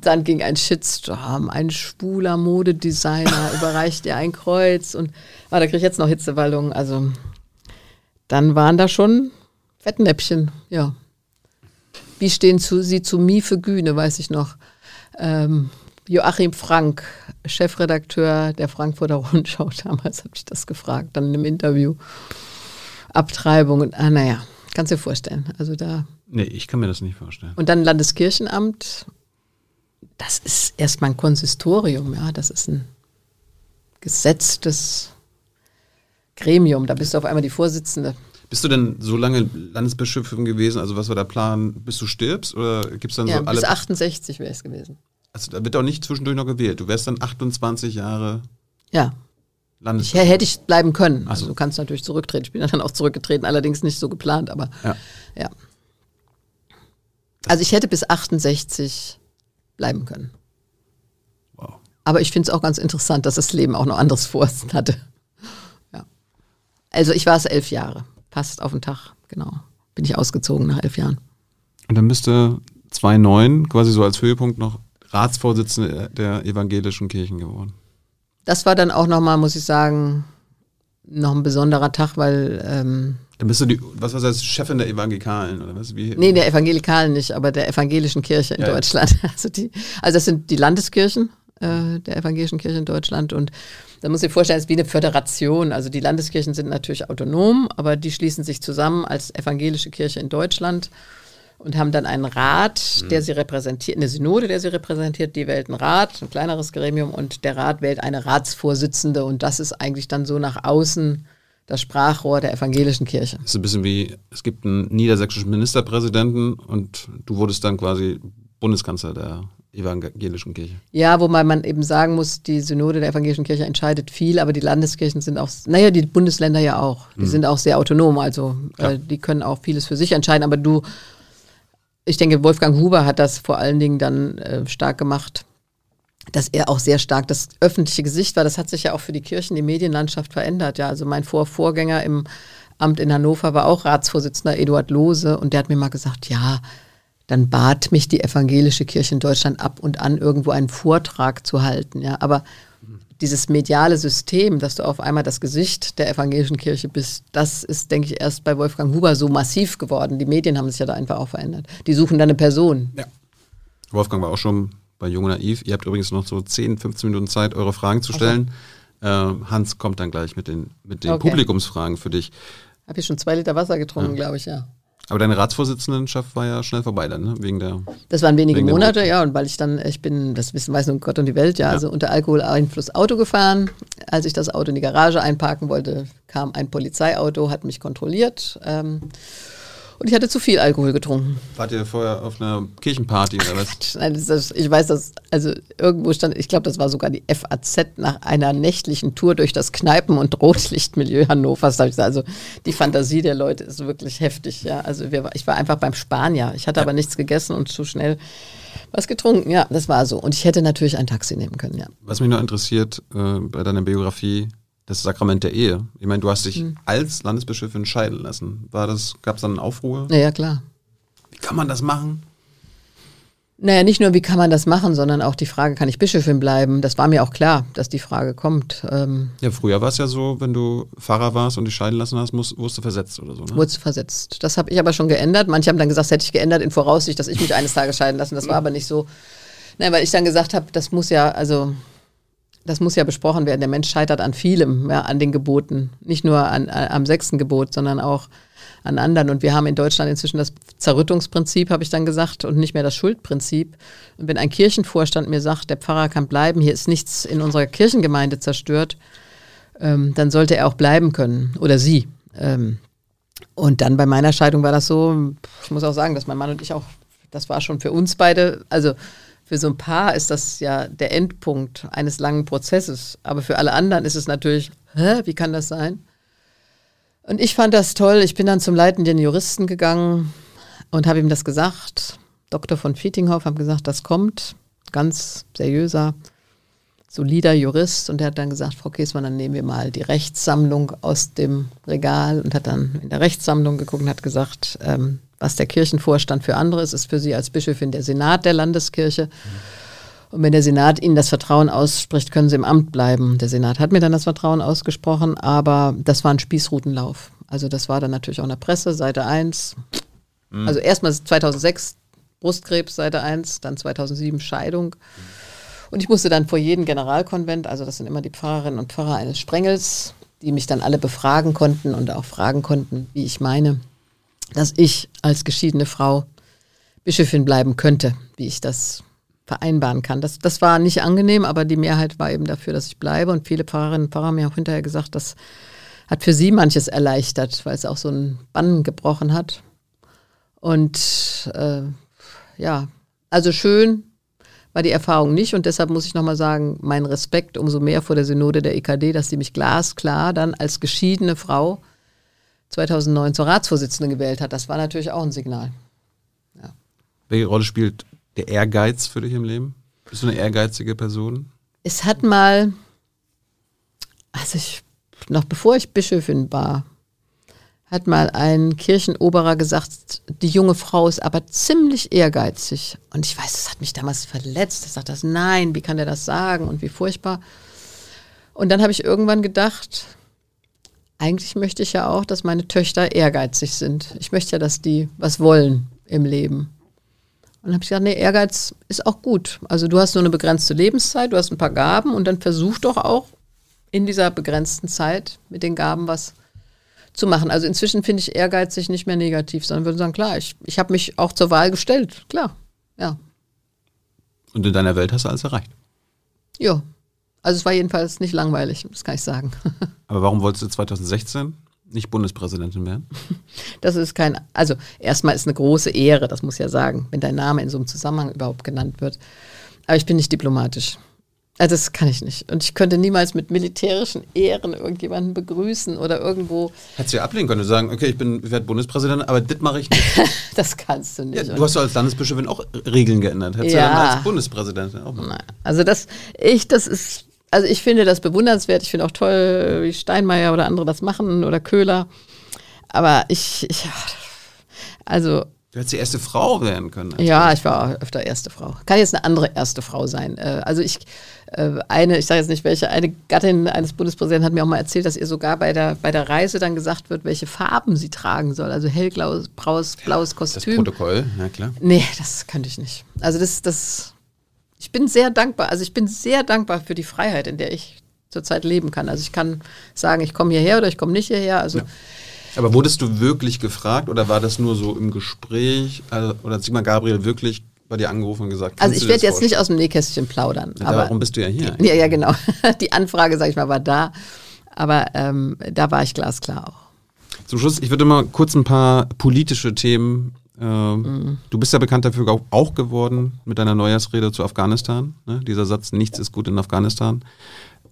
Dann ging ein Shitstorm, ein schwuler Modedesigner überreicht dir ein Kreuz und ah, da kriege ich jetzt noch Hitzewallungen. Also dann waren da schon Fettnäppchen, ja. Wie stehen zu, Sie zu Miefe Güne, weiß ich noch. Ähm, Joachim Frank, Chefredakteur der Frankfurter Rundschau, damals habe ich das gefragt, dann in einem Interview. Abtreibung und, ah, naja, kannst dir vorstellen. Also da. Nee, ich kann mir das nicht vorstellen. Und dann Landeskirchenamt, das ist erstmal ein Konsistorium, ja, das ist ein gesetztes Gremium. Da bist du auf einmal die Vorsitzende. Bist du denn so lange Landesbischöfin gewesen? Also was war der Plan, bis du stirbst? Oder gibt es dann Ja, so alle... bis 68 wäre es gewesen. Also da wird auch nicht zwischendurch noch gewählt. Du wärst dann 28 Jahre Ja, ich, hätte ich bleiben können. Also so. du kannst natürlich zurücktreten. Ich bin dann auch zurückgetreten, allerdings nicht so geplant, aber Ja. ja. Also ich hätte bis 68 bleiben können. Wow. Aber ich finde es auch ganz interessant, dass das Leben auch noch anderes vor hatte. Ja. Also ich war es elf Jahre. Passt auf den Tag, genau. Bin ich ausgezogen nach elf Jahren. Und dann du 2009 quasi so als Höhepunkt noch Ratsvorsitzende der evangelischen Kirchen geworden. Das war dann auch nochmal, muss ich sagen, noch ein besonderer Tag, weil, ähm, Dann bist du die, was war das, Chefin der Evangelikalen oder was? Wie, nee, der Evangelikalen nicht, aber der evangelischen Kirche in Ja. Deutschland. Also, die, also das sind die Landeskirchen äh, der evangelischen Kirche in Deutschland und da muss ich vorstellen, es ist wie eine Föderation. Also die Landeskirchen sind natürlich autonom, aber die schließen sich zusammen als evangelische Kirche in Deutschland und haben dann einen Rat, der sie repräsentiert, eine Synode, der sie repräsentiert, die wählt einen Rat, ein kleineres Gremium und der Rat wählt eine Ratsvorsitzende und das ist eigentlich dann so nach außen das Sprachrohr der evangelischen Kirche. ist ein bisschen wie, es gibt einen niedersächsischen Ministerpräsidenten und du wurdest dann quasi Bundeskanzler der evangelischen Kirche. Ja, wobei man eben sagen muss, die Synode der evangelischen Kirche entscheidet viel, aber die Landeskirchen sind auch, naja, die Bundesländer ja auch, die sind auch sehr autonom, also äh, die können auch vieles für sich entscheiden, aber du, ich denke, Wolfgang Huber hat das vor allen Dingen dann äh, stark gemacht, dass er auch sehr stark das öffentliche Gesicht war. Das hat sich ja auch für die Kirchen, die Medienlandschaft verändert. Ja, also mein Vorvorgänger im Amt in Hannover war auch Ratsvorsitzender Eduard Lohse und der hat mir mal gesagt, ja, dann bat mich die evangelische Kirche in Deutschland ab und an irgendwo einen Vortrag zu halten. Ja, aber dieses mediale System, dass du auf einmal das Gesicht der evangelischen Kirche bist, das ist, denke ich, erst bei Wolfgang Huber so massiv geworden. Die Medien haben sich ja da einfach auch verändert. Die suchen dann eine Person. Ja. Wolfgang war auch schon bei Jung und Naiv. Ihr habt übrigens noch so 10, 15 Minuten Zeit, eure Fragen zu stellen. Also. Äh, Hans kommt dann gleich mit den, mit den okay. Publikumsfragen für dich. Habe ich schon zwei Liter Wasser getrunken, ja. glaube ich, ja. Aber deine Ratsvorsitzendenschaft war ja schnell vorbei dann, ne? Wegen der. Das waren wenige Monate, ja, und weil ich dann, ich bin, das wissen weiß nur Gott und die Welt, ja, ja, also unter Alkoholeinfluss Auto gefahren. Als ich das Auto in die Garage einparken wollte, kam ein Polizeiauto, hat mich kontrolliert. Ähm, und ich hatte zu viel Alkohol getrunken. Wart ihr vorher auf einer Kirchenparty oder was? Nein, das, ich weiß, dass, also irgendwo stand, ich glaube, das war sogar die FAZ nach einer nächtlichen Tour durch das Kneipen- und Rotlichtmilieu Hannovers. Da ich gesagt, also die Fantasie der Leute ist wirklich heftig. Ja, also wir, ich war einfach beim Spanier. Ich hatte ja. aber nichts gegessen und zu schnell was getrunken. Ja, das war so. Und ich hätte natürlich ein Taxi nehmen können, ja. Was mich noch interessiert äh, bei deiner Biografie, das Sakrament der Ehe. Ich meine, du hast dich hm. als Landesbischöfin scheiden lassen. War das, gab es dann einen Aufruhr? Ja, ja, klar. Wie kann man das machen? Naja, nicht nur, wie kann man das machen, sondern auch die Frage, kann ich Bischöfin bleiben? Das war mir auch klar, dass die Frage kommt. Ähm ja, früher war es ja so, wenn du Pfarrer warst und dich scheiden lassen hast, musst, wurdest du versetzt oder so, ne? Wurdest du versetzt. Das habe ich aber schon geändert. Manche haben dann gesagt, das hätte ich geändert in Voraussicht, dass ich mich eines Tages scheiden lassen. Das war aber nicht so. Nein, weil ich dann gesagt habe, das muss ja, also das muss ja besprochen werden. Der Mensch scheitert an vielem, ja, an den Geboten. Nicht nur an, an, am sechsten Gebot, sondern auch an anderen. Und wir haben in Deutschland inzwischen das Zerrüttungsprinzip, habe ich dann gesagt, und nicht mehr das Schuldprinzip. Und wenn ein Kirchenvorstand mir sagt, der Pfarrer kann bleiben, hier ist nichts in unserer Kirchengemeinde zerstört, ähm, dann sollte er auch bleiben können oder sie. Ähm, und dann bei meiner Scheidung war das so, ich muss auch sagen, dass mein Mann und ich auch, das war schon für uns beide, also für so ein Paar ist das ja der Endpunkt eines langen Prozesses. Aber für alle anderen ist es natürlich, hä, wie kann das sein? Und ich fand das toll. Ich bin dann zum leitenden Juristen gegangen und habe ihm das gesagt. Dr. von Fietinghoff haben gesagt, das kommt. Ganz seriöser, solider Jurist. Und er hat dann gesagt, Frau Käsmann, dann nehmen wir mal die Rechtssammlung aus dem Regal und hat dann in der Rechtssammlung geguckt und hat gesagt, ähm, was der Kirchenvorstand für andere ist, ist für Sie als Bischöfin der Senat der Landeskirche. Und wenn der Senat Ihnen das Vertrauen ausspricht, können Sie im Amt bleiben. Der Senat hat mir dann das Vertrauen ausgesprochen, aber das war ein Spießrutenlauf. Also das war dann natürlich auch in der Presse, Seite 1. Mhm. Also erstmal 2006 Brustkrebs, Seite 1, dann 2007 Scheidung. Und ich musste dann vor jedem Generalkonvent, also das sind immer die Pfarrerinnen und Pfarrer eines Sprengels, die mich dann alle befragen konnten und auch fragen konnten, wie ich meine, dass ich als geschiedene Frau Bischöfin bleiben könnte, wie ich das vereinbaren kann. Das, das war nicht angenehm, aber die Mehrheit war eben dafür, dass ich bleibe. Und viele Pfarrerinnen und Pfarrer haben mir auch hinterher gesagt, das hat für sie manches erleichtert, weil es auch so einen Bann gebrochen hat. Und äh, ja, also schön war die Erfahrung nicht. Und deshalb muss ich nochmal sagen, mein Respekt umso mehr vor der Synode der EKD, dass sie mich glasklar dann als geschiedene Frau 2009 zur Ratsvorsitzenden gewählt hat. Das war natürlich auch ein Signal. Ja. Welche Rolle spielt der Ehrgeiz für dich im Leben? Bist du eine ehrgeizige Person? Es hat mal, also ich, noch bevor ich Bischöfin war, hat mal ein Kirchenoberer gesagt, die junge Frau ist aber ziemlich ehrgeizig. Und ich weiß, das hat mich damals verletzt. Er sagt das, nein, wie kann er das sagen und wie furchtbar. Und dann habe ich irgendwann gedacht, eigentlich möchte ich ja auch, dass meine Töchter ehrgeizig sind. Ich möchte ja, dass die was wollen im Leben. Und dann habe ich gesagt, nee, Ehrgeiz ist auch gut. Also du hast nur eine begrenzte Lebenszeit, du hast ein paar Gaben und dann versuch doch auch in dieser begrenzten Zeit mit den Gaben was zu machen. Also inzwischen finde ich ehrgeizig nicht mehr negativ, sondern würde sagen, klar, ich, ich habe mich auch zur Wahl gestellt. Klar, ja. Und in deiner Welt hast du alles erreicht? Ja, also es war jedenfalls nicht langweilig, das kann ich sagen. Aber warum wolltest du 2016 nicht Bundespräsidentin werden? Das ist kein, also erstmal ist eine große Ehre, das muss ja sagen, wenn dein Name in so einem Zusammenhang überhaupt genannt wird. Aber ich bin nicht diplomatisch. Also das kann ich nicht. Und ich könnte niemals mit militärischen Ehren irgendjemanden begrüßen oder irgendwo. Hättest du ja ablehnen können, sagen, okay, ich bin werde Bundespräsident, aber das mache ich nicht. das kannst du nicht. Ja, du hast doch als Landesbischöfin auch Regeln geändert. Hättest ja. du dann als Bundespräsidentin auch machen. Also das, ich, das ist, also ich finde das bewundernswert. Ich finde auch toll, wie Steinmeier oder andere das machen oder Köhler. Aber ich, ich also Du hättest die erste Frau werden können. Ja, ich war öfter erste Frau. Kann jetzt eine andere erste Frau sein. Äh, also ich, äh, eine, ich sage jetzt nicht welche, eine Gattin eines Bundespräsidenten hat mir auch mal erzählt, dass ihr sogar bei der, bei der Reise dann gesagt wird, welche Farben sie tragen soll. Also hellblaues, blaues, blaues Kostüm. Das Protokoll, ja klar. Nee, das könnte ich nicht. Also das, das, ich bin sehr dankbar. Also ich bin sehr dankbar für die Freiheit, in der ich zurzeit leben kann. Also ich kann sagen, ich komme hierher oder ich komme nicht hierher. Also ja. Aber wurdest du wirklich gefragt oder war das nur so im Gespräch? Also, oder hat Sigmar Gabriel wirklich bei dir angerufen und gesagt, Also ich werde jetzt nicht aus dem Nähkästchen plaudern. Ja, aber warum bist du ja hier? Die, ja, ja, genau. Die Anfrage, sag ich mal, war da. Aber ähm, da war ich glasklar auch. Zum Schluss, ich würde mal kurz ein paar politische Themen. Ähm, mhm. Du bist ja bekannt dafür auch geworden mit deiner Neujahrsrede zu Afghanistan. Ne? Dieser Satz, nichts ist gut in Afghanistan.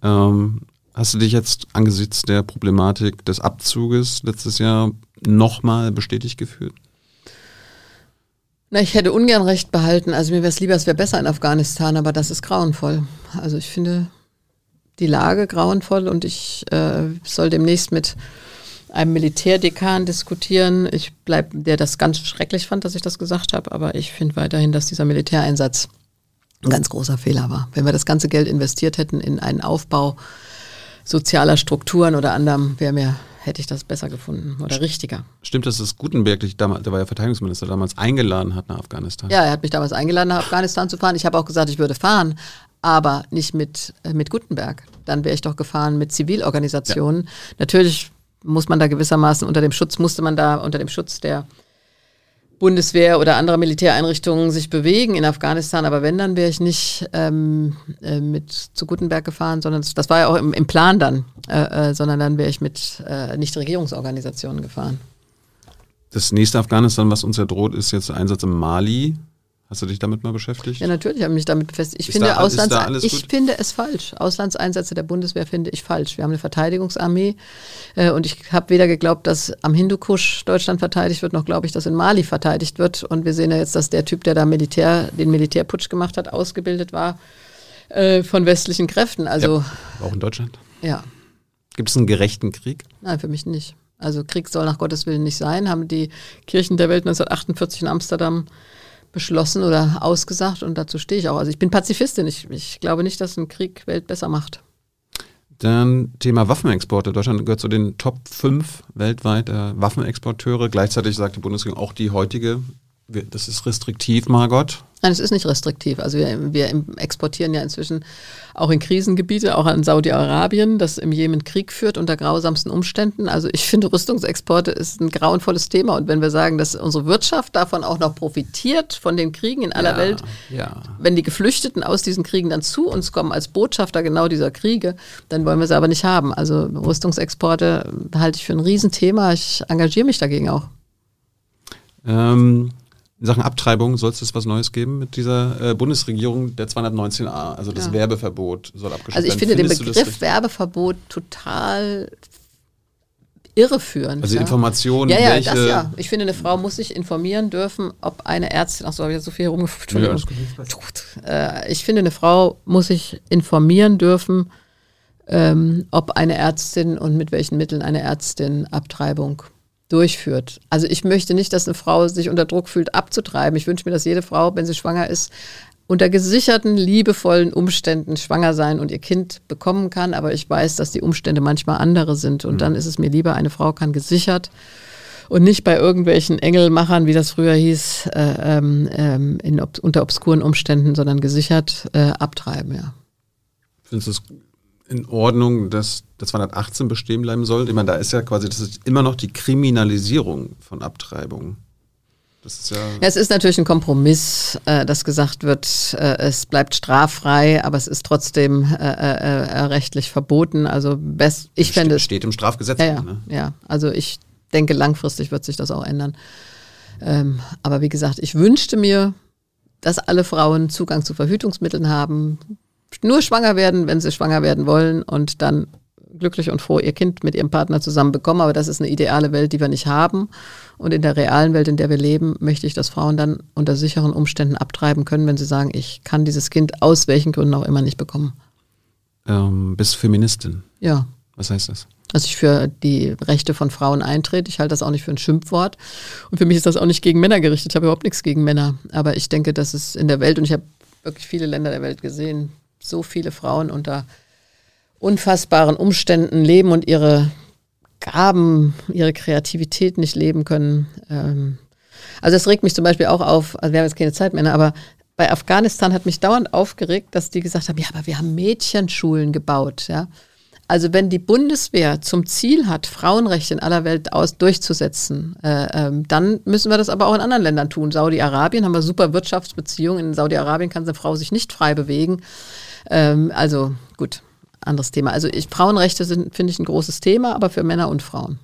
Ähm, Hast du dich jetzt angesichts der Problematik des Abzuges letztes Jahr nochmal bestätigt gefühlt? Na, ich hätte ungern Recht behalten. Also mir wäre es lieber, es wäre besser in Afghanistan, aber das ist grauenvoll. Also ich finde die Lage grauenvoll und ich äh, soll demnächst mit einem Militärdekan diskutieren. Ich bleib, der das ganz schrecklich fand, dass ich das gesagt habe, aber ich finde weiterhin, dass dieser Militäreinsatz ein ganz großer Fehler war. Wenn wir das ganze Geld investiert hätten in einen Aufbau sozialer Strukturen oder anderem, wäre mir hätte ich das besser gefunden oder richtiger. Stimmt, dass es Gutenberg der war ja Verteidigungsminister, damals eingeladen hat nach Afghanistan? Ja, er hat mich damals eingeladen, nach Afghanistan zu fahren. Ich habe auch gesagt, ich würde fahren, aber nicht mit, äh, mit Gutenberg. Dann wäre ich doch gefahren mit Zivilorganisationen. Ja. Natürlich muss man da gewissermaßen unter dem Schutz, musste man da unter dem Schutz der Bundeswehr oder andere Militäreinrichtungen sich bewegen in Afghanistan. Aber wenn, dann wäre ich nicht ähm, äh, mit zu Gutenberg gefahren, sondern das war ja auch im, im Plan dann, äh, äh, sondern dann wäre ich mit äh, Nichtregierungsorganisationen gefahren. Das nächste Afghanistan, was uns ja droht, ist jetzt der Einsatz im Mali. Hast du dich damit mal beschäftigt? Ja, natürlich habe ich mich damit befasst. Ich, finde, da, Auslands ich finde es falsch. Auslandseinsätze der Bundeswehr finde ich falsch. Wir haben eine Verteidigungsarmee äh, und ich habe weder geglaubt, dass am Hindukusch Deutschland verteidigt wird, noch glaube ich, dass in Mali verteidigt wird. Und wir sehen ja jetzt, dass der Typ, der da Militär, den Militärputsch gemacht hat, ausgebildet war äh, von westlichen Kräften. Also, ja, auch in Deutschland? Ja. Gibt es einen gerechten Krieg? Nein, für mich nicht. Also Krieg soll nach Gottes Willen nicht sein, haben die Kirchen der Welt 1948 in Amsterdam beschlossen oder ausgesagt und dazu stehe ich auch. Also ich bin Pazifistin. Ich, ich glaube nicht, dass ein Krieg Welt besser macht. Dann Thema Waffenexporte. Deutschland gehört zu den Top 5 weltweit äh, Waffenexporteure. Gleichzeitig sagt die Bundesregierung auch die heutige, das ist restriktiv, Margot. Nein, es ist nicht restriktiv. Also wir, wir exportieren ja inzwischen auch in Krisengebiete, auch an Saudi-Arabien, das im Jemen Krieg führt unter grausamsten Umständen. Also ich finde, Rüstungsexporte ist ein grauenvolles Thema. Und wenn wir sagen, dass unsere Wirtschaft davon auch noch profitiert, von den Kriegen in aller ja, Welt, ja. wenn die Geflüchteten aus diesen Kriegen dann zu uns kommen als Botschafter genau dieser Kriege, dann wollen wir sie aber nicht haben. Also Rüstungsexporte halte ich für ein Riesenthema. Ich engagiere mich dagegen auch. Ähm, in Sachen Abtreibung soll es was Neues geben mit dieser äh, Bundesregierung, der 219a, also das ja. Werbeverbot soll abgeschafft werden. Also ich finde Findest den Begriff Werbeverbot total irreführend. Also ja. Informationen, ja, ja, welche das ja. Ich finde, eine Frau muss sich informieren dürfen, ob eine Ärztin, ach so, habe ich so viel herumgeführt. Ja, äh, ich finde, eine Frau muss sich informieren dürfen, ähm, ob eine Ärztin und mit welchen Mitteln eine Ärztin Abtreibung durchführt. Also ich möchte nicht, dass eine Frau sich unter Druck fühlt, abzutreiben. Ich wünsche mir, dass jede Frau, wenn sie schwanger ist, unter gesicherten, liebevollen Umständen schwanger sein und ihr Kind bekommen kann. Aber ich weiß, dass die Umstände manchmal andere sind. Und mhm. dann ist es mir lieber, eine Frau kann gesichert und nicht bei irgendwelchen Engelmachern, wie das früher hieß, äh, ähm, ähm in, unter obskuren Umständen, sondern gesichert äh, abtreiben, ja. Findest du es in Ordnung, dass der 218 bestehen bleiben soll? Ich meine, da ist ja quasi, das ist immer noch die Kriminalisierung von Abtreibung. Das ist ja, es ist natürlich ein Kompromiss, äh, dass gesagt wird, äh, es bleibt straffrei, aber es ist trotzdem äh, äh, äh rechtlich verboten. Also best, ich fände steht im Strafgesetz. Ja, ja, ne? ja, also ich denke, langfristig wird sich das auch ändern. Ähm, aber wie gesagt, ich wünschte mir, dass alle Frauen Zugang zu Verhütungsmitteln haben, nur schwanger werden, wenn sie schwanger werden wollen und dann glücklich und froh ihr Kind mit ihrem Partner zusammen bekommen. Aber das ist eine ideale Welt, die wir nicht haben. Und in der realen Welt, in der wir leben, möchte ich, dass Frauen dann unter sicheren Umständen abtreiben können, wenn sie sagen, ich kann dieses Kind aus welchen Gründen auch immer nicht bekommen. Ähm, bist Feministin. Ja. Was heißt das? Dass ich für die Rechte von Frauen eintrete. Ich halte das auch nicht für ein Schimpfwort. Und für mich ist das auch nicht gegen Männer gerichtet. Ich habe überhaupt nichts gegen Männer. Aber ich denke, dass es in der Welt, und ich habe wirklich viele Länder der Welt gesehen, so viele Frauen unter unfassbaren Umständen leben und ihre Gaben, ihre Kreativität nicht leben können. Ähm, also das regt mich zum Beispiel auch auf, also wir haben jetzt keine Zeit mehr, aber bei Afghanistan hat mich dauernd aufgeregt, dass die gesagt haben, ja, aber wir haben Mädchenschulen gebaut, ja. Also wenn die Bundeswehr zum Ziel hat, Frauenrechte in aller Welt aus durchzusetzen, äh, ähm, dann müssen wir das aber auch in anderen Ländern tun. Saudi-Arabien haben wir super Wirtschaftsbeziehungen. In Saudi-Arabien kann eine Frau sich nicht frei bewegen. Ähm, also gut, anderes Thema. Also ich, Frauenrechte sind, finde ich, ein großes Thema, aber für Männer und Frauen.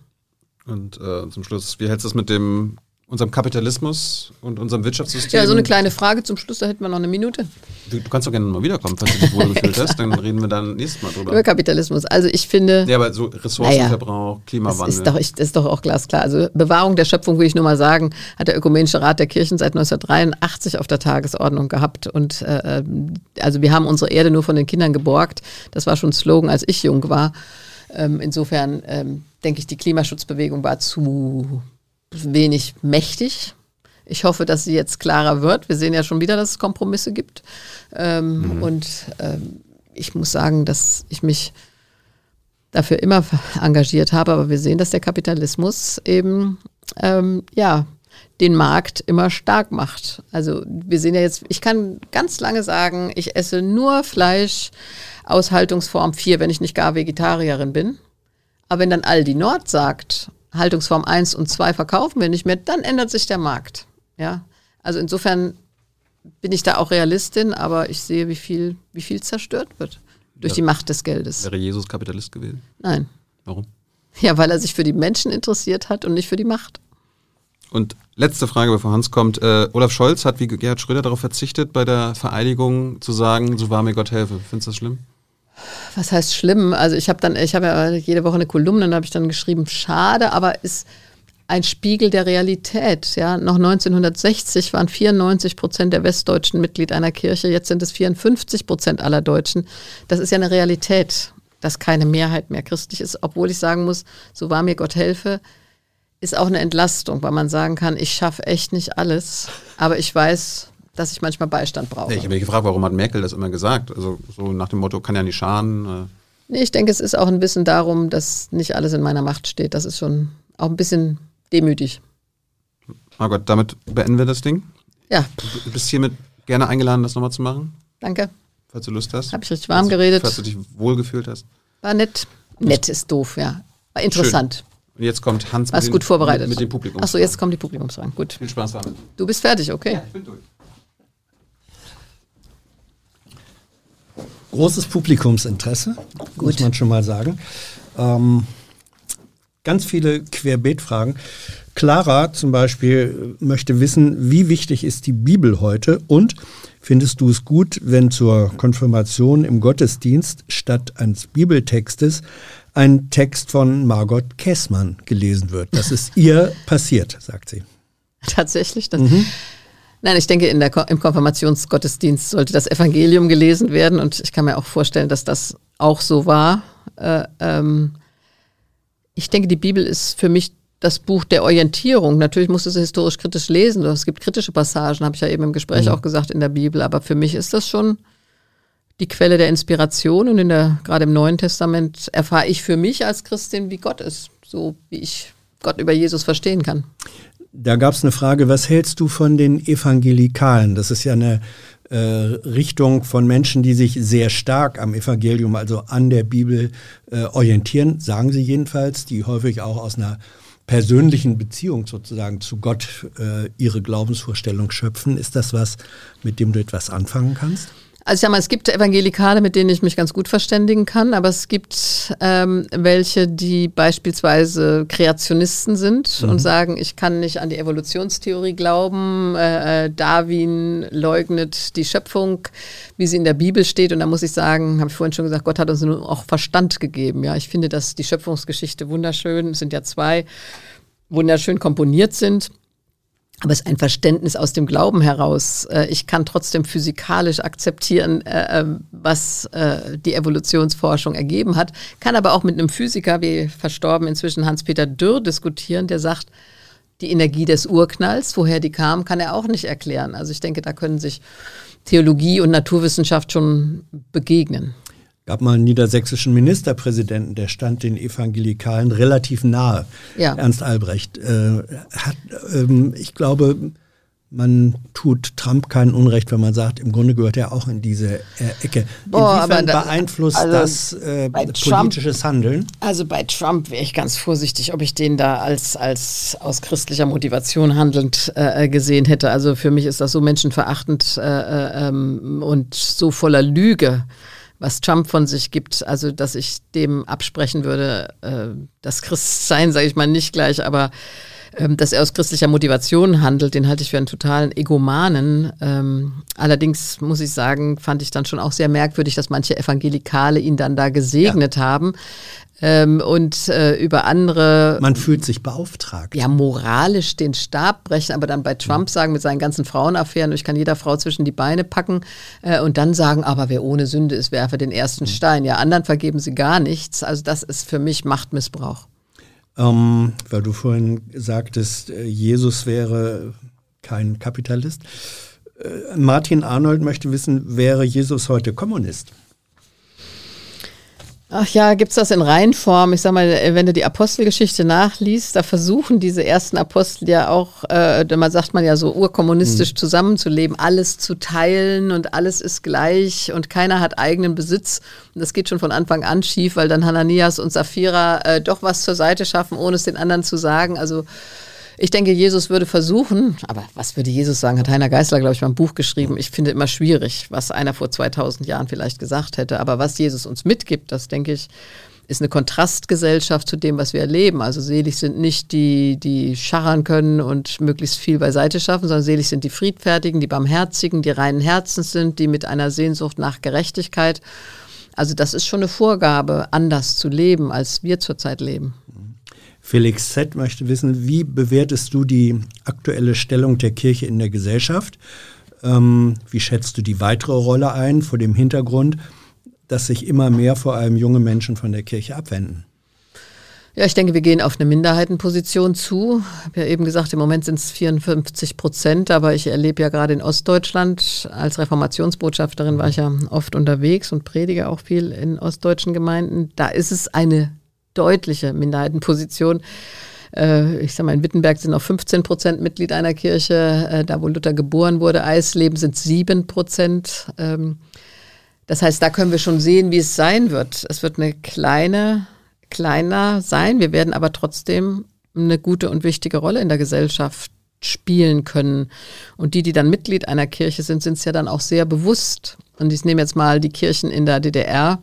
Und äh, zum Schluss, wie hältst du es mit dem unserem Kapitalismus und unserem Wirtschaftssystem. Ja, so eine kleine Frage zum Schluss, da hätten wir noch eine Minute. Du, du kannst doch gerne mal wiederkommen, falls du dich wohlgefühlt hast, dann reden wir dann nächstes Mal drüber. Über Kapitalismus. Also ich finde. Ja, aber so Ressourcenverbrauch, naja, Klimawandel. Das ist, doch, ich, das ist doch auch glasklar. Also Bewahrung der Schöpfung, will ich nur mal sagen, hat der Ökumenische Rat der Kirchen seit 1983 auf der Tagesordnung gehabt. Und äh, also wir haben unsere Erde nur von den Kindern geborgt. Das war schon Slogan, als ich jung war. Ähm, insofern ähm, denke ich, die Klimaschutzbewegung war zu wenig mächtig. Ich hoffe, dass sie jetzt klarer wird. Wir sehen ja schon wieder, dass es Kompromisse gibt. Ähm, mhm. Und ähm, ich muss sagen, dass ich mich dafür immer engagiert habe, aber wir sehen, dass der Kapitalismus eben ähm, ja den Markt immer stark macht. Also wir sehen ja jetzt, ich kann ganz lange sagen, ich esse nur Fleisch aus Haltungsform 4, wenn ich nicht gar Vegetarierin bin. Aber wenn dann Aldi Nord sagt, Haltungsform 1 und 2 verkaufen wir nicht mehr, dann ändert sich der Markt. Ja, also insofern bin ich da auch Realistin, aber ich sehe, wie viel, wie viel zerstört wird durch ja, die Macht des Geldes. Wäre Jesus Kapitalist gewesen? Nein. Warum? Ja, weil er sich für die Menschen interessiert hat und nicht für die Macht. Und letzte Frage, bevor Hans kommt. Äh, Olaf Scholz hat wie Gerhard Schröder darauf verzichtet, bei der Vereidigung zu sagen, so wahr mir Gott helfe. Findest du das schlimm? Was heißt schlimm? Also ich habe dann, ich habe ja jede Woche eine Kolumne, dann habe ich dann geschrieben, schade, aber ist ein Spiegel der Realität. Ja, noch 1960 waren 94 Prozent der Westdeutschen Mitglied einer Kirche, jetzt sind es 54 Prozent aller Deutschen. Das ist ja eine Realität, dass keine Mehrheit mehr christlich ist, obwohl ich sagen muss, so war mir Gott helfe, ist auch eine Entlastung, weil man sagen kann, ich schaffe echt nicht alles, aber ich weiß, dass ich manchmal Beistand brauche. ich habe mich gefragt, warum hat Merkel das immer gesagt? Also so nach dem Motto, kann ja nicht schaden. Äh. Nee, ich denke, es ist auch ein bisschen darum, dass nicht alles in meiner Macht steht. Das ist schon auch ein bisschen demütig. Margot, damit beenden wir das Ding. Ja. Du bist hiermit gerne eingeladen, das nochmal zu machen. Danke. Falls du Lust hast. Habe ich richtig warm geredet. Falls du dich wohlgefühlt hast. War nett. Nett ist doof, ja. War interessant. Schön. Und jetzt kommt Hans Warst mit, gut vorbereitet. mit dem Publikum. Achso, jetzt kommen die Publikumsfragen. Gut. Viel Spaß damit. Du bist fertig, okay? Ja, ich bin durch. Großes Publikumsinteresse, Gut. muss man schon mal sagen. Ähm, ganz viele Querbeet-Fragen. Clara zum Beispiel möchte wissen, wie wichtig ist die Bibel heute und findest du es gut, wenn zur Konfirmation im Gottesdienst statt eines Bibeltextes ein Text von Margot Kessmann gelesen wird? Das ist ihr passiert, sagt sie. Tatsächlich? Das, mhm. Nein, ich denke, in der, im Konfirmationsgottesdienst sollte das Evangelium gelesen werden und ich kann mir auch vorstellen, dass das auch so war. Äh, ähm, ich denke, die Bibel ist für mich das Buch der Orientierung. Natürlich musst du sie historisch kritisch lesen. Es gibt kritische Passagen, habe ich ja eben im Gespräch mhm. auch gesagt, in der Bibel. Aber für mich ist das schon die Quelle der Inspiration und in der, gerade im Neuen Testament erfahre ich für mich als Christin, wie Gott ist, so wie ich Gott über Jesus verstehen kann. Da gab es eine Frage, was hältst du von den Evangelikalen? Das ist ja eine äh, Richtung von Menschen, die sich sehr stark am Evangelium, also an der Bibel äh, orientieren, sagen sie jedenfalls, die häufig auch aus einer persönlichen Beziehung sozusagen zu Gott äh, ihre Glaubensvorstellung schöpfen. Ist das was, mit dem du etwas anfangen kannst? Also ich sag mal, es gibt Evangelikale, mit denen ich mich ganz gut verständigen kann, aber es gibt ähm, welche, die beispielsweise Kreationisten sind mhm. und sagen, ich kann nicht an die Evolutionstheorie glauben. Äh, äh, Darwin leugnet die Schöpfung, wie sie in der Bibel steht. Und da muss ich sagen, habe ich vorhin schon gesagt, Gott hat uns nur auch Verstand gegeben. Ja, ich finde, dass die Schöpfungsgeschichte wunderschön, es sind ja zwei, wunderschön komponiert sind. Aber es ist ein Verständnis aus dem Glauben heraus. Äh, ich kann trotzdem physikalisch akzeptieren, äh, äh, was die Evolutionsforschung ergeben hat, kann aber auch mit einem Physiker, wie verstorben inzwischen Hans-Peter Dürr, diskutieren, der sagt, die Energie des Urknalls, woher die kam, kann er auch nicht erklären. Also ich denke, da können sich Theologie und Naturwissenschaft schon begegnen gab mal einen niedersächsischen Ministerpräsidenten, der stand den Evangelikalen relativ nahe. Ja. Ernst Albrecht. Äh, hat, ähm, ich glaube, man tut Trump kein Unrecht, wenn man sagt, im Grunde gehört er auch in diese äh, Ecke. Boah, Inwiefern das, beeinflusst also das äh, politisches Trump, Handeln? Also bei Trump wäre ich ganz vorsichtig, ob ich den da als, als aus christlicher Motivation handelnd äh, gesehen hätte. Also für mich ist das so menschenverachtend äh, äh, ähm, und so voller Lüge was Trump von sich gibt, also dass ich dem absprechen würde, äh, das Christsein, sage ich mal nicht gleich, aber dass er aus christlicher Motivation handelt, den halte ich für einen totalen Egomanen. Ähm, allerdings muss ich sagen, fand ich dann schon auch sehr merkwürdig, dass manche Evangelikale ihn dann da gesegnet ja. haben ähm, und äh, über andere. Man fühlt sich beauftragt. Ja, moralisch den Stab brechen, aber dann bei Trump sagen mit seinen ganzen Frauenaffären, ich kann jeder Frau zwischen die Beine packen äh, und dann sagen, aber wer ohne Sünde ist, werfe den ersten mhm. Stein. Ja, anderen vergeben sie gar nichts. Also das ist für mich Machtmissbrauch. Ähm, weil du vorhin sagtest, äh, Jesus wäre kein Kapitalist. Äh, Martin Arnold möchte wissen, wäre Jesus heute Kommunist? Ach ja, gibt's das in Reihenform? Ich sag mal, wenn du die Apostelgeschichte nachliest, da versuchen diese ersten Apostel ja auch, äh, man sagt man ja so urkommunistisch mhm. zusammenzuleben, alles zu teilen und alles ist gleich und keiner hat eigenen Besitz. Und das geht schon von Anfang an schief, weil dann Hananias und Sapphira äh, doch was zur Seite schaffen, ohne es den anderen zu sagen. Also ich denke, Jesus würde versuchen, aber was würde Jesus sagen? Hat Heiner Geißler, glaube ich, mal ein Buch geschrieben. Ich finde immer schwierig, was einer vor 2000 Jahren vielleicht gesagt hätte. Aber was Jesus uns mitgibt, das denke ich, ist eine Kontrastgesellschaft zu dem, was wir erleben. Also selig sind nicht die, die scharren können und möglichst viel beiseite schaffen, sondern selig sind die Friedfertigen, die Barmherzigen, die reinen Herzens sind, die mit einer Sehnsucht nach Gerechtigkeit. Also das ist schon eine Vorgabe, anders zu leben, als wir zurzeit leben. Felix Z. möchte wissen, wie bewertest du die aktuelle Stellung der Kirche in der Gesellschaft? Ähm, wie schätzt du die weitere Rolle ein vor dem Hintergrund, dass sich immer mehr vor allem junge Menschen von der Kirche abwenden? Ja, ich denke, wir gehen auf eine Minderheitenposition zu. Ich habe ja eben gesagt, im Moment sind es 54 Prozent, aber ich erlebe ja gerade in Ostdeutschland, als Reformationsbotschafterin war ich ja oft unterwegs und predige auch viel in ostdeutschen Gemeinden. Da ist es eine deutliche Minderheitenposition. Äh, ich sage mal, in Wittenberg sind noch 15 Prozent Mitglied einer Kirche. Äh, da, wo Luther geboren wurde, Eisleben sind 7 Prozent. Ähm, das heißt, da können wir schon sehen, wie es sein wird. Es wird eine kleine, kleiner sein. Wir werden aber trotzdem eine gute und wichtige Rolle in der Gesellschaft spielen können. Und die, die dann Mitglied einer Kirche sind, sind es ja dann auch sehr bewusst. Und ich nehme jetzt mal die Kirchen in der DDR.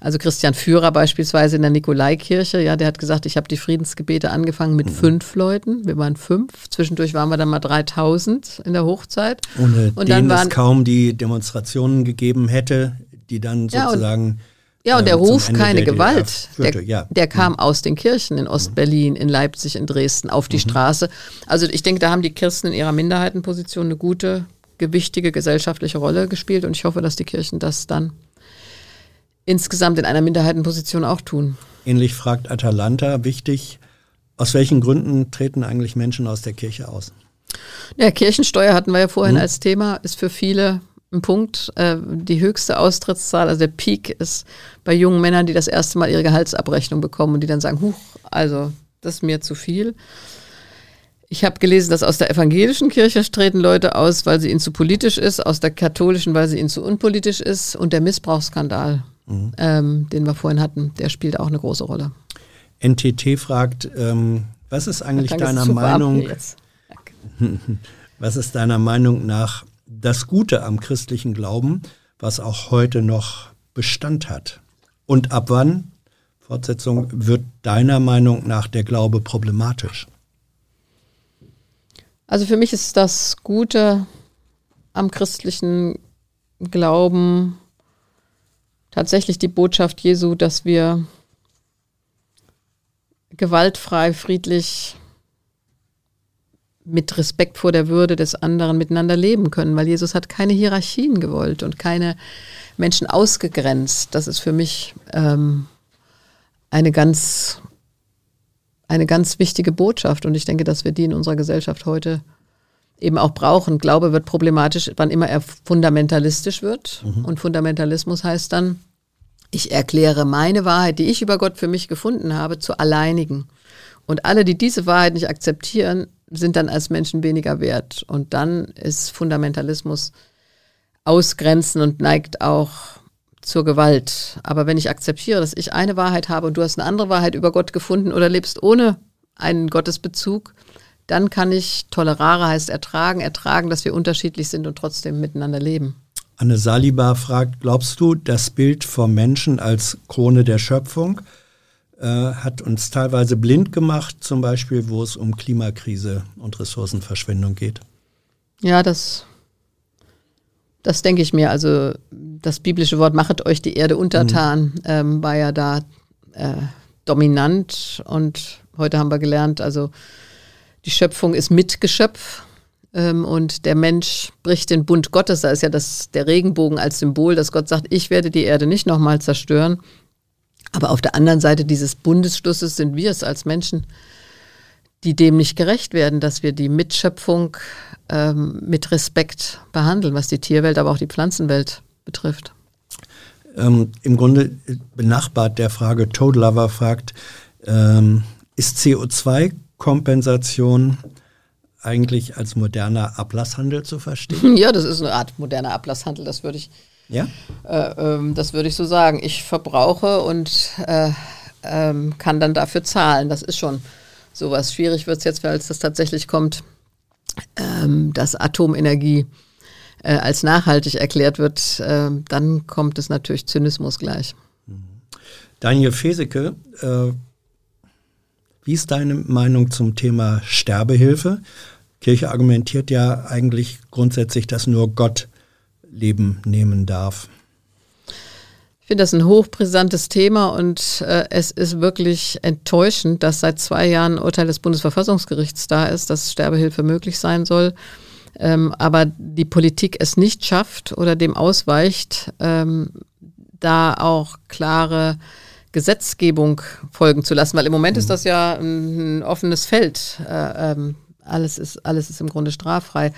Also Christian Führer beispielsweise in der Nikolaikirche, ja, der hat gesagt, ich habe die Friedensgebete angefangen mit mhm. fünf Leuten. Wir waren fünf. Zwischendurch waren wir dann mal 3000 in der Hochzeit. Ohne und dann waren, es kaum die Demonstrationen gegeben hätte, die dann sozusagen... Ja, und, ja, und der ähm, Ruf keine Gewalt, führte, der, ja. der, kam mhm. aus den Kirchen in Ostberlin, in Leipzig, in Dresden auf die mhm. Straße. Also ich denke, da haben die Kirchen in ihrer Minderheitenposition eine gute, gewichtige gesellschaftliche Rolle gespielt und ich hoffe, dass die Kirchen das dann insgesamt in einer Minderheitenposition auch tun. Ähnlich fragt Atalanta, wichtig, aus welchen Gründen treten eigentlich Menschen aus der Kirche aus? Ja, Kirchensteuer hatten wir ja vorhin mhm. als Thema, ist für viele ein Punkt. Äh, die höchste Austrittszahl, also der Peak ist bei jungen Männern, die das erste Mal ihre Gehaltsabrechnung bekommen und die dann sagen, huch, also das ist mir zu viel. Ich habe gelesen, dass aus der evangelischen Kirche treten Leute aus, weil sie ihnen zu politisch ist, aus der katholischen, weil sie ihnen zu unpolitisch ist und der Missbrauchsskandal mhm. ähm, den wir vorhin hatten, der spielt auch eine große Rolle. NTT fragt, ähm, was ist eigentlich deiner Meinung, was ist deiner Meinung nach das Gute am christlichen Glauben, was auch heute noch Bestand hat? Und ab wann, Fortsetzung, wird deiner Meinung nach der Glaube problematisch? Also für mich ist das Gute am christlichen Glauben tatsächlich die Botschaft Jesu, dass wir gewaltfrei, friedlich, mit Respekt vor der Würde des anderen miteinander leben können, weil Jesus hat keine Hierarchien gewollt und keine Menschen ausgegrenzt. Das ist für mich ähm, eine ganz eine ganz wichtige Botschaft und ich denke, dass wir die in unserer Gesellschaft heute eben auch brauchen. Glaube wird problematisch, wann immer er fundamentalistisch wird. Mhm. Und Fundamentalismus heißt dann, ich erkläre meine Wahrheit, die ich über Gott für mich gefunden habe, zu alleinigen. Und alle, die diese Wahrheit nicht akzeptieren, sind dann als Menschen weniger wert. Und dann ist Fundamentalismus ausgrenzen und neigt auch zur Gewalt. Aber wenn ich akzeptiere, dass ich eine Wahrheit habe und du hast eine andere Wahrheit über Gott gefunden oder lebst ohne einen Gottesbezug, dann kann ich tolerare heißt ertragen, ertragen, dass wir unterschiedlich sind und trotzdem miteinander leben. Anne Saliba fragt, glaubst du, das Bild vom Menschen als Krone der Schöpfung äh, hat uns teilweise blind gemacht, zum Beispiel, wo es um Klimakrise und Ressourcenverschwendung geht? Ja, das das denke ich mir. Also das biblische Wort machet euch die Erde untertan mhm. ähm, war ja da äh, dominant und heute haben wir gelernt, also die Schöpfung ist Mitgeschöpf ähm, und der Mensch bricht den Bund Gottes. Da ist ja das, der Regenbogen als Symbol, dass Gott sagt, ich werde die Erde nicht nochmal zerstören. Aber auf der anderen Seite dieses Bundesschlusses sind wir es als Menschen, die dem nicht gerecht werden, dass wir die Mitschöpfung ähm, mit Respekt behandeln, was die Tierwelt, aber auch die Pflanzenwelt betrifft. Ähm, Im Grunde benachbart der Frage, Toad Lover fragt, ähm, ist CO2-Kompensation eigentlich als moderner Ablasshandel zu verstehen? Ja, das ist eine Art moderner Ablasshandel, das würde ich, ja? Äh, ähm, das würde ich so sagen. Ich verbrauche und äh, äh, kann dann dafür zahlen. Das ist schon sowas. Schwierig wird es jetzt, es das tatsächlich kommt, ähm, dass Atomenergie äh, als nachhaltig erklärt wird, äh, dann kommt es natürlich Zynismus gleich. Daniel Feseke, äh, wie ist deine Meinung zum Thema Sterbehilfe? Kirche argumentiert ja eigentlich grundsätzlich, dass nur Gott Leben nehmen darf finde das ein hochbrisantes Thema und äh, es ist wirklich enttäuschend, dass seit zwei Jahren ein Urteil des Bundesverfassungsgerichts da ist, dass Sterbehilfe möglich sein soll. Ähm, aber die Politik es nicht schafft oder dem ausweicht, ähm, da auch klare Gesetzgebung folgen zu lassen, weil im Moment mhm. ist das ja ein, offenes Feld. Äh, ähm, alles ist, alles ist im Grunde straffrei.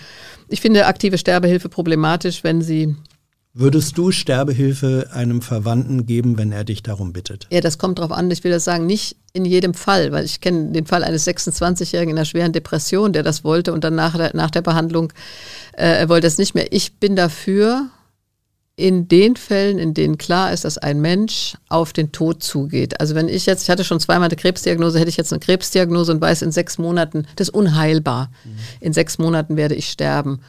Ich finde aktive Sterbehilfe problematisch, wenn sie Würdest du Sterbehilfe einem Verwandten geben, wenn er dich darum bittet? Ja, das kommt darauf an. Ich will das sagen, nicht in jedem Fall, weil ich kenne den Fall eines 26-Jährigen in einer schweren Depression, der das wollte und dann nach der, nach der Behandlung, äh, er wollte es nicht mehr. Ich bin dafür, in den Fällen, in denen klar ist, dass ein Mensch auf den Tod zugeht. Also wenn ich jetzt, ich hatte schon zweimal eine Krebsdiagnose, hätte ich jetzt eine Krebsdiagnose und weiß in sechs Monaten, das ist unheilbar. Mhm. In sechs Monaten werde ich sterben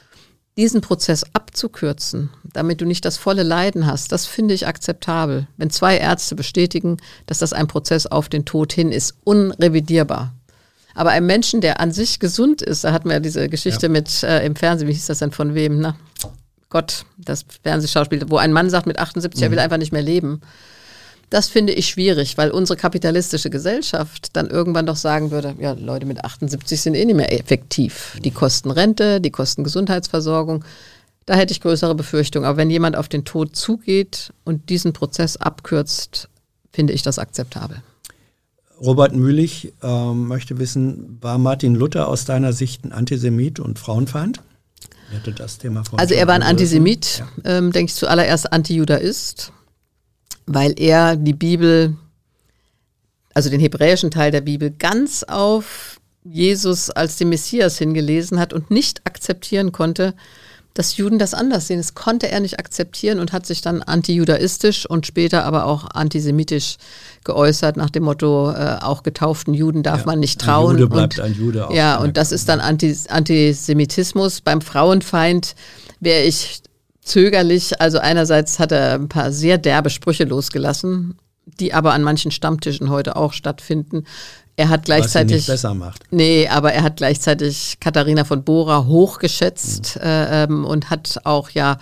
diesen Prozess abzukürzen, damit du nicht das volle Leiden hast, das finde ich akzeptabel. Wenn zwei Ärzte bestätigen, dass das ein Prozess auf den Tod hin ist, unrevidierbar. Aber ein Menschen, der an sich gesund ist, da hatten wir ja diese Geschichte ja. mit äh, im Fernsehen, wie hieß das denn von wem? Na, Gott, das Fernsehschauspiel, wo ein Mann sagt mit 78, mhm. er will einfach nicht mehr leben. Das finde ich schwierig, weil unsere kapitalistische Gesellschaft dann irgendwann doch sagen würde, ja, Leute mit 78 sind eh nicht mehr effektiv. Die kosten Rente, die kosten Gesundheitsversorgung. Da hätte ich größere Befürchtungen. Aber wenn jemand auf den Tod zugeht und diesen Prozess abkürzt, finde ich das akzeptabel. Robert Mühlich äh, möchte wissen, war Martin Luther aus deiner Sicht ein Antisemit und Frauenfeind? Das Thema also er war ein Antisemit, ja. ähm, denke ich zuallererst Antijudaist weil er die Bibel, also den hebräischen Teil der Bibel, ganz auf Jesus als den Messias hingelesen hat und nicht akzeptieren konnte, dass Juden das anders sehen. Das konnte er nicht akzeptieren und hat sich dann antijudaistisch und später aber auch antisemitisch geäußert, nach dem Motto, äh, auch getauften Juden darf ja, man nicht trauen. Ein Jude bleibt und, ein Jude auch. Ja, und das ist dann Antis Antisemitismus. Beim Frauenfeind wäre ich zögerlich. Also einerseits hat er ein paar sehr derbe Sprüche losgelassen, die aber an manchen Stammtischen heute auch stattfinden. Er hat gleichzeitig. Was nicht besser macht. Nee, aber er hat gleichzeitig Katharina von Bora hochgeschätzt mhm. äh, ähm, und hat auch ja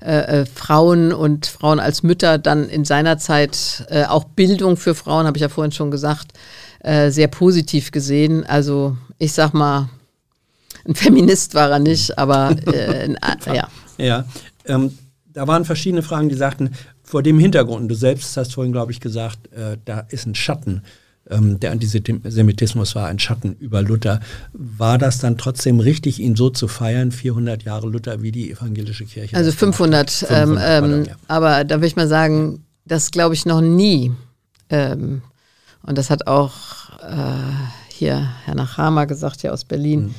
äh, äh, Frauen und Frauen als Mütter dann in seiner Zeit äh, auch Bildung für Frauen, habe ich ja vorhin schon gesagt, äh, sehr positiv gesehen. Also ich sag mal, ein Feminist war er nicht, aber äh, ja. Ja, ähm, da waren verschiedene Fragen, die sagten, vor dem Hintergrund, du selbst hast vorhin, glaube ich, gesagt, da ist ein Schatten der Antisemitismus war ein Schatten über Luther. War das dann trotzdem richtig, ihn so zu feiern, 400 Jahre Luther, wie die evangelische Kirche? Also 500, 500 ähm, pardon, ja. aber da will ich mal sagen, das glaube ich noch nie. Ähm, und das hat auch äh, hier Herr Nachama gesagt, hier aus Berlin. Mhm.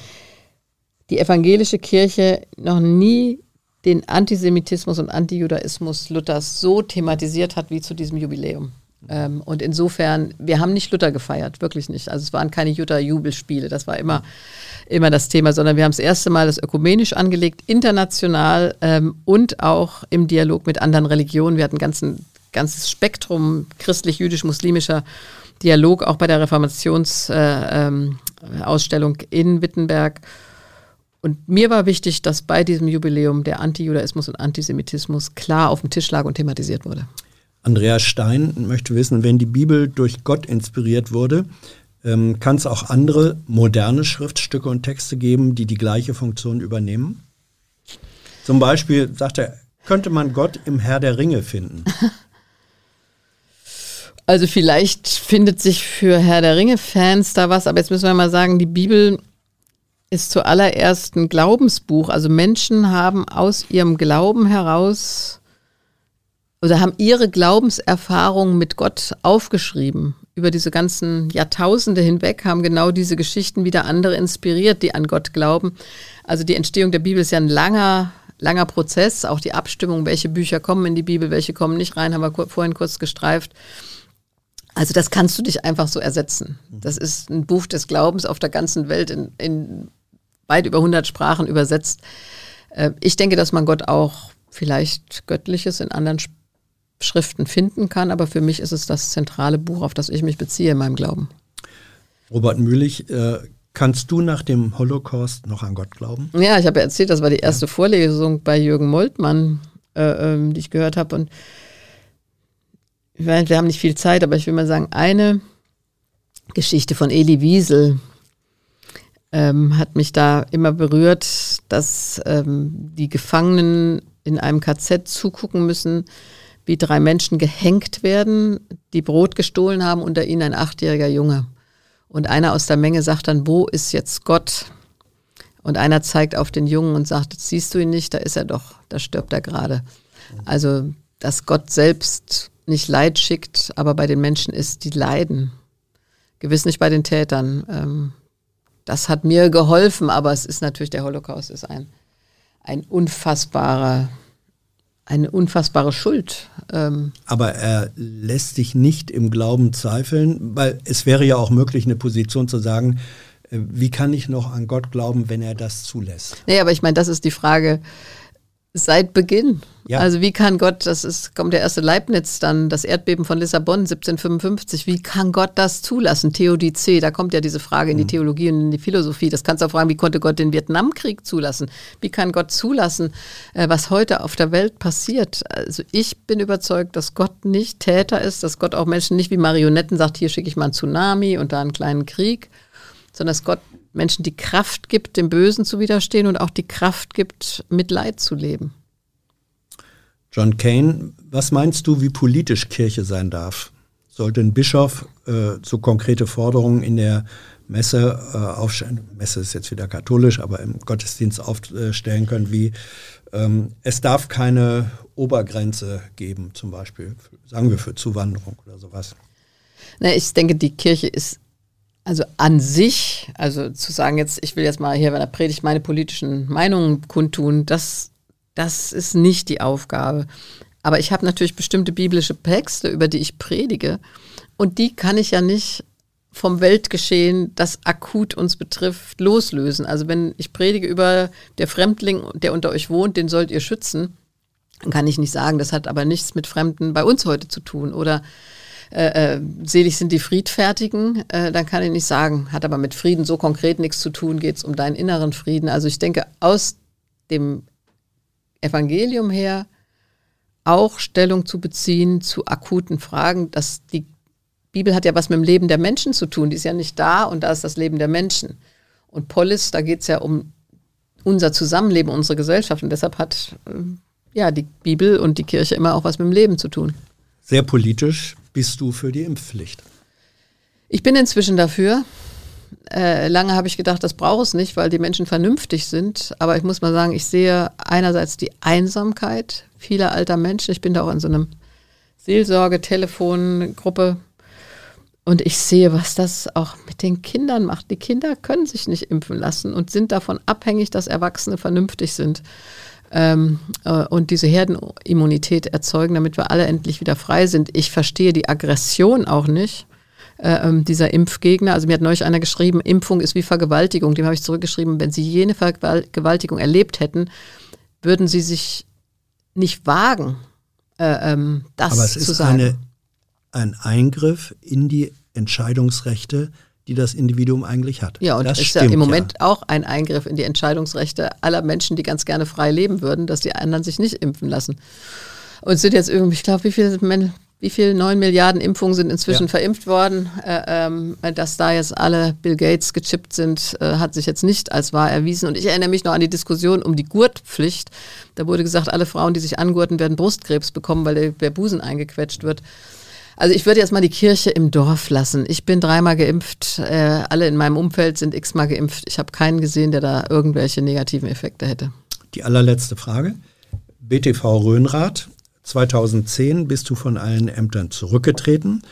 Die evangelische Kirche noch nie den Antisemitismus und Antijudaismus Luthers so thematisiert hat wie zu diesem Jubiläum. Ähm, und insofern, wir haben nicht Luther gefeiert, wirklich nicht. Also es waren keine Jutta-Jubelspiele, das war immer, immer das Thema, sondern wir haben das erste Mal das ökumenisch angelegt, international ähm, und auch im Dialog mit anderen Religionen. Wir hatten ein ganzen, ganzes Spektrum christlich-jüdisch-muslimischer Dialog, auch bei der Reformationsausstellung äh, ähm, in Wittenberg. Und mir war wichtig, dass bei diesem Jubiläum der Antijudaismus und Antisemitismus klar auf dem Tisch lag und thematisiert wurde. Andreas Stein möchte wissen, wenn die Bibel durch Gott inspiriert wurde, ähm, kann es auch andere moderne Schriftstücke und Texte geben, die die gleiche Funktion übernehmen? Zum Beispiel, sagt er, könnte man Gott im Herr der Ringe finden? Also vielleicht findet sich für Herr der Ringe-Fans da was, aber jetzt müssen wir mal sagen, die Bibel ist zuallererst ein Glaubensbuch. Also Menschen haben aus ihrem Glauben heraus oder haben ihre Glaubenserfahrungen mit Gott aufgeschrieben. Über diese ganzen Jahrtausende hinweg haben genau diese Geschichten wieder andere inspiriert, die an Gott glauben. Also die Entstehung der Bibel ist ja ein langer, langer Prozess. Auch die Abstimmung, welche Bücher kommen in die Bibel, welche kommen nicht rein, haben wir vorhin kurz gestreift. Also das kannst du dich einfach so ersetzen. Das ist ein Buch des Glaubens auf der ganzen Welt in, in weit über 100 Sprachen übersetzt. Äh, ich denke, dass man Gott auch vielleicht Göttliches in anderen Sprachen Schriften finden kann, aber für mich ist es das zentrale Buch, auf das ich mich beziehe in meinem Glauben. Robert Mühlich, äh, kannst du nach dem Holocaust noch an Gott glauben? Ja, ich habe ja erzählt, das war die erste ja. Vorlesung bei Jürgen Moltmann, äh, ähm, die ich gehört habe. Und ich meine, wir haben nicht viel Zeit, aber ich will mal sagen, eine Geschichte von Eli Wiesel ähm, hat mich da immer berührt, dass ähm, die Gefangenen in einem KZ zugucken müssen, wie drei Menschen gehängt werden, die Brot gestohlen haben, unter ihnen ein achtjähriger Junge. Und einer aus der Menge sagt dann, wo ist jetzt Gott? Und einer zeigt auf den Jungen und sagt, siehst du ihn nicht, da ist er doch, da stirbt er gerade. Also, dass Gott selbst nicht Leid schickt, aber bei den Menschen ist, die leiden. Gewiss nicht bei den Tätern. Ähm, das hat mir geholfen, aber es ist natürlich, der Holocaust ist ein, ein unfassbarer eine unfassbare Schuld. Ähm. Aber er lässt sich nicht im Glauben zweifeln, weil es wäre ja auch möglich, eine Position zu sagen, äh, wie kann ich noch an Gott glauben, wenn er das zulässt? Nee, aber ich meine, das ist die Frage, Seit Beginn. Ja. Also wie kann Gott, das ist, kommt der erste Leibniz dann, das Erdbeben von Lissabon 1755, wie kann Gott das zulassen? Theodizee, da kommt ja diese Frage in die mhm. Theologie und in die Philosophie. Das kannst du auch fragen, wie konnte Gott den Vietnamkrieg zulassen? Wie kann Gott zulassen, äh, was heute auf der Welt passiert? Also ich bin überzeugt, dass Gott nicht Täter ist, dass Gott auch Menschen nicht wie Marionetten sagt, hier schicke ich mal einen Tsunami und da einen kleinen Krieg, sondern dass Gott Menschen die Kraft gibt, dem Bösen zu widerstehen und auch die Kraft gibt, mit Leid zu leben. John Kane, was meinst du, wie politisch Kirche sein darf? Sollte ein Bischof äh, so konkrete Forderungen in der Messe äh, aufstellen, Messe ist jetzt wieder katholisch, aber im Gottesdienst aufstellen können, wie ähm, es darf keine Obergrenze geben, zum Beispiel, sagen wir für Zuwanderung oder sowas. Na, ich denke, die Kirche ist also an sich, also zu sagen jetzt, ich will jetzt mal hier bei der Predigt meine politischen Meinungen kundtun, das, das ist nicht die Aufgabe. Aber ich habe natürlich bestimmte biblische Texte, über die ich predige. Und die kann ich ja nicht vom Weltgeschehen, das akut uns betrifft, loslösen. Also wenn ich predige über der Fremdling, der unter euch wohnt, den sollt ihr schützen, Dann kann ich nicht sagen, das hat aber nichts mit Fremden bei uns heute zu tun. Oder äh, äh, selig sind die Friedfertigen, äh, dann kann ich nicht sagen, hat aber mit Frieden so konkret nichts zu tun, geht es um deinen inneren Frieden. Also ich denke, aus dem Evangelium her auch Stellung zu beziehen zu akuten Fragen, dass die Bibel hat ja was mit dem Leben der Menschen zu tun, die ist ja nicht da und da ist das Leben der Menschen. Und Polis, da geht es ja um unser Zusammenleben, unsere Gesellschaft und deshalb hat äh, ja die Bibel und die Kirche immer auch was mit dem Leben zu tun. Sehr politisch bist du für die Impfpflicht. Ich bin inzwischen dafür. Äh, lange habe ich gedacht, das braucht es nicht, weil die Menschen vernünftig sind. Aber ich muss mal sagen, ich sehe einerseits die Einsamkeit vieler alter Menschen. Ich bin da auch in so einem Seelsorge-Telefongruppe. Und ich sehe, was das auch mit den Kindern macht. Die Kinder können sich nicht impfen lassen und sind davon abhängig, dass Erwachsene vernünftig sind ähm, äh, und diese Herdenimmunität erzeugen, damit wir alle endlich wieder frei sind. Ich verstehe die Aggression auch nicht äh, ähm, dieser Impfgegner. Also mir hat neulich einer geschrieben, Impfung ist wie Vergewaltigung. Dem habe ich zurückgeschrieben, wenn Sie jene Vergewaltigung erlebt hätten, würden Sie sich nicht wagen, äh, ähm, das Aber es zu ist sagen. Eine, ein Eingriff in die Entscheidungsrechte die das Individuum eigentlich hat. Ja, und das ist ja im Moment ja. auch ein Eingriff in die Entscheidungsrechte aller Menschen, die ganz gerne frei leben würden, dass die anderen sich nicht impfen lassen. Und es sind jetzt irgendwie, ich glaube, wie viele wie viel neun Milliarden Impfungen sind inzwischen ja. verimpft worden. Äh, ähm, dass da jetzt alle Bill Gates gechippt sind, äh, hat sich jetzt nicht als wahr erwiesen. Und ich erinnere mich noch an die Diskussion um die Gurtpflicht. Da wurde gesagt, alle Frauen, die sich angurten, werden Brustkrebs bekommen, weil der, der Busen eingequetscht wird. Also ich würde jetzt mal die Kirche im Dorf lassen. Ich bin dreimal geimpft, äh, alle in meinem Umfeld sind x-mal geimpft. Ich habe keinen gesehen, der da irgendwelche negativen Effekte hätte. Die allerletzte Frage. BTV Röhnrath 2010 bist du von allen Ämtern zurückgetreten.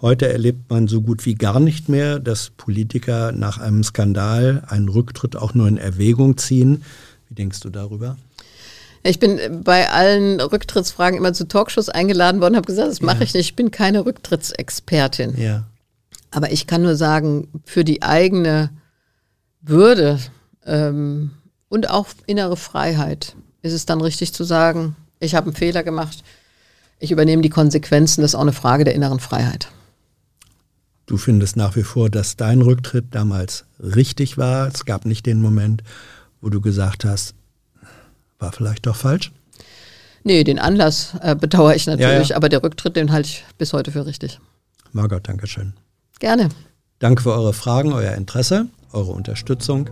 Heute erlebt man so gut wie gar nicht mehr, dass Politiker nach einem Skandal einen Rücktritt auch nur in Erwägung ziehen. Wie denkst du darüber? Ich bin bei allen Rücktrittsfragen immer zu Talkshows eingeladen worden, habe gesagt, das mache ja. ich nicht. Ich bin keine Rücktrittsexpertin. Ja. Aber ich kann nur sagen, für die eigene Würde ähm, und auch innere Freiheit ist es dann richtig zu sagen, ich habe einen Fehler gemacht, ich übernehme die Konsequenzen, das ist auch eine Frage der inneren Freiheit. Du findest nach wie vor, dass dein Rücktritt damals richtig war. Es gab nicht den Moment, wo du gesagt hast, war vielleicht doch falsch? Nee, den Anlass äh, bedauere ich natürlich, ja, ja. aber der Rücktritt, den halte ich bis heute für richtig. Margot, danke schön. Gerne. Danke für eure Fragen, euer Interesse, eure Unterstützung.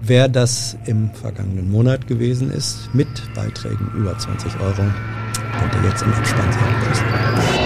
Wer das im vergangenen Monat gewesen ist, mit Beiträgen über 20 Euro, könnt ihr jetzt im Abspann sehen.